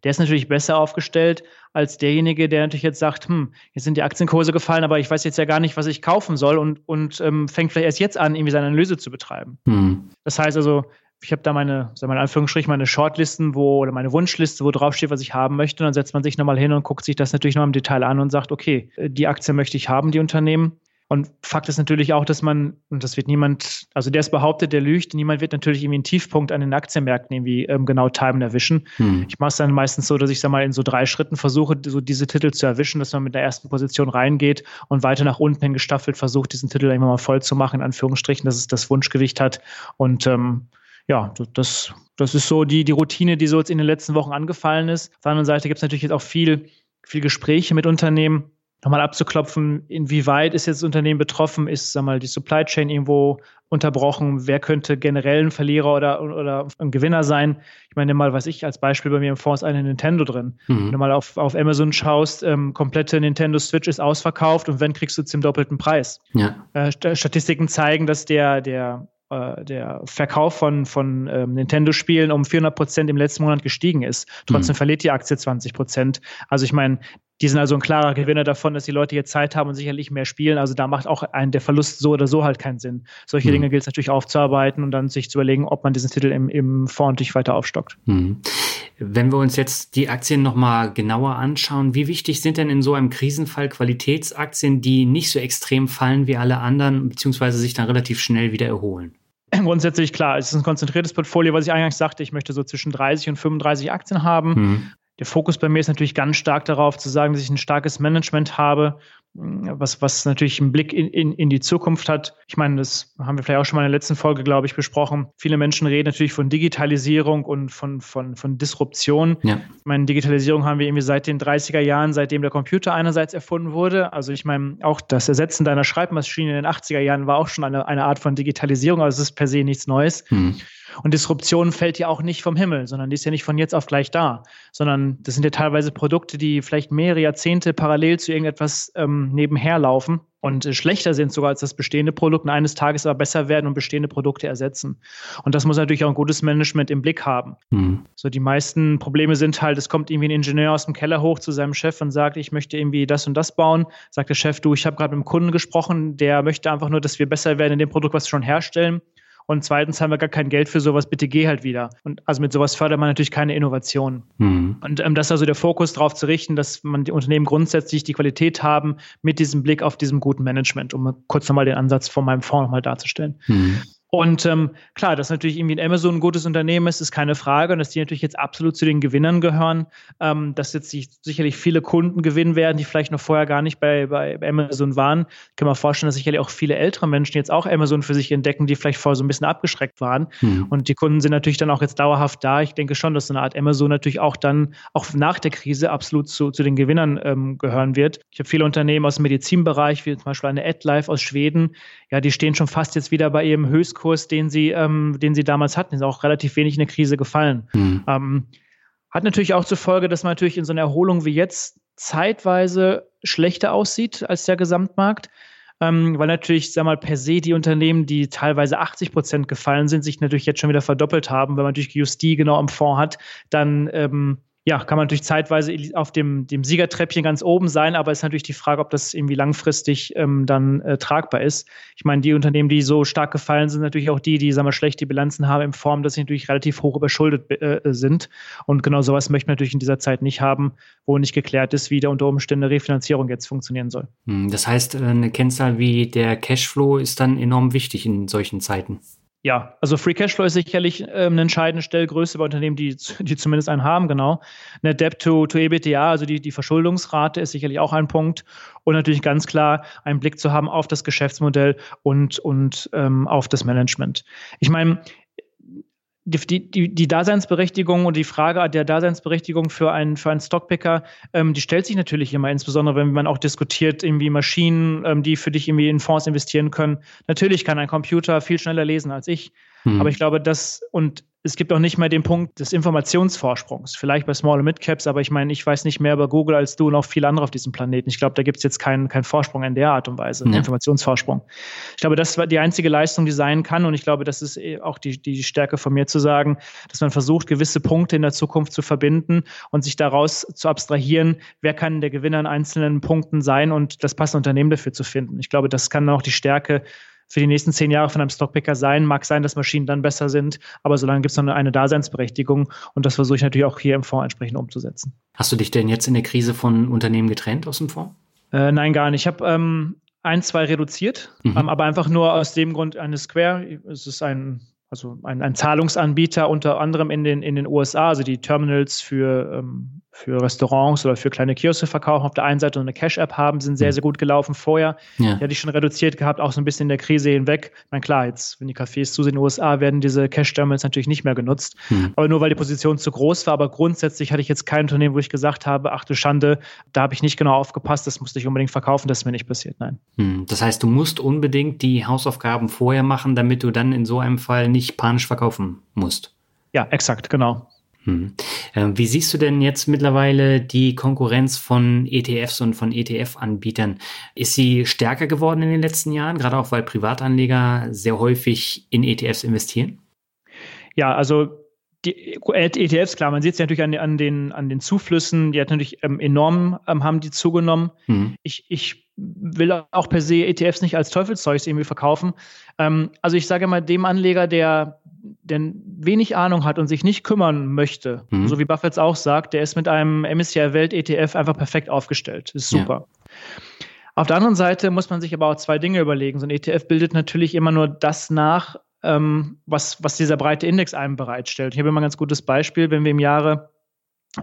der ist natürlich besser aufgestellt als derjenige, der natürlich jetzt sagt, hm, jetzt sind die Aktienkurse gefallen, aber ich weiß jetzt ja gar nicht, was ich kaufen soll und, und ähm, fängt vielleicht erst jetzt an, irgendwie seine Analyse zu betreiben. Mhm. Das heißt also, ich habe da meine, sagen wir in Anführungsstrichen, meine Shortlisten, wo, oder meine Wunschliste, wo drauf steht, was ich haben möchte. Und dann setzt man sich nochmal hin und guckt sich das natürlich noch im Detail an und sagt, okay, die Aktie möchte ich haben, die Unternehmen. Und Fakt ist natürlich auch, dass man, und das wird niemand, also der es behauptet, der lügt, niemand wird natürlich irgendwie einen Tiefpunkt an den Aktienmärkten irgendwie ähm, genau timen erwischen. Hm. Ich mache es dann meistens so, dass ich sag mal in so drei Schritten versuche, so diese Titel zu erwischen, dass man mit der ersten Position reingeht und weiter nach unten hin gestaffelt versucht, diesen Titel immer mal voll zu machen, in Anführungsstrichen, dass es das Wunschgewicht hat. Und ähm, ja, das, das ist so die, die Routine, die so jetzt in den letzten Wochen angefallen ist. Auf der anderen Seite gibt es natürlich jetzt auch viel, viel Gespräche mit Unternehmen nochmal abzuklopfen, inwieweit ist jetzt das Unternehmen betroffen, ist sag mal, die Supply Chain irgendwo unterbrochen, wer könnte generell ein Verlierer oder, oder ein Gewinner sein. Ich meine mal, was ich als Beispiel bei mir im Fonds eine Nintendo drin. Mhm. Wenn du mal auf, auf Amazon schaust, ähm, komplette Nintendo Switch ist ausverkauft und wenn kriegst du zum doppelten Preis. Ja. Äh, Statistiken zeigen, dass der, der äh, der Verkauf von, von ähm, Nintendo-Spielen um 400 Prozent im letzten Monat gestiegen ist. Trotzdem mhm. verliert die Aktie 20 Prozent. Also ich meine, die sind also ein klarer Gewinner davon, dass die Leute jetzt Zeit haben und sicherlich mehr spielen. Also da macht auch ein, der Verlust so oder so halt keinen Sinn. Solche mhm. Dinge gilt es natürlich aufzuarbeiten und dann sich zu überlegen, ob man diesen Titel im, im Fonds natürlich weiter aufstockt. Mhm. Wenn wir uns jetzt die Aktien nochmal genauer anschauen, wie wichtig sind denn in so einem Krisenfall Qualitätsaktien, die nicht so extrem fallen wie alle anderen, beziehungsweise sich dann relativ schnell wieder erholen? Grundsätzlich klar, es ist ein konzentriertes Portfolio, was ich eingangs sagte, ich möchte so zwischen 30 und 35 Aktien haben. Hm. Der Fokus bei mir ist natürlich ganz stark darauf zu sagen, dass ich ein starkes Management habe, was, was natürlich einen Blick in, in, in die Zukunft hat. Ich meine, das haben wir vielleicht auch schon mal in der letzten Folge, glaube ich, besprochen. Viele Menschen reden natürlich von Digitalisierung und von, von, von Disruption. Ja. Ich meine, Digitalisierung haben wir irgendwie seit den 30er Jahren, seitdem der Computer einerseits erfunden wurde. Also ich meine, auch das Ersetzen deiner Schreibmaschine in den 80er Jahren war auch schon eine, eine Art von Digitalisierung, also es ist per se nichts Neues. Hm. Und Disruption fällt ja auch nicht vom Himmel, sondern die ist ja nicht von jetzt auf gleich da, sondern das sind ja teilweise Produkte, die vielleicht mehrere Jahrzehnte parallel zu irgendetwas ähm, nebenher laufen und äh, schlechter sind sogar als das bestehende Produkt und eines Tages aber besser werden und bestehende Produkte ersetzen. Und das muss natürlich auch ein gutes Management im Blick haben. Mhm. So die meisten Probleme sind halt, es kommt irgendwie ein Ingenieur aus dem Keller hoch zu seinem Chef und sagt, ich möchte irgendwie das und das bauen. Sagt der Chef, du, ich habe gerade mit dem Kunden gesprochen, der möchte einfach nur, dass wir besser werden in dem Produkt, was wir schon herstellen. Und zweitens haben wir gar kein Geld für sowas, bitte geh halt wieder. Und also mit sowas fördert man natürlich keine Innovation. Mhm. Und ähm, das ist also der Fokus darauf zu richten, dass man die Unternehmen grundsätzlich die Qualität haben mit diesem Blick auf diesem guten Management, um kurz nochmal den Ansatz von meinem Fonds nochmal darzustellen. Mhm. Und ähm, klar, dass natürlich irgendwie Amazon ein gutes Unternehmen ist, ist keine Frage. Und dass die natürlich jetzt absolut zu den Gewinnern gehören, ähm, dass jetzt sich sicherlich viele Kunden gewinnen werden, die vielleicht noch vorher gar nicht bei, bei Amazon waren. Ich kann mir vorstellen, dass sicherlich auch viele ältere Menschen jetzt auch Amazon für sich entdecken, die vielleicht vorher so ein bisschen abgeschreckt waren. Mhm. Und die Kunden sind natürlich dann auch jetzt dauerhaft da. Ich denke schon, dass so eine Art Amazon natürlich auch dann, auch nach der Krise, absolut zu, zu den Gewinnern ähm, gehören wird. Ich habe viele Unternehmen aus dem Medizinbereich, wie zum Beispiel eine AdLife aus Schweden. Ja, die stehen schon fast jetzt wieder bei ihrem Höchst Kurs, den sie, ähm, den sie damals hatten. Ist auch relativ wenig in der Krise gefallen. Mhm. Ähm, hat natürlich auch zur Folge, dass man natürlich in so einer Erholung wie jetzt zeitweise schlechter aussieht als der Gesamtmarkt. Ähm, weil natürlich, sag mal, per se die Unternehmen, die teilweise 80 Prozent gefallen sind, sich natürlich jetzt schon wieder verdoppelt haben. Wenn man natürlich Justi genau im Fonds hat, dann ähm, ja, kann man natürlich zeitweise auf dem, dem Siegertreppchen ganz oben sein, aber es ist natürlich die Frage, ob das irgendwie langfristig ähm, dann äh, tragbar ist. Ich meine, die Unternehmen, die so stark gefallen sind, natürlich auch die, die, sagen wir, schlechte Bilanzen haben in Form, dass sie natürlich relativ hoch überschuldet äh, sind. Und genau sowas möchte man natürlich in dieser Zeit nicht haben, wo nicht geklärt ist, wie der unter Umständen Refinanzierung jetzt funktionieren soll. Hm, das heißt, äh, eine Kennzahl wie der Cashflow ist dann enorm wichtig in solchen Zeiten ja, also Free Cashflow ist sicherlich ähm, eine entscheidende Stellgröße bei Unternehmen, die, die zumindest einen haben, genau. Net Debt to, to EBITDA, also die, die Verschuldungsrate ist sicherlich auch ein Punkt. Und natürlich ganz klar einen Blick zu haben auf das Geschäftsmodell und, und ähm, auf das Management. Ich meine, die, die, die Daseinsberechtigung und die Frage der Daseinsberechtigung für einen, für einen Stockpicker, ähm, die stellt sich natürlich immer, insbesondere wenn man auch diskutiert, irgendwie Maschinen, ähm, die für dich irgendwie in Fonds investieren können. Natürlich kann ein Computer viel schneller lesen als ich. Mhm. Aber ich glaube, das und es gibt auch nicht mehr den Punkt des Informationsvorsprungs. Vielleicht bei Small- und Mid-Caps, aber ich meine, ich weiß nicht mehr über Google als du und auch viele andere auf diesem Planeten. Ich glaube, da gibt es jetzt keinen kein Vorsprung in der Art und Weise, ja. Informationsvorsprung. Ich glaube, das war die einzige Leistung, die sein kann und ich glaube, das ist eh auch die, die Stärke von mir zu sagen, dass man versucht, gewisse Punkte in der Zukunft zu verbinden und sich daraus zu abstrahieren, wer kann der Gewinner in einzelnen Punkten sein und das passende Unternehmen dafür zu finden. Ich glaube, das kann auch die Stärke für die nächsten zehn Jahre von einem Stockpicker sein. Mag sein, dass Maschinen dann besser sind, aber solange gibt es noch eine, eine Daseinsberechtigung und das versuche ich natürlich auch hier im Fonds entsprechend umzusetzen. Hast du dich denn jetzt in der Krise von Unternehmen getrennt aus dem Fonds? Äh, nein, gar nicht. Ich habe ähm, ein, zwei reduziert, mhm. ähm, aber einfach nur aus dem Grund eine Square. Es ist ein also ein, ein, Zahlungsanbieter unter anderem in den, in den USA, also die Terminals für, ähm, für Restaurants oder für kleine Kioske verkaufen, auf der einen Seite und eine Cash-App haben, sind sehr, sehr gut gelaufen vorher. Ja. Die hatte ich schon reduziert gehabt, auch so ein bisschen in der Krise hinweg. Na klar, jetzt, wenn die Cafés zu sind in den USA, werden diese Cash-Terminals natürlich nicht mehr genutzt. Mhm. Aber nur weil die Position zu groß war. Aber grundsätzlich hatte ich jetzt kein Unternehmen, wo ich gesagt habe, ach du Schande, da habe ich nicht genau aufgepasst, das musste ich unbedingt verkaufen, das ist mir nicht passiert. Nein. Mhm. Das heißt, du musst unbedingt die Hausaufgaben vorher machen, damit du dann in so einem Fall nicht panisch verkaufen musst. Ja, exakt, genau. Hm. Ähm, wie siehst du denn jetzt mittlerweile die Konkurrenz von ETFs und von ETF-Anbietern? Ist sie stärker geworden in den letzten Jahren, gerade auch weil Privatanleger sehr häufig in ETFs investieren? Ja, also die ETFs, klar, man sieht es ja natürlich an, an, den, an den Zuflüssen, die hat natürlich ähm, enorm, ähm, haben die zugenommen. Mhm. Ich, ich will auch per se ETFs nicht als Teufelszeug irgendwie verkaufen. Ähm, also ich sage mal, dem Anleger, der, der wenig Ahnung hat und sich nicht kümmern möchte, mhm. so wie Buffett es auch sagt, der ist mit einem MSCI Welt ETF einfach perfekt aufgestellt. Das ist super. Ja. Auf der anderen Seite muss man sich aber auch zwei Dinge überlegen. So ein ETF bildet natürlich immer nur das nach, ähm, was, was dieser breite Index einem bereitstellt. Ich habe immer ein ganz gutes Beispiel, wenn wir im Jahre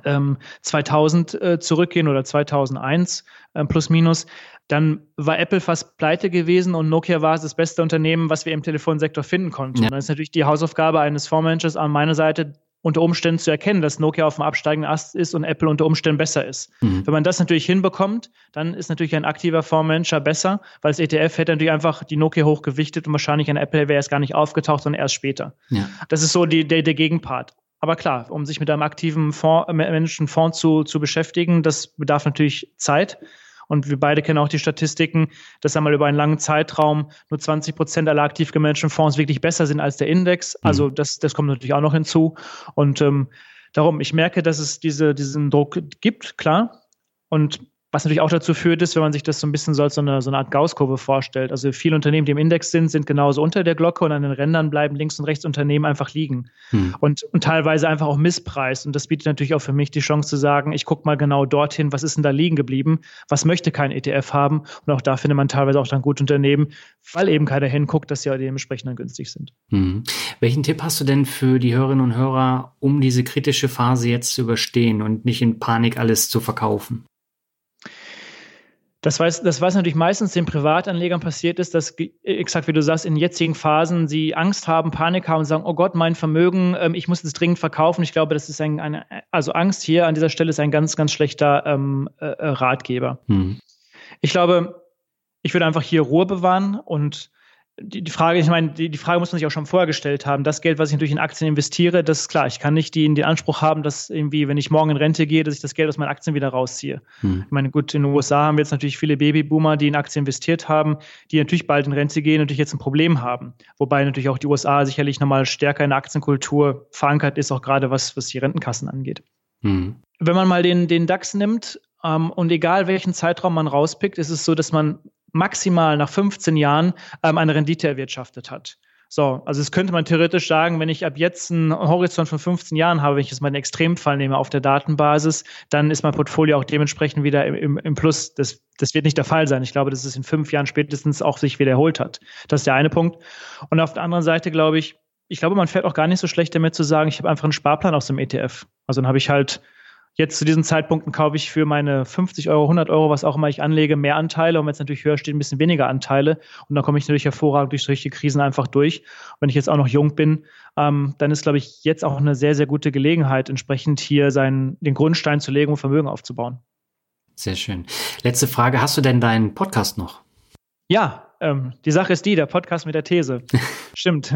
ähm, 2000 äh, zurückgehen oder 2001 äh, plus minus, dann war Apple fast pleite gewesen und Nokia war das beste Unternehmen, was wir im Telefonsektor finden konnten. Ja. Und dann ist natürlich die Hausaufgabe eines Fondsmanagers an meiner Seite, unter Umständen zu erkennen, dass Nokia auf dem absteigenden Ast ist und Apple unter Umständen besser ist. Mhm. Wenn man das natürlich hinbekommt, dann ist natürlich ein aktiver Fondsmanager besser, weil das ETF hätte natürlich einfach die Nokia hochgewichtet und wahrscheinlich ein Apple wäre erst gar nicht aufgetaucht, sondern erst später. Ja. Das ist so die, der, der Gegenpart. Aber klar, um sich mit einem aktiven Fonds, Menschen Fonds zu, zu beschäftigen, das bedarf natürlich Zeit. Und wir beide kennen auch die Statistiken, dass einmal über einen langen Zeitraum nur 20 Prozent aller aktiv gemanagten Fonds wirklich besser sind als der Index. Mhm. Also das, das kommt natürlich auch noch hinzu. Und ähm, darum, ich merke, dass es diese, diesen Druck gibt, klar. Und was natürlich auch dazu führt, ist, wenn man sich das so ein bisschen so als so eine, so eine Art Gaußkurve vorstellt. Also viele Unternehmen, die im Index sind, sind genauso unter der Glocke und an den Rändern bleiben links und rechts Unternehmen einfach liegen. Hm. Und, und teilweise einfach auch Misspreis. Und das bietet natürlich auch für mich die Chance zu sagen, ich gucke mal genau dorthin, was ist denn da liegen geblieben, was möchte kein ETF haben. Und auch da findet man teilweise auch dann gute Unternehmen, weil eben keiner hinguckt, dass sie ja dementsprechend dann günstig sind. Hm. Welchen Tipp hast du denn für die Hörerinnen und Hörer, um diese kritische Phase jetzt zu überstehen und nicht in Panik alles zu verkaufen? Das, weiß, das, was natürlich meistens den Privatanlegern passiert ist, dass, exakt wie du sagst, in jetzigen Phasen sie Angst haben, Panik haben und sagen, oh Gott, mein Vermögen, ähm, ich muss es dringend verkaufen. Ich glaube, das ist ein, eine, also Angst hier an dieser Stelle ist ein ganz, ganz schlechter ähm, äh, äh Ratgeber. Hm. Ich glaube, ich würde einfach hier Ruhe bewahren und die, die Frage, ich meine, die, die Frage muss man sich auch schon vorher gestellt haben. Das Geld, was ich natürlich in Aktien investiere, das ist klar. Ich kann nicht die, den Anspruch haben, dass irgendwie, wenn ich morgen in Rente gehe, dass ich das Geld aus meinen Aktien wieder rausziehe. Hm. Ich meine, gut, in den USA haben wir jetzt natürlich viele Babyboomer, die in Aktien investiert haben, die natürlich bald in Rente gehen und natürlich jetzt ein Problem haben. Wobei natürlich auch die USA sicherlich nochmal stärker in der Aktienkultur verankert ist, auch gerade was, was die Rentenkassen angeht. Hm. Wenn man mal den, den DAX nimmt, ähm, und egal welchen Zeitraum man rauspickt, ist es so, dass man maximal nach 15 Jahren ähm, eine Rendite erwirtschaftet hat. So, also es könnte man theoretisch sagen, wenn ich ab jetzt einen Horizont von 15 Jahren habe, wenn ich jetzt mal einen Extremfall nehme auf der Datenbasis, dann ist mein Portfolio auch dementsprechend wieder im, im, im Plus. Das, das wird nicht der Fall sein. Ich glaube, dass es in fünf Jahren spätestens auch sich wiederholt hat. Das ist der eine Punkt. Und auf der anderen Seite glaube ich, ich glaube, man fährt auch gar nicht so schlecht damit zu sagen, ich habe einfach einen Sparplan aus dem ETF. Also dann habe ich halt Jetzt zu diesen Zeitpunkten kaufe ich für meine 50 Euro, 100 Euro, was auch immer ich anlege, mehr Anteile und wenn es natürlich höher steht, ein bisschen weniger Anteile. Und dann komme ich natürlich hervorragend durch solche Krisen einfach durch. Und wenn ich jetzt auch noch jung bin, ähm, dann ist, glaube ich, jetzt auch eine sehr, sehr gute Gelegenheit, entsprechend hier seinen, den Grundstein zu legen und Vermögen aufzubauen. Sehr schön. Letzte Frage. Hast du denn deinen Podcast noch? Ja, ähm, die Sache ist die, der Podcast mit der These. Stimmt.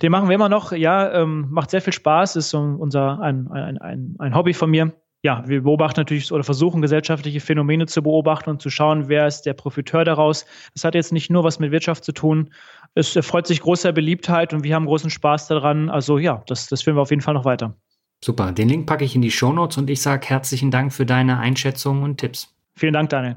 Den machen wir immer noch. Ja, ähm, macht sehr viel Spaß. Ist so unser ein, ein, ein, ein Hobby von mir ja, wir beobachten natürlich oder versuchen gesellschaftliche Phänomene zu beobachten und zu schauen, wer ist der Profiteur daraus. Das hat jetzt nicht nur was mit Wirtschaft zu tun. Es erfreut sich großer Beliebtheit und wir haben großen Spaß daran. Also ja, das, das führen wir auf jeden Fall noch weiter. Super. Den Link packe ich in die Shownotes und ich sage herzlichen Dank für deine Einschätzungen und Tipps. Vielen Dank, Daniel.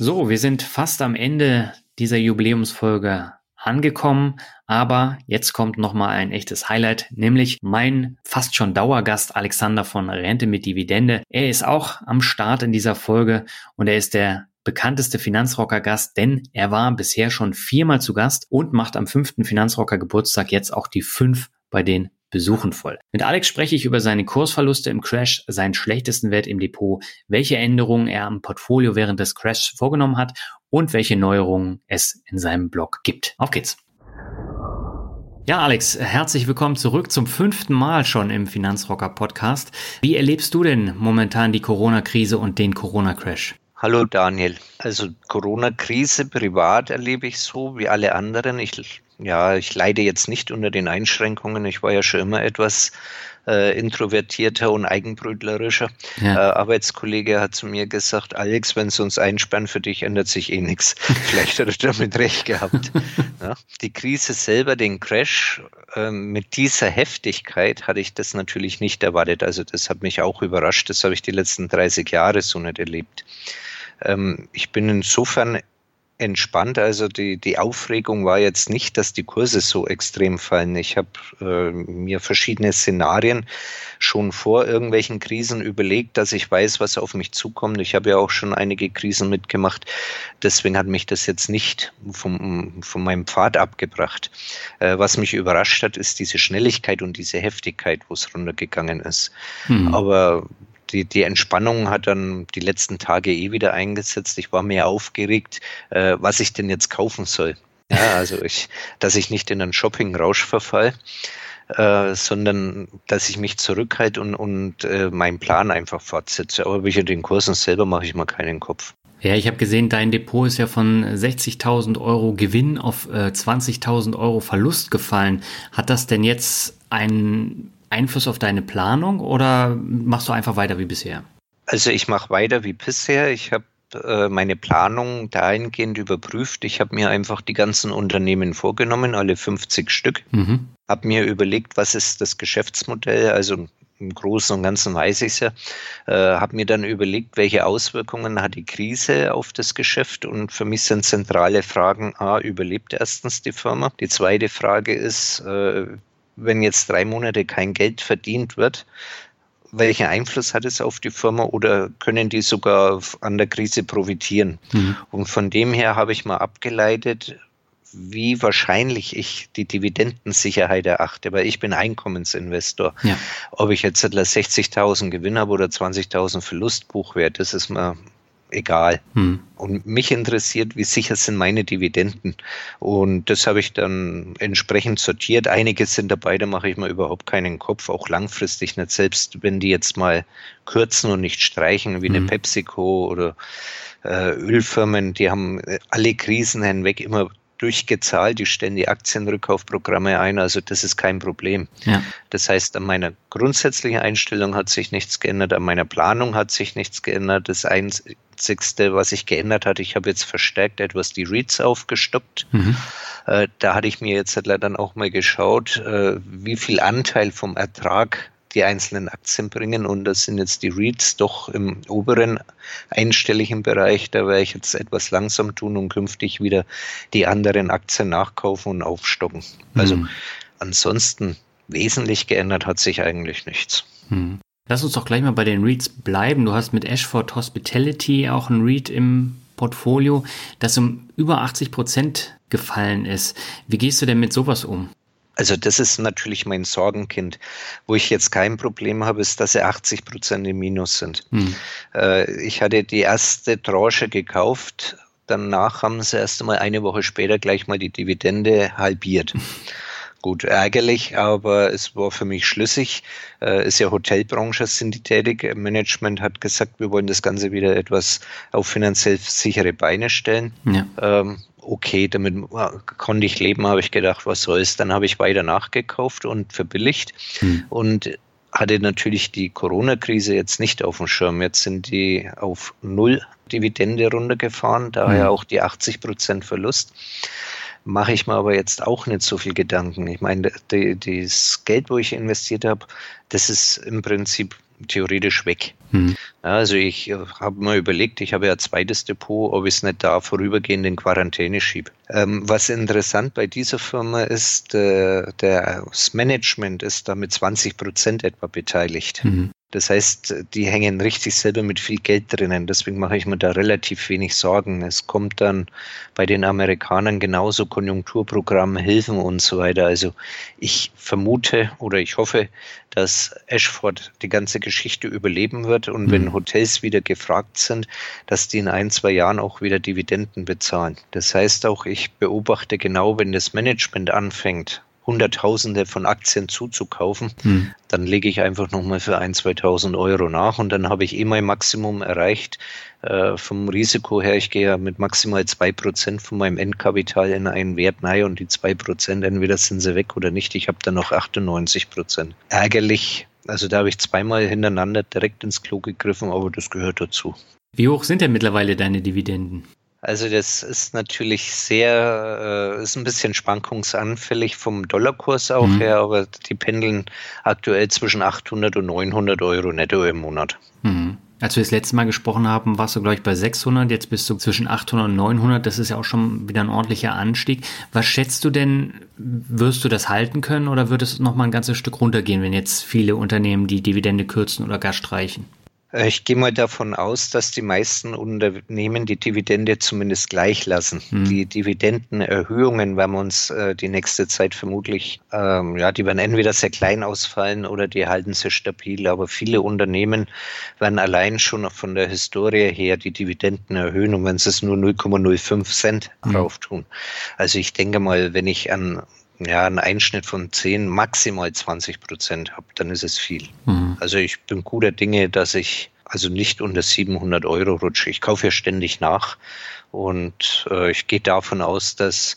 So, wir sind fast am Ende dieser Jubiläumsfolge angekommen, aber jetzt kommt nochmal ein echtes Highlight, nämlich mein fast schon Dauergast Alexander von Rente mit Dividende. Er ist auch am Start in dieser Folge und er ist der bekannteste Finanzrocker-Gast, denn er war bisher schon viermal zu Gast und macht am fünften Finanzrocker-Geburtstag jetzt auch die fünf bei den Besuchen voll. Mit Alex spreche ich über seine Kursverluste im Crash, seinen schlechtesten Wert im Depot, welche Änderungen er am Portfolio während des Crashs vorgenommen hat und welche Neuerungen es in seinem Blog gibt. Auf geht's! Ja, Alex, herzlich willkommen zurück zum fünften Mal schon im Finanzrocker Podcast. Wie erlebst du denn momentan die Corona-Krise und den Corona-Crash? Hallo Daniel. Also Corona-Krise privat erlebe ich so wie alle anderen. Ich, ja, ich leide jetzt nicht unter den Einschränkungen. Ich war ja schon immer etwas äh, introvertierter und eigenbrötlerischer. Ja. Äh, Arbeitskollege hat zu mir gesagt, Alex, wenn sie uns einsperren, für dich ändert sich eh nichts. Vielleicht hat er damit recht gehabt. ja, die Krise selber, den Crash, äh, mit dieser Heftigkeit hatte ich das natürlich nicht erwartet. Also das hat mich auch überrascht. Das habe ich die letzten 30 Jahre so nicht erlebt. Ähm, ich bin insofern entspannt. Also die, die Aufregung war jetzt nicht, dass die Kurse so extrem fallen. Ich habe äh, mir verschiedene Szenarien schon vor irgendwelchen Krisen überlegt, dass ich weiß, was auf mich zukommt. Ich habe ja auch schon einige Krisen mitgemacht. Deswegen hat mich das jetzt nicht vom, von meinem Pfad abgebracht. Äh, was mich überrascht hat, ist diese Schnelligkeit und diese Heftigkeit, wo es runtergegangen ist. Hm. Aber die, die Entspannung hat dann die letzten Tage eh wieder eingesetzt. Ich war mehr aufgeregt, äh, was ich denn jetzt kaufen soll. Ja, also ich, dass ich nicht in einen Shopping-Rausch verfall. Äh, sondern dass ich mich zurückhalte und, und äh, meinen Plan einfach fortsetze. Aber bei den Kursen selber mache ich mal keinen Kopf. Ja, ich habe gesehen, dein Depot ist ja von 60.000 Euro Gewinn auf äh, 20.000 Euro Verlust gefallen. Hat das denn jetzt einen Einfluss auf deine Planung oder machst du einfach weiter wie bisher? Also ich mache weiter wie bisher. Ich habe äh, meine Planung dahingehend überprüft. Ich habe mir einfach die ganzen Unternehmen vorgenommen, alle 50 Stück. Mhm. Habe mir überlegt, was ist das Geschäftsmodell, also im Großen und Ganzen weiß ich es ja, äh, habe mir dann überlegt, welche Auswirkungen hat die Krise auf das Geschäft und für mich sind zentrale Fragen, a, überlebt erstens die Firma? Die zweite Frage ist, äh, wenn jetzt drei Monate kein Geld verdient wird, welchen Einfluss hat es auf die Firma oder können die sogar an der Krise profitieren? Mhm. Und von dem her habe ich mal abgeleitet, wie wahrscheinlich ich die Dividendensicherheit erachte, weil ich bin Einkommensinvestor. Ja. Ob ich jetzt 60.000 Gewinn habe oder 20.000 Verlustbuchwert, das ist mir egal. Hm. Und mich interessiert, wie sicher sind meine Dividenden. Und das habe ich dann entsprechend sortiert. Einige sind dabei, da mache ich mir überhaupt keinen Kopf, auch langfristig nicht. Selbst wenn die jetzt mal kürzen und nicht streichen, wie hm. eine PepsiCo oder äh, Ölfirmen, die haben alle Krisen hinweg immer durchgezahlt, die stellen die Aktienrückkaufprogramme ein, also das ist kein Problem. Ja. Das heißt, an meiner grundsätzlichen Einstellung hat sich nichts geändert, an meiner Planung hat sich nichts geändert. Das Einzigste, was sich geändert hat, ich habe jetzt verstärkt etwas die Reads aufgestockt. Mhm. Äh, da hatte ich mir jetzt dann auch mal geschaut, äh, wie viel Anteil vom Ertrag die einzelnen Aktien bringen. Und das sind jetzt die REITs doch im oberen einstelligen Bereich. Da werde ich jetzt etwas langsam tun und künftig wieder die anderen Aktien nachkaufen und aufstocken. Also hm. ansonsten wesentlich geändert hat sich eigentlich nichts. Hm. Lass uns doch gleich mal bei den REITs bleiben. Du hast mit Ashford Hospitality auch ein REIT im Portfolio, das um über 80 Prozent gefallen ist. Wie gehst du denn mit sowas um? Also das ist natürlich mein Sorgenkind. Wo ich jetzt kein Problem habe, ist, dass sie 80 Prozent im Minus sind. Hm. Äh, ich hatte die erste Tranche gekauft, danach haben sie erst einmal eine Woche später gleich mal die Dividende halbiert. Gut, ärgerlich, aber es war für mich schlüssig. Äh, ist ja Hotelbranche, sind die tätig. Management hat gesagt, wir wollen das Ganze wieder etwas auf finanziell sichere Beine stellen. Ja. Ähm, okay, damit äh, konnte ich leben, habe ich gedacht, was soll's. Dann habe ich weiter nachgekauft und verbilligt hm. und hatte natürlich die Corona-Krise jetzt nicht auf dem Schirm. Jetzt sind die auf null Dividende runtergefahren, daher hm. auch die 80 Prozent Verlust. Mache ich mir aber jetzt auch nicht so viel Gedanken. Ich meine, die, das Geld, wo ich investiert habe, das ist im Prinzip theoretisch weg. Hm. Also ich äh, habe mal überlegt, ich habe ja ein zweites Depot, ob ich es nicht da vorübergehend in Quarantäne schiebe. Ähm, was interessant bei dieser Firma ist, äh, das Management ist da mit 20 Prozent etwa beteiligt. Mhm. Das heißt, die hängen richtig selber mit viel Geld drinnen. Deswegen mache ich mir da relativ wenig Sorgen. Es kommt dann bei den Amerikanern genauso Konjunkturprogramme, Hilfen und so weiter. Also ich vermute oder ich hoffe, dass Ashford die ganze Geschichte überleben wird und mhm. wenn Hotels wieder gefragt sind, dass die in ein, zwei Jahren auch wieder Dividenden bezahlen. Das heißt auch, ich beobachte genau, wenn das Management anfängt, Hunderttausende von Aktien zuzukaufen, hm. dann lege ich einfach nochmal für ein, 2000 Euro nach und dann habe ich eh mein Maximum erreicht. Äh, vom Risiko her, ich gehe ja mit maximal zwei Prozent von meinem Endkapital in einen Wert rein und die zwei Prozent, entweder sind sie weg oder nicht. Ich habe dann noch 98 Prozent. Ärgerlich. Also da habe ich zweimal hintereinander direkt ins Klo gegriffen, aber das gehört dazu. Wie hoch sind denn mittlerweile deine Dividenden? Also das ist natürlich sehr, äh, ist ein bisschen schwankungsanfällig vom Dollarkurs auch mhm. her, aber die pendeln aktuell zwischen 800 und 900 Euro netto im Monat. Mhm. Als wir das letzte Mal gesprochen haben, warst du, glaube ich, bei 600, jetzt bist du zwischen 800 und 900. Das ist ja auch schon wieder ein ordentlicher Anstieg. Was schätzt du denn, wirst du das halten können oder wird es noch mal ein ganzes Stück runtergehen, wenn jetzt viele Unternehmen die Dividende kürzen oder gar streichen? Äh, ich gehe mal davon aus, dass die meisten Unternehmen die Dividende zumindest gleich lassen. Hm. Die Dividendenerhöhungen werden uns äh, die nächste Zeit vermutlich, ähm, ja, die werden entweder sehr klein ausfallen oder die halten sich stabil. Aber viele Unternehmen werden allein schon von der Historie her die Dividenden erhöhen und wenn sie es nur 0,05 Cent hm. drauf tun. Also ich denke mal, wenn ich an ja, einen Einschnitt von 10, maximal 20 Prozent habe, dann ist es viel. Mhm. Also ich bin guter Dinge, dass ich also nicht unter 700 Euro rutsche. Ich kaufe ja ständig nach und äh, ich gehe davon aus, dass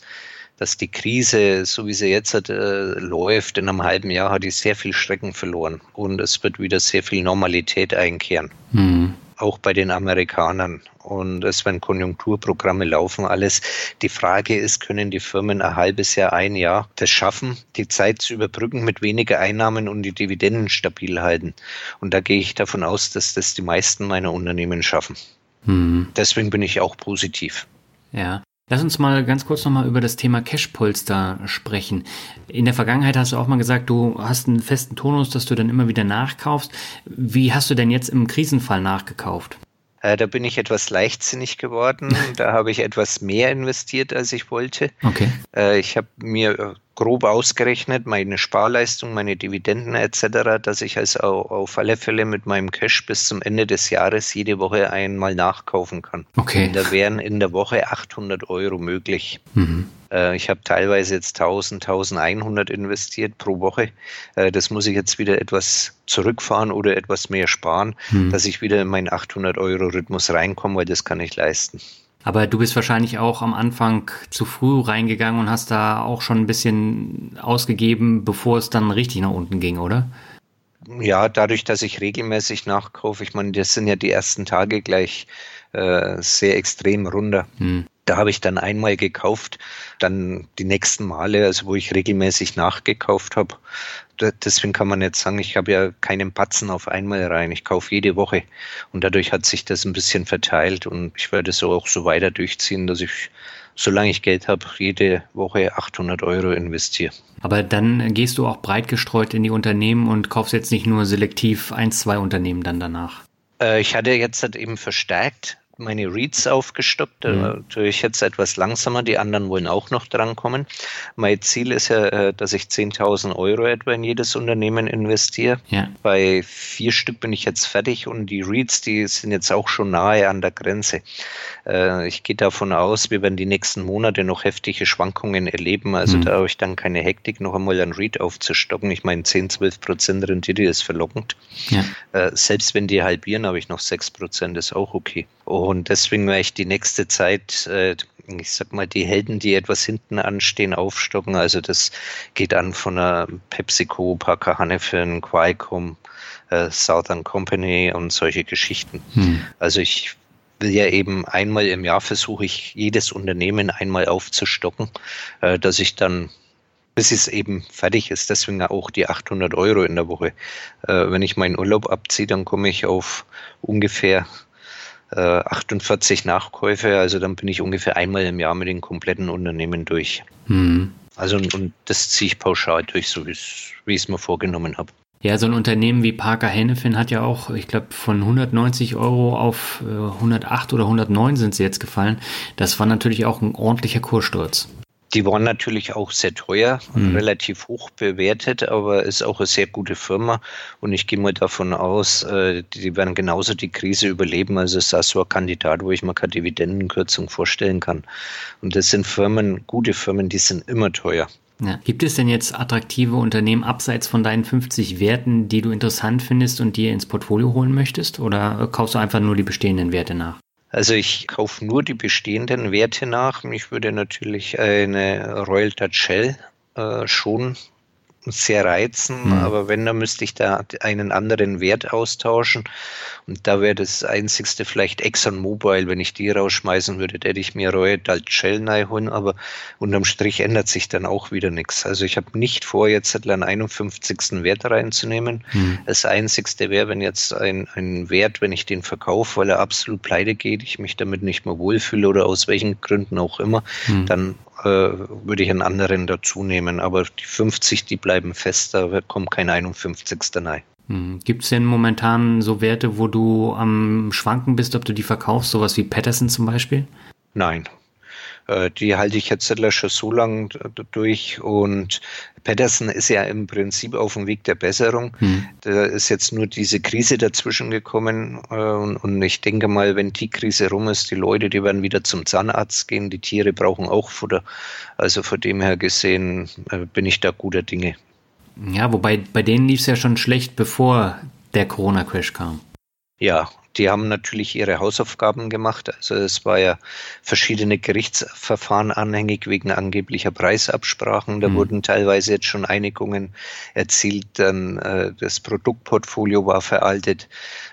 dass die Krise, so wie sie jetzt äh, läuft, in einem halben Jahr hat die sehr viel Schrecken verloren und es wird wieder sehr viel Normalität einkehren. Mhm auch bei den Amerikanern. Und es werden Konjunkturprogramme laufen, alles. Die Frage ist, können die Firmen ein halbes Jahr, ein Jahr das schaffen, die Zeit zu überbrücken mit weniger Einnahmen und die Dividenden stabil halten? Und da gehe ich davon aus, dass das die meisten meiner Unternehmen schaffen. Hm. Deswegen bin ich auch positiv. Ja. Lass uns mal ganz kurz nochmal über das Thema Cashpolster sprechen. In der Vergangenheit hast du auch mal gesagt, du hast einen festen Tonus, dass du dann immer wieder nachkaufst. Wie hast du denn jetzt im Krisenfall nachgekauft? Äh, da bin ich etwas leichtsinnig geworden. da habe ich etwas mehr investiert, als ich wollte. Okay. Äh, ich habe mir grob ausgerechnet, meine Sparleistung, meine Dividenden etc., dass ich also auf alle Fälle mit meinem Cash bis zum Ende des Jahres jede Woche einmal nachkaufen kann. Okay. Da wären in der Woche 800 Euro möglich. Mhm. Äh, ich habe teilweise jetzt 1000, 1100 investiert pro Woche. Äh, das muss ich jetzt wieder etwas zurückfahren oder etwas mehr sparen, mhm. dass ich wieder in meinen 800 Euro Rhythmus reinkomme, weil das kann ich leisten. Aber du bist wahrscheinlich auch am Anfang zu früh reingegangen und hast da auch schon ein bisschen ausgegeben, bevor es dann richtig nach unten ging, oder? Ja, dadurch, dass ich regelmäßig nachkaufe, ich meine, das sind ja die ersten Tage gleich äh, sehr extrem runter. Hm. Da habe ich dann einmal gekauft, dann die nächsten Male, also wo ich regelmäßig nachgekauft habe. Deswegen kann man jetzt sagen, ich habe ja keinen Batzen auf einmal rein. Ich kaufe jede Woche und dadurch hat sich das ein bisschen verteilt und ich werde so auch so weiter durchziehen, dass ich, solange ich Geld habe, jede Woche 800 Euro investiere. Aber dann gehst du auch breit gestreut in die Unternehmen und kaufst jetzt nicht nur selektiv ein, zwei Unternehmen dann danach. Äh, ich hatte jetzt halt eben verstärkt meine Reads aufgestockt. Mhm. Natürlich jetzt etwas langsamer, die anderen wollen auch noch drankommen. Mein Ziel ist ja, äh, dass ich 10.000 Euro etwa in jedes Unternehmen investiere. Ja. Bei vier Stück bin ich jetzt fertig und die Reads, die sind jetzt auch schon nahe an der Grenze. Äh, ich gehe davon aus, wir werden die nächsten Monate noch heftige Schwankungen erleben. Also mhm. da habe ich dann keine Hektik, noch einmal ein Read aufzustocken. Ich meine, 10, 12 Prozent Rendite ist verlockend. Ja. Äh, selbst wenn die halbieren, habe ich noch 6 Prozent, ist auch okay. Und deswegen werde ich die nächste Zeit, äh, ich sag mal, die Helden, die etwas hinten anstehen, aufstocken. Also das geht an von einer PepsiCo, Parker Hannifin, Qualcomm, äh, Southern Company und solche Geschichten. Hm. Also ich will ja eben einmal im Jahr versuche ich jedes Unternehmen einmal aufzustocken, äh, dass ich dann bis es eben fertig ist. Deswegen auch die 800 Euro in der Woche. Äh, wenn ich meinen Urlaub abziehe, dann komme ich auf ungefähr äh, 48 Nachkäufe. Also dann bin ich ungefähr einmal im Jahr mit den kompletten Unternehmen durch. Mhm. Also und, und das ziehe ich pauschal durch, so wie ich es mir vorgenommen habe. Ja, so ein Unternehmen wie Parker Hennefin hat ja auch, ich glaube, von 190 Euro auf 108 äh, oder 109 sind sie jetzt gefallen. Das war natürlich auch ein ordentlicher Kurssturz. Die waren natürlich auch sehr teuer und mhm. relativ hoch bewertet, aber ist auch eine sehr gute Firma und ich gehe mal davon aus, äh, die werden genauso die Krise überleben. Also ist das so ein Kandidat, wo ich mir keine Dividendenkürzung vorstellen kann. Und das sind Firmen, gute Firmen, die sind immer teuer. Ja. Gibt es denn jetzt attraktive Unternehmen abseits von deinen 50 Werten, die du interessant findest und dir ins Portfolio holen möchtest? Oder kaufst du einfach nur die bestehenden Werte nach? Also ich kaufe nur die bestehenden Werte nach. Mich würde natürlich eine Royal Dutch Shell äh, schon sehr reizen, mhm. aber wenn, dann müsste ich da einen anderen Wert austauschen. Und da wäre das einzigste vielleicht ExxonMobil, wenn ich die rausschmeißen würde, hätte ich mir Royal Dutch Shell holen, aber unterm Strich ändert sich dann auch wieder nichts. Also ich habe nicht vor, jetzt einen 51. Wert reinzunehmen. Mhm. Das einzigste wäre, wenn jetzt ein, ein Wert, wenn ich den verkaufe, weil er absolut pleite geht, ich mich damit nicht mehr wohlfühle oder aus welchen Gründen auch immer, mhm. dann würde ich einen anderen dazu nehmen. Aber die 50, die bleiben fest, da kommt kein 51. rein. Hm. Gibt es denn momentan so Werte, wo du am Schwanken bist, ob du die verkaufst, sowas wie Patterson zum Beispiel? Nein, die halte ich jetzt schon so lange durch und Patterson ist ja im Prinzip auf dem Weg der Besserung. Hm. Da ist jetzt nur diese Krise dazwischen gekommen äh, und, ich denke mal, wenn die Krise rum ist, die Leute, die werden wieder zum Zahnarzt gehen, die Tiere brauchen auch Futter. Also von dem her gesehen äh, bin ich da guter Dinge. Ja, wobei bei denen lief es ja schon schlecht, bevor der Corona-Crash kam. Ja, die haben natürlich ihre Hausaufgaben gemacht. Also es war ja verschiedene Gerichtsverfahren anhängig wegen angeblicher Preisabsprachen. Da mhm. wurden teilweise jetzt schon Einigungen erzielt. Dann äh, das Produktportfolio war veraltet.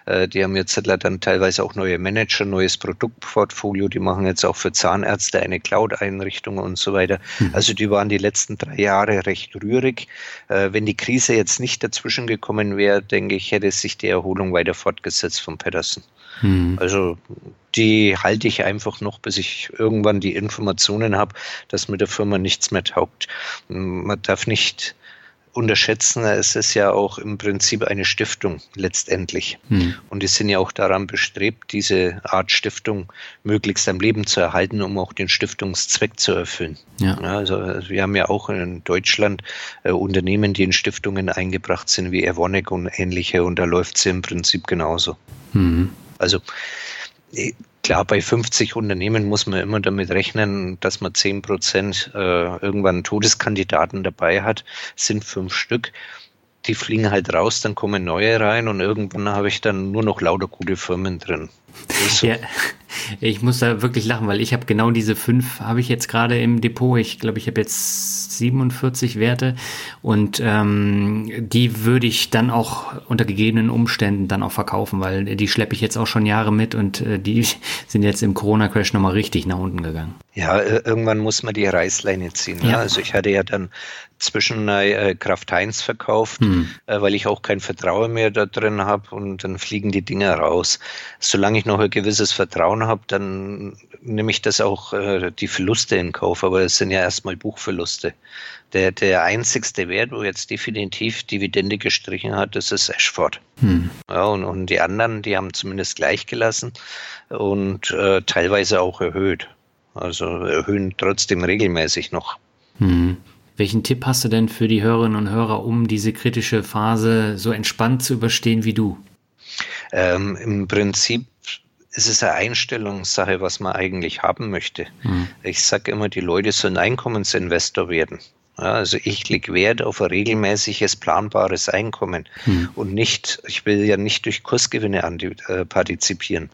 Äh, die haben jetzt dann teilweise auch neue Manager, neues Produktportfolio. Die machen jetzt auch für Zahnärzte eine Cloud-Einrichtung und so weiter. Mhm. Also die waren die letzten drei Jahre recht rührig. Äh, wenn die Krise jetzt nicht dazwischen gekommen wäre, denke ich, hätte sich die Erholung weiter fortgesetzt von Pedersen. Mhm. Also die halte ich einfach noch, bis ich irgendwann die Informationen habe, dass mit der Firma nichts mehr taugt. Man darf nicht unterschätzen, es ist ja auch im Prinzip eine Stiftung letztendlich. Hm. Und die sind ja auch daran bestrebt, diese Art Stiftung möglichst am Leben zu erhalten, um auch den Stiftungszweck zu erfüllen. Ja. also wir haben ja auch in Deutschland äh, Unternehmen, die in Stiftungen eingebracht sind, wie Evonik und ähnliche, und da läuft es im Prinzip genauso. Hm. Also Klar, bei 50 Unternehmen muss man immer damit rechnen, dass man 10 Prozent äh, irgendwann Todeskandidaten dabei hat, sind fünf Stück. Die fliegen halt raus, dann kommen neue rein und irgendwann habe ich dann nur noch lauter gute Firmen drin. So. Ja, ich muss da wirklich lachen, weil ich habe genau diese fünf, habe ich jetzt gerade im Depot. Ich glaube, ich habe jetzt 47 Werte und ähm, die würde ich dann auch unter gegebenen Umständen dann auch verkaufen, weil die schleppe ich jetzt auch schon Jahre mit und äh, die sind jetzt im Corona-Crash nochmal richtig nach unten gegangen. Ja, irgendwann muss man die Reißleine ziehen. Ja. ja. Also ich hatte ja dann zwischen äh, Kraft Heinz verkauft, hm. äh, weil ich auch kein Vertrauen mehr da drin habe und dann fliegen die Dinger raus. Solange ich noch ein gewisses Vertrauen habe, dann nehme ich das auch äh, die Verluste in Kauf, aber es sind ja erstmal Buchverluste. Der, der einzigste Wert, wo jetzt definitiv Dividende gestrichen hat, das ist Ashford. Hm. Ja, und, und die anderen, die haben zumindest gleich gelassen und äh, teilweise auch erhöht. Also erhöhen trotzdem regelmäßig noch. Hm. Welchen Tipp hast du denn für die Hörerinnen und Hörer, um diese kritische Phase so entspannt zu überstehen wie du? Ähm, Im Prinzip ist es eine Einstellungssache, was man eigentlich haben möchte. Mhm. Ich sage immer, die Leute sollen Einkommensinvestor werden. Ja, also ich lege Wert auf ein regelmäßiges, planbares Einkommen hm. und nicht, ich will ja nicht durch Kursgewinne äh, partizipieren.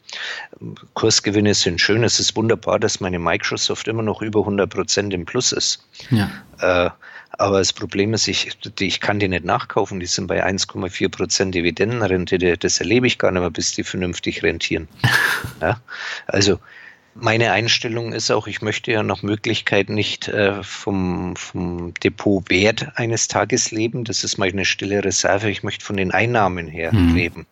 Kursgewinne sind schön, es ist wunderbar, dass meine Microsoft immer noch über 100 Prozent im Plus ist. Ja. Äh, aber das Problem ist, ich, ich kann die nicht nachkaufen. Die sind bei 1,4 Prozent Dividendenrente. Das erlebe ich gar nicht mehr, bis die vernünftig rentieren. ja? Also Meine Einstellung ist auch, ich möchte ja nach Möglichkeit nicht äh, vom, vom Depotwert eines Tages leben. Das ist meine stille Reserve. Ich möchte von den Einnahmen her mhm. leben.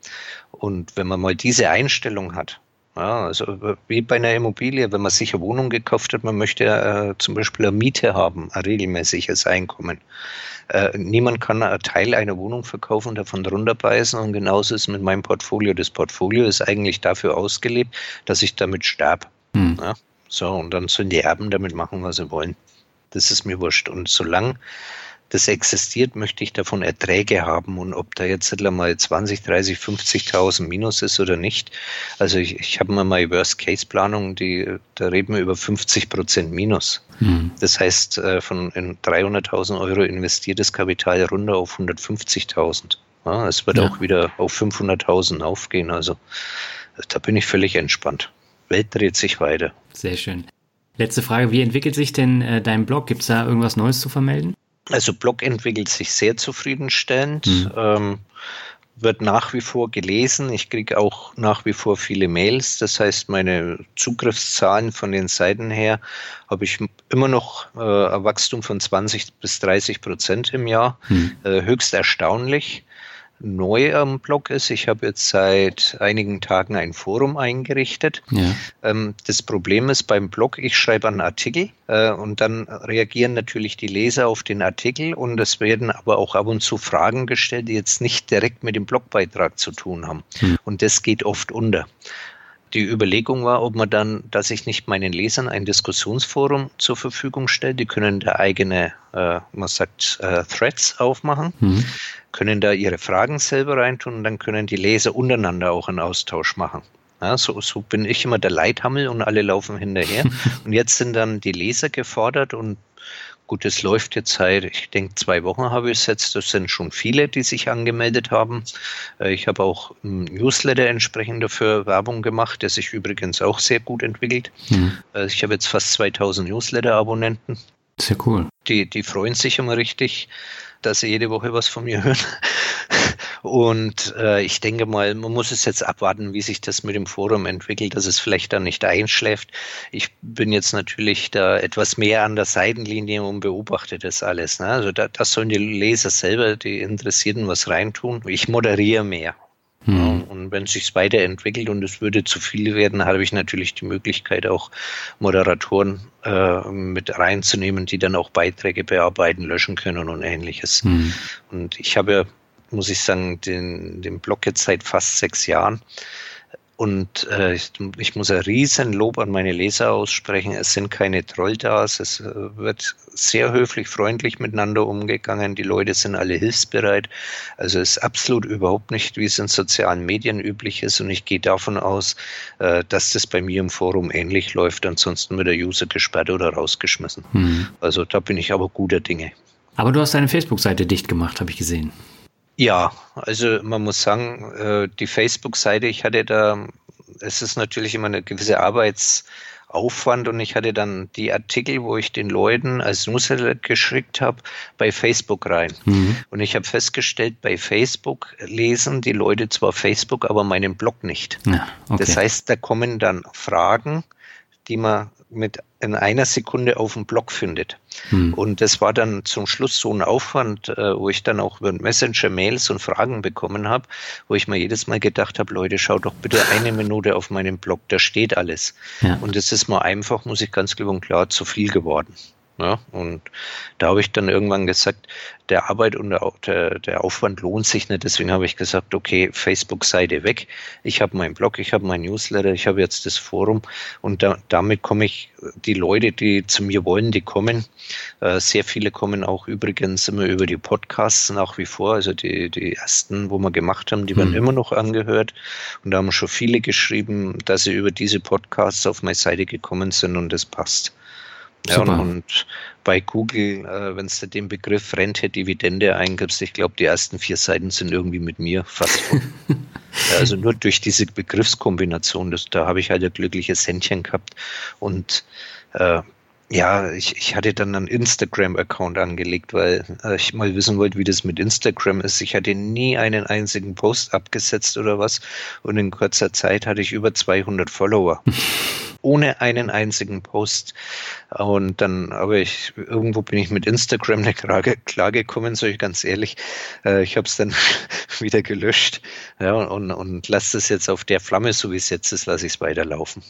Und wenn man mal diese Einstellung hat, ja, also wie bei einer Immobilie, wenn man sich eine Wohnung gekauft hat, man möchte äh, zum Beispiel eine Miete haben, ein regelmäßiges Einkommen. Äh, niemand kann einen Teil einer Wohnung verkaufen und davon runterbeißen und genauso ist es mit meinem Portfolio. Das Portfolio ist eigentlich dafür ausgelebt, dass ich damit sterbe. Hm. Ja, so, und dann sollen die Erben damit machen, was sie wollen. Das ist mir wurscht. Und solange das existiert, möchte ich davon Erträge haben. Und ob da jetzt mal 20, 30, 50.000 Minus ist oder nicht. Also ich, ich habe mal meine Worst-Case-Planung, die, da reden wir über 50 Prozent Minus. Hm. Das heißt, äh, von 300.000 Euro investiertes Kapital runter auf 150.000. Ja, es wird ja. auch wieder auf 500.000 aufgehen. Also da bin ich völlig entspannt. Welt dreht sich weiter. Sehr schön. Letzte Frage, wie entwickelt sich denn äh, dein Blog? Gibt es da irgendwas Neues zu vermelden? Also Blog entwickelt sich sehr zufriedenstellend. Mhm. Ähm, wird nach wie vor gelesen. Ich kriege auch nach wie vor viele Mails. Das heißt, meine Zugriffszahlen von den Seiten her habe ich immer noch äh, ein Wachstum von 20 bis 30 Prozent im Jahr. Hm. Äh, höchst erstaunlich neu am Blog ist. Ich habe jetzt seit einigen Tagen ein Forum eingerichtet. Ja. Ähm, das Problem ist beim Blog, ich schreibe einen Artikel äh, und dann reagieren natürlich die Leser auf den Artikel und es werden aber auch ab und zu Fragen gestellt, die jetzt nicht direkt mit dem Blogbeitrag zu tun haben. Hm. Und das geht oft unter. Die Überlegung war, ob man dann, dass ich nicht meinen Lesern ein Diskussionsforum zur Verfügung stelle. Die können da eigene, äh, man sagt, äh, Threads aufmachen, mhm. können da ihre Fragen selber reintun und dann können die Leser untereinander auch einen Austausch machen. Ja, so, so bin ich immer der Leithammel und alle laufen hinterher. und jetzt sind dann die Leser gefordert und Gut, es läuft jetzt seit, ich denke, zwei Wochen habe ich es jetzt. Das sind schon viele, die sich angemeldet haben. Äh, ich habe auch ein Newsletter entsprechend dafür Werbung gemacht, der sich übrigens auch sehr gut entwickelt. Mhm. Ich habe jetzt fast 2000 Newsletter-Abonnenten. Sehr cool. Die, die freuen sich immer richtig, dass sie jede Woche was von mir hören. Und äh, ich denke mal, man muss es jetzt abwarten, wie sich das mit dem Forum entwickelt, dass es vielleicht dann nicht einschläft. Ich bin jetzt natürlich da etwas mehr an der Seitenlinie und beobachte das alles. Ne? Also da, das sollen die Leser selber, die Interessierten, was reintun. Ich moderiere mehr. Hm. Und wenn es sich weiterentwickelt und es würde zu viel werden, habe ich natürlich die Möglichkeit, auch Moderatoren äh, mit reinzunehmen, die dann auch Beiträge bearbeiten, löschen können und ähnliches. Hm. Und ich habe muss ich sagen, den, den Blog jetzt seit fast sechs Jahren. Und äh, ich, ich, muss ein riesen Lob an meine Leser aussprechen. Es sind keine Trolldas. Es äh, wird sehr höflich, freundlich miteinander umgegangen. Die Leute sind alle hilfsbereit. Also es ist absolut überhaupt nicht, wie es in sozialen Medien üblich ist. Und ich gehe davon aus, äh, dass das bei mir im Forum ähnlich läuft. Ansonsten wird der User gesperrt oder rausgeschmissen. Mhm. Also da bin ich aber guter Dinge. Aber du hast deine Facebook-Seite dicht gemacht, habe ich gesehen. Ja, also man muss sagen, äh, die Facebook-Seite, ich hatte da, es ist natürlich immer eine gewisse Arbeitsaufwand und ich hatte dann die Artikel, wo ich den Leuten als Newsletter geschickt habe, bei Facebook rein. Mhm. Und ich habe festgestellt, bei Facebook lesen die Leute zwar Facebook, aber meinen Blog nicht. Ja, okay. Das heißt, da kommen dann Fragen, die man mit in einer Sekunde auf dem Blog findet. Hm. Und das war dann zum Schluss so ein Aufwand, äh, wo ich dann auch über Messenger Mails und Fragen bekommen habe, wo ich mir jedes Mal gedacht habe, Leute, schaut doch bitte eine Minute auf meinem Blog, da steht alles. Ja. Und es ist mal einfach, muss ich ganz klipp und klar, zu viel geworden. Ja, und da habe ich dann irgendwann gesagt, der Arbeit und der, der Aufwand lohnt sich nicht. Deswegen habe ich gesagt, okay, Facebook-Seite weg. Ich habe meinen Blog, ich habe mein Newsletter, ich habe jetzt das Forum und da, damit komme ich, die Leute, die zu mir wollen, die kommen. Äh, sehr viele kommen auch übrigens immer über die Podcasts nach wie vor. Also die, die ersten, wo wir gemacht haben, die werden hm. immer noch angehört. Und da haben schon viele geschrieben, dass sie über diese Podcasts auf meine Seite gekommen sind und das passt. Ja, und, und, bei Google, äh, wenn du den Begriff Rente-Dividende eingibst, ich glaube, die ersten vier Seiten sind irgendwie mit mir fast. ja, also nur durch diese Begriffskombination, das, da habe ich halt ein glückliches Händchen gehabt. Und äh, Ja, ich, ich hatte dann einen Instagram-Account angelegt, weil äh, ich mal wissen wollte, wie das mit Instagram ist. Ich hatte nie einen einzigen Post abgesetzt oder was und in kurzer Zeit hatte ich über 200 Follower. ohne einen einzigen Post. Und dann, aber ich, irgendwo bin ich mit Instagram nicht klargekommen, sage ich ganz ehrlich. Äh, ich habe es dann wieder gelöscht ja, und, und lasse es jetzt auf der Flamme, so wie es jetzt ist, lasse ich es weiterlaufen.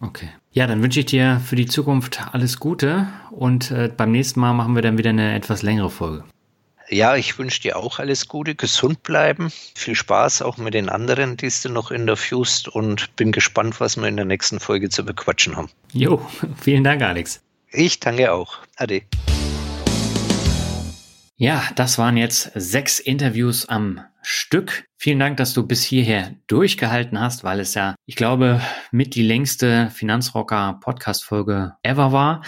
Okay. Ja, dann wünsche ich dir für die Zukunft alles Gute und äh, beim nächsten Mal machen wir dann wieder eine etwas längere Folge. Ja, ich wünsche dir auch alles Gute, gesund bleiben. Viel Spaß auch mit den anderen, die du noch interviewst und bin gespannt, was wir in der nächsten Folge zu bequatschen haben. Jo, vielen Dank, Alex. Ich danke auch. Ade. Ja, das waren jetzt sechs Interviews am Stück. Vielen Dank, dass du bis hierher durchgehalten hast, weil es ja, ich glaube, mit die längste Finanzrocker Podcast Folge ever war.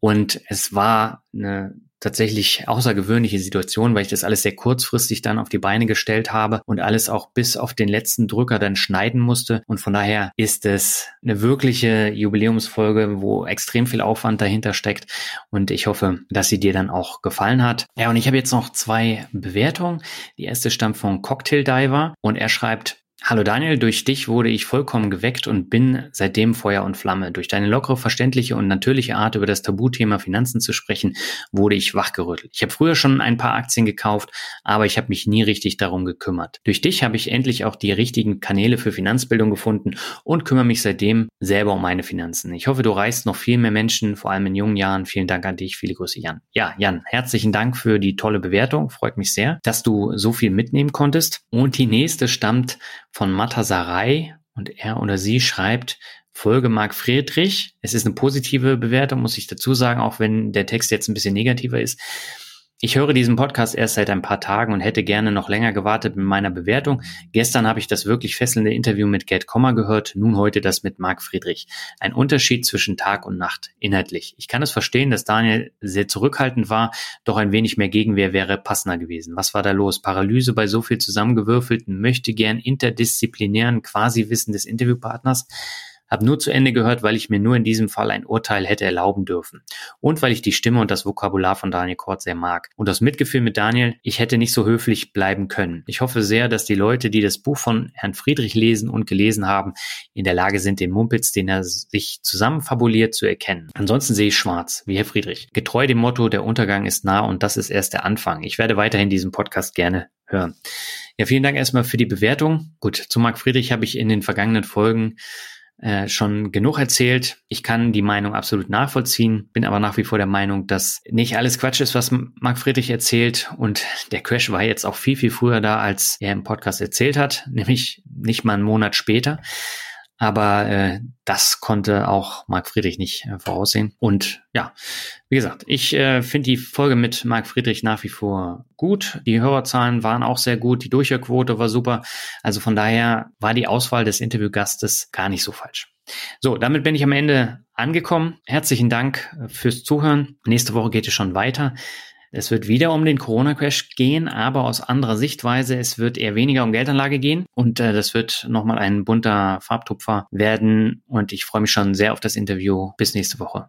Und es war eine tatsächlich außergewöhnliche Situation, weil ich das alles sehr kurzfristig dann auf die Beine gestellt habe und alles auch bis auf den letzten Drücker dann schneiden musste. Und von daher ist es eine wirkliche Jubiläumsfolge, wo extrem viel Aufwand dahinter steckt. Und ich hoffe, dass sie dir dann auch gefallen hat. Ja, und ich habe jetzt noch zwei Bewertungen. Die erste stammt von Cocktail Diver und er schreibt, Hallo Daniel, durch dich wurde ich vollkommen geweckt und bin seitdem Feuer und Flamme. Durch deine lockere, verständliche und natürliche Art, über das Tabuthema Finanzen zu sprechen, wurde ich wachgerüttelt. Ich habe früher schon ein paar Aktien gekauft, aber ich habe mich nie richtig darum gekümmert. Durch dich habe ich endlich auch die richtigen Kanäle für Finanzbildung gefunden und kümmere mich seitdem selber um meine Finanzen. Ich hoffe, du reichst noch viel mehr Menschen, vor allem in jungen Jahren. Vielen Dank an dich. Viele Grüße, Jan. Ja, Jan, herzlichen Dank für die tolle Bewertung. Freut mich sehr, dass du so viel mitnehmen konntest. Und die nächste stammt von Matasarai und er oder sie schreibt, Folge Marc Friedrich. Es ist eine positive Bewertung, muss ich dazu sagen, auch wenn der Text jetzt ein bisschen negativer ist. Ich höre diesen Podcast erst seit ein paar Tagen und hätte gerne noch länger gewartet mit meiner Bewertung. Gestern habe ich das wirklich fesselnde Interview mit Gerd Kommer gehört, nun heute das mit Marc Friedrich. Ein Unterschied zwischen Tag und Nacht, inhaltlich. Ich kann es verstehen, dass Daniel sehr zurückhaltend war, doch ein wenig mehr Gegenwehr wäre passender gewesen. Was war da los? Paralyse bei so viel zusammengewürfelten, möchte gern interdisziplinären Quasi-Wissen des Interviewpartners? Habe nur zu Ende gehört, weil ich mir nur in diesem Fall ein Urteil hätte erlauben dürfen. Und weil ich die Stimme und das Vokabular von Daniel Kort sehr mag. Und das Mitgefühl mit Daniel, ich hätte nicht so höflich bleiben können. Ich hoffe sehr, dass die Leute, die das Buch von Herrn Friedrich lesen und gelesen haben, in der Lage sind, den Mumpitz, den er sich zusammenfabuliert, zu erkennen. Ansonsten sehe ich schwarz, wie Herr Friedrich. Getreu dem Motto, der Untergang ist nah und das ist erst der Anfang. Ich werde weiterhin diesen Podcast gerne hören. Ja, vielen Dank erstmal für die Bewertung. Gut, zu Marc Friedrich habe ich in den vergangenen Folgen äh, schon genug erzählt. Ich kann die Meinung absolut nachvollziehen, bin aber nach wie vor der Meinung, dass nicht alles Quatsch ist, was Marc Friedrich erzählt. Und der Crash war jetzt auch viel, viel früher da, als er im Podcast erzählt hat, nämlich nicht mal einen Monat später. Aber äh, das konnte auch Marc Friedrich nicht äh, voraussehen. Und ja, wie gesagt, ich äh, finde die Folge mit Marc Friedrich nach wie vor gut. Die Hörerzahlen waren auch sehr gut. Die Durchhörquote war super. Also von daher war die Auswahl des Interviewgastes gar nicht so falsch. So, damit bin ich am Ende angekommen. Herzlichen Dank äh, fürs Zuhören. Nächste Woche geht es schon weiter. Es wird wieder um den Corona-Crash gehen, aber aus anderer Sichtweise. Es wird eher weniger um Geldanlage gehen und äh, das wird nochmal ein bunter Farbtupfer werden. Und ich freue mich schon sehr auf das Interview. Bis nächste Woche.